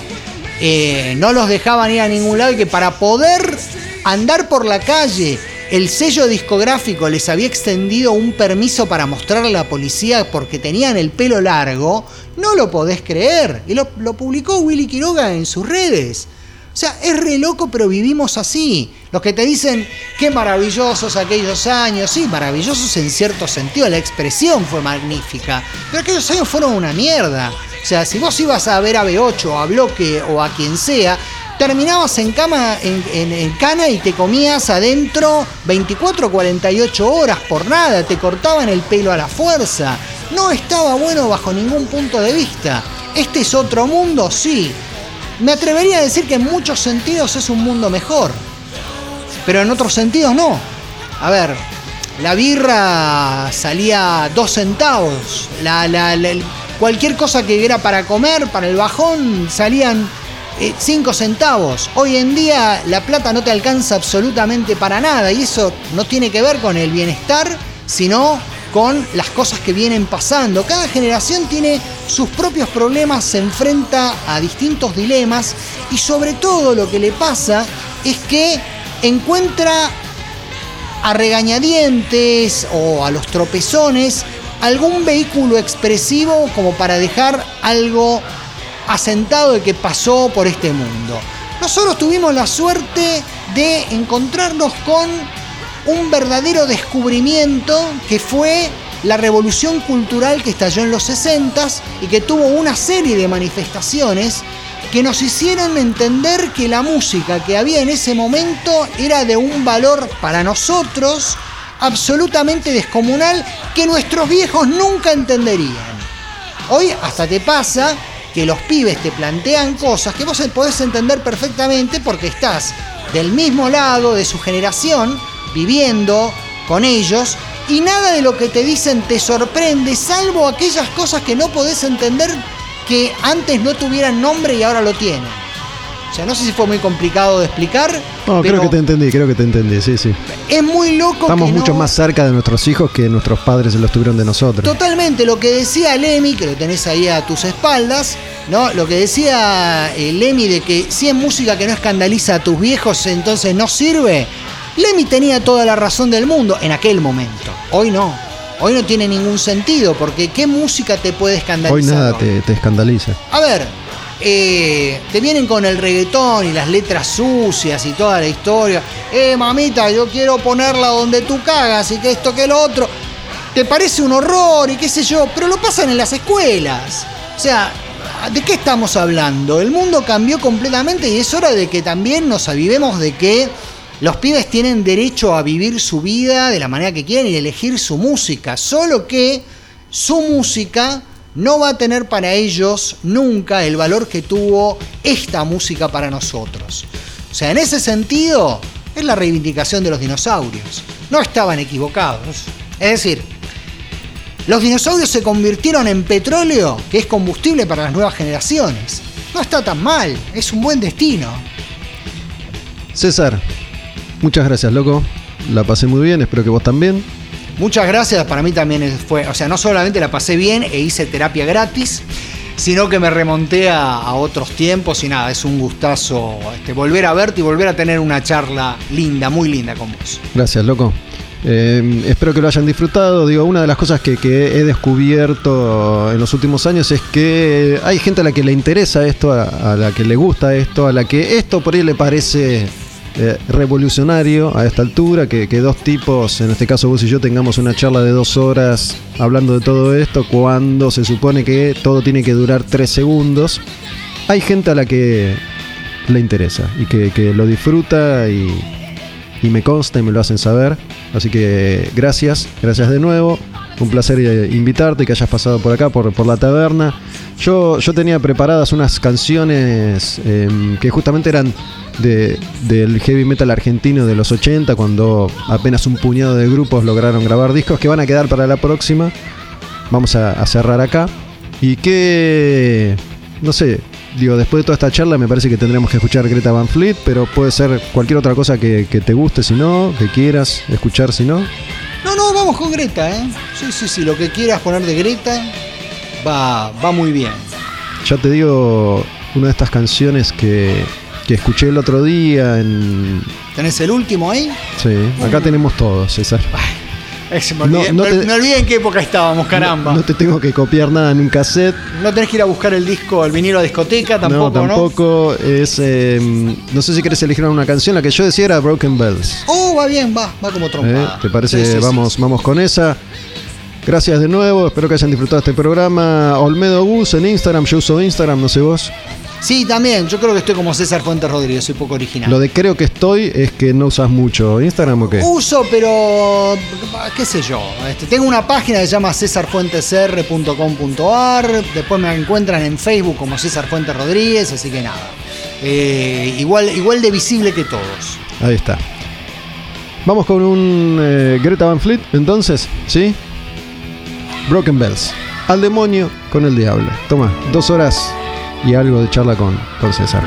eh, no los dejaban ir a ningún lado y que para poder andar por la calle el sello discográfico les había extendido un permiso para mostrarle a la policía porque tenían el pelo largo, no lo podés creer. Y lo, lo publicó Willy Quiroga en sus redes. O sea, es re loco, pero vivimos así. Los que te dicen qué maravillosos aquellos años, sí, maravillosos en cierto sentido, la expresión fue magnífica, pero aquellos años fueron una mierda. O sea, si vos ibas a ver a B8 o a Bloque o a quien sea, terminabas en cama, en, en- en cana y te comías adentro 24 o 48 horas por nada, te cortaban el pelo a la fuerza. No estaba bueno bajo ningún punto de vista. ¿Este es otro mundo? Sí. Me atrevería a decir que en muchos sentidos es un mundo mejor. Pero en otros sentidos no. A ver, la birra salía dos centavos. La, la- cualquier cosa que era para comer, para el bajón, salían eh, cinco centavos. Hoy en día la plata no te alcanza absolutamente para nada. Y eso no tiene que ver con el bienestar, sino con las cosas que vienen pasando. Cada generación tiene sus propios problemas, se enfrenta a distintos dilemas y sobre todo lo que le pasa es que encuentra a regañadientes o a los tropezones algún vehículo expresivo como para dejar algo asentado de que pasó por este mundo. Nosotros tuvimos la suerte de encontrarnos con un verdadero descubrimiento que fue la revolución cultural que estalló en los 60 y que tuvo una serie de manifestaciones que nos hicieron entender que la música que había en ese momento era de un valor para nosotros absolutamente descomunal que nuestros viejos nunca entenderían. Hoy hasta te pasa que los pibes te plantean cosas que vos podés entender perfectamente porque estás del mismo lado de su generación, viviendo con ellos, y nada de lo que te dicen te sorprende, salvo aquellas cosas que no podés entender que antes no tuvieran nombre y ahora lo tienen. O sea, no sé si fue muy complicado de explicar. No, pero creo que te entendí, creo que te entendí, sí, sí. Es muy loco. Estamos que mucho no- más cerca de nuestros hijos que nuestros padres se los tuvieron de nosotros. Totalmente, lo que decía Lemmy, que lo tenés ahí a tus espaldas, ¿no? Lo que decía eh, Lemmy de que si es música que no escandaliza a tus viejos, entonces no sirve. Lemmy tenía toda la razón del mundo en aquel momento. Hoy no. Hoy no tiene ningún sentido, porque ¿qué música te puede escandalizar? Hoy nada te escandaliza. A ver, eh, te vienen con el reggaetón y las letras sucias y toda la historia. Eh, mamita, yo quiero ponerla donde tú cagas y que esto que lo otro. Te parece un horror y qué sé yo, pero lo pasan en las escuelas. O sea, ¿de qué estamos hablando? El mundo cambió completamente y es hora de que también nos avivemos de que los pibes tienen derecho a vivir su vida de la manera que quieren y elegir su música. Solo que su música no va a tener para ellos nunca el valor que tuvo esta música para nosotros. O sea, en ese sentido, es la reivindicación de los dinosaurios. No estaban equivocados. Es decir, los dinosaurios se convirtieron en petróleo, que es combustible para las nuevas generaciones. No está tan mal, es un buen destino. César, muchas gracias, loco. La pasé muy bien, espero que vos también. Muchas gracias, para mí también fue, o sea, no solamente la pasé bien e hice terapia gratis, sino que me remonté a, a otros tiempos y nada, es un gustazo este, volver a verte y volver a tener una charla linda, muy linda con vos. Gracias, loco. Eh, espero que lo hayan disfrutado. Digo, una de las cosas que, que he descubierto en los últimos años es que hay gente a la que le interesa esto, a, a la que le gusta esto, a la que esto por ahí le parece eh, revolucionario a esta altura, que, que dos tipos, en este caso vos y yo, tengamos una charla de dos horas hablando de todo esto, cuando se supone que todo tiene que durar tres segundos. Hay gente a la que le interesa y que, que lo disfruta y, y me consta y me lo hacen saber. Así que gracias, gracias de nuevo. Un placer eh, invitarte, que hayas pasado por acá, por, la taberna. Yo, yo tenía preparadas unas canciones eh, que justamente eran de- del heavy metal argentino de los 80, cuando apenas un puñado de grupos lograron grabar discos que van a quedar para la próxima. Vamos a, a cerrar acá. Y que, no sé, digo, después de toda esta charla me parece que tendremos que escuchar Greta Van Fleet, pero puede ser cualquier otra cosa que, que te guste si no, que quieras escuchar si no. No, no, vamos con Greta, ¿eh? Sí, sí, sí, lo que quieras poner de Greta va, va muy bien. Ya te digo, una de estas canciones que, que escuché el otro día en... ¿Tenés el último ahí? Sí, acá tenemos todo, César. Ese, me, No, olvidé, no me- te- me olvidé en qué época estábamos, caramba. No, no te tengo que copiar nada en un cassette. No tenés que ir a buscar el disco, el vinilo a discoteca, tampoco, no, ¿no? tampoco. Es, eh, no sé si querés elegir una canción. La que yo decía era Broken Bells. Oh, va bien, va, va como ¿eh? trompada. ¿Te parece? Sí, sí, sí. vamos, vamos con esa. Gracias de nuevo, espero que hayan disfrutado este programa. Olmedo Gus en Instagram, yo uso Instagram, no sé vos. Sí, también, yo creo que estoy como César Fuentes Rodríguez, soy poco original. Lo de creo que estoy es que no usas mucho Instagram o qué. Uso, pero qué sé yo. Este, tengo una página que se llama cesarfuentesr.com.ar. Después me encuentran en Facebook como César Fuentes Rodríguez, así que nada. Eh, igual, igual de visible que todos. Ahí está. Vamos con un eh, Greta Van Fleet, entonces, ¿sí? Broken Bells. Al demonio con el diablo. Toma, dos horas y algo de charla con, con César.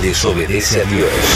Desobedece a Dios.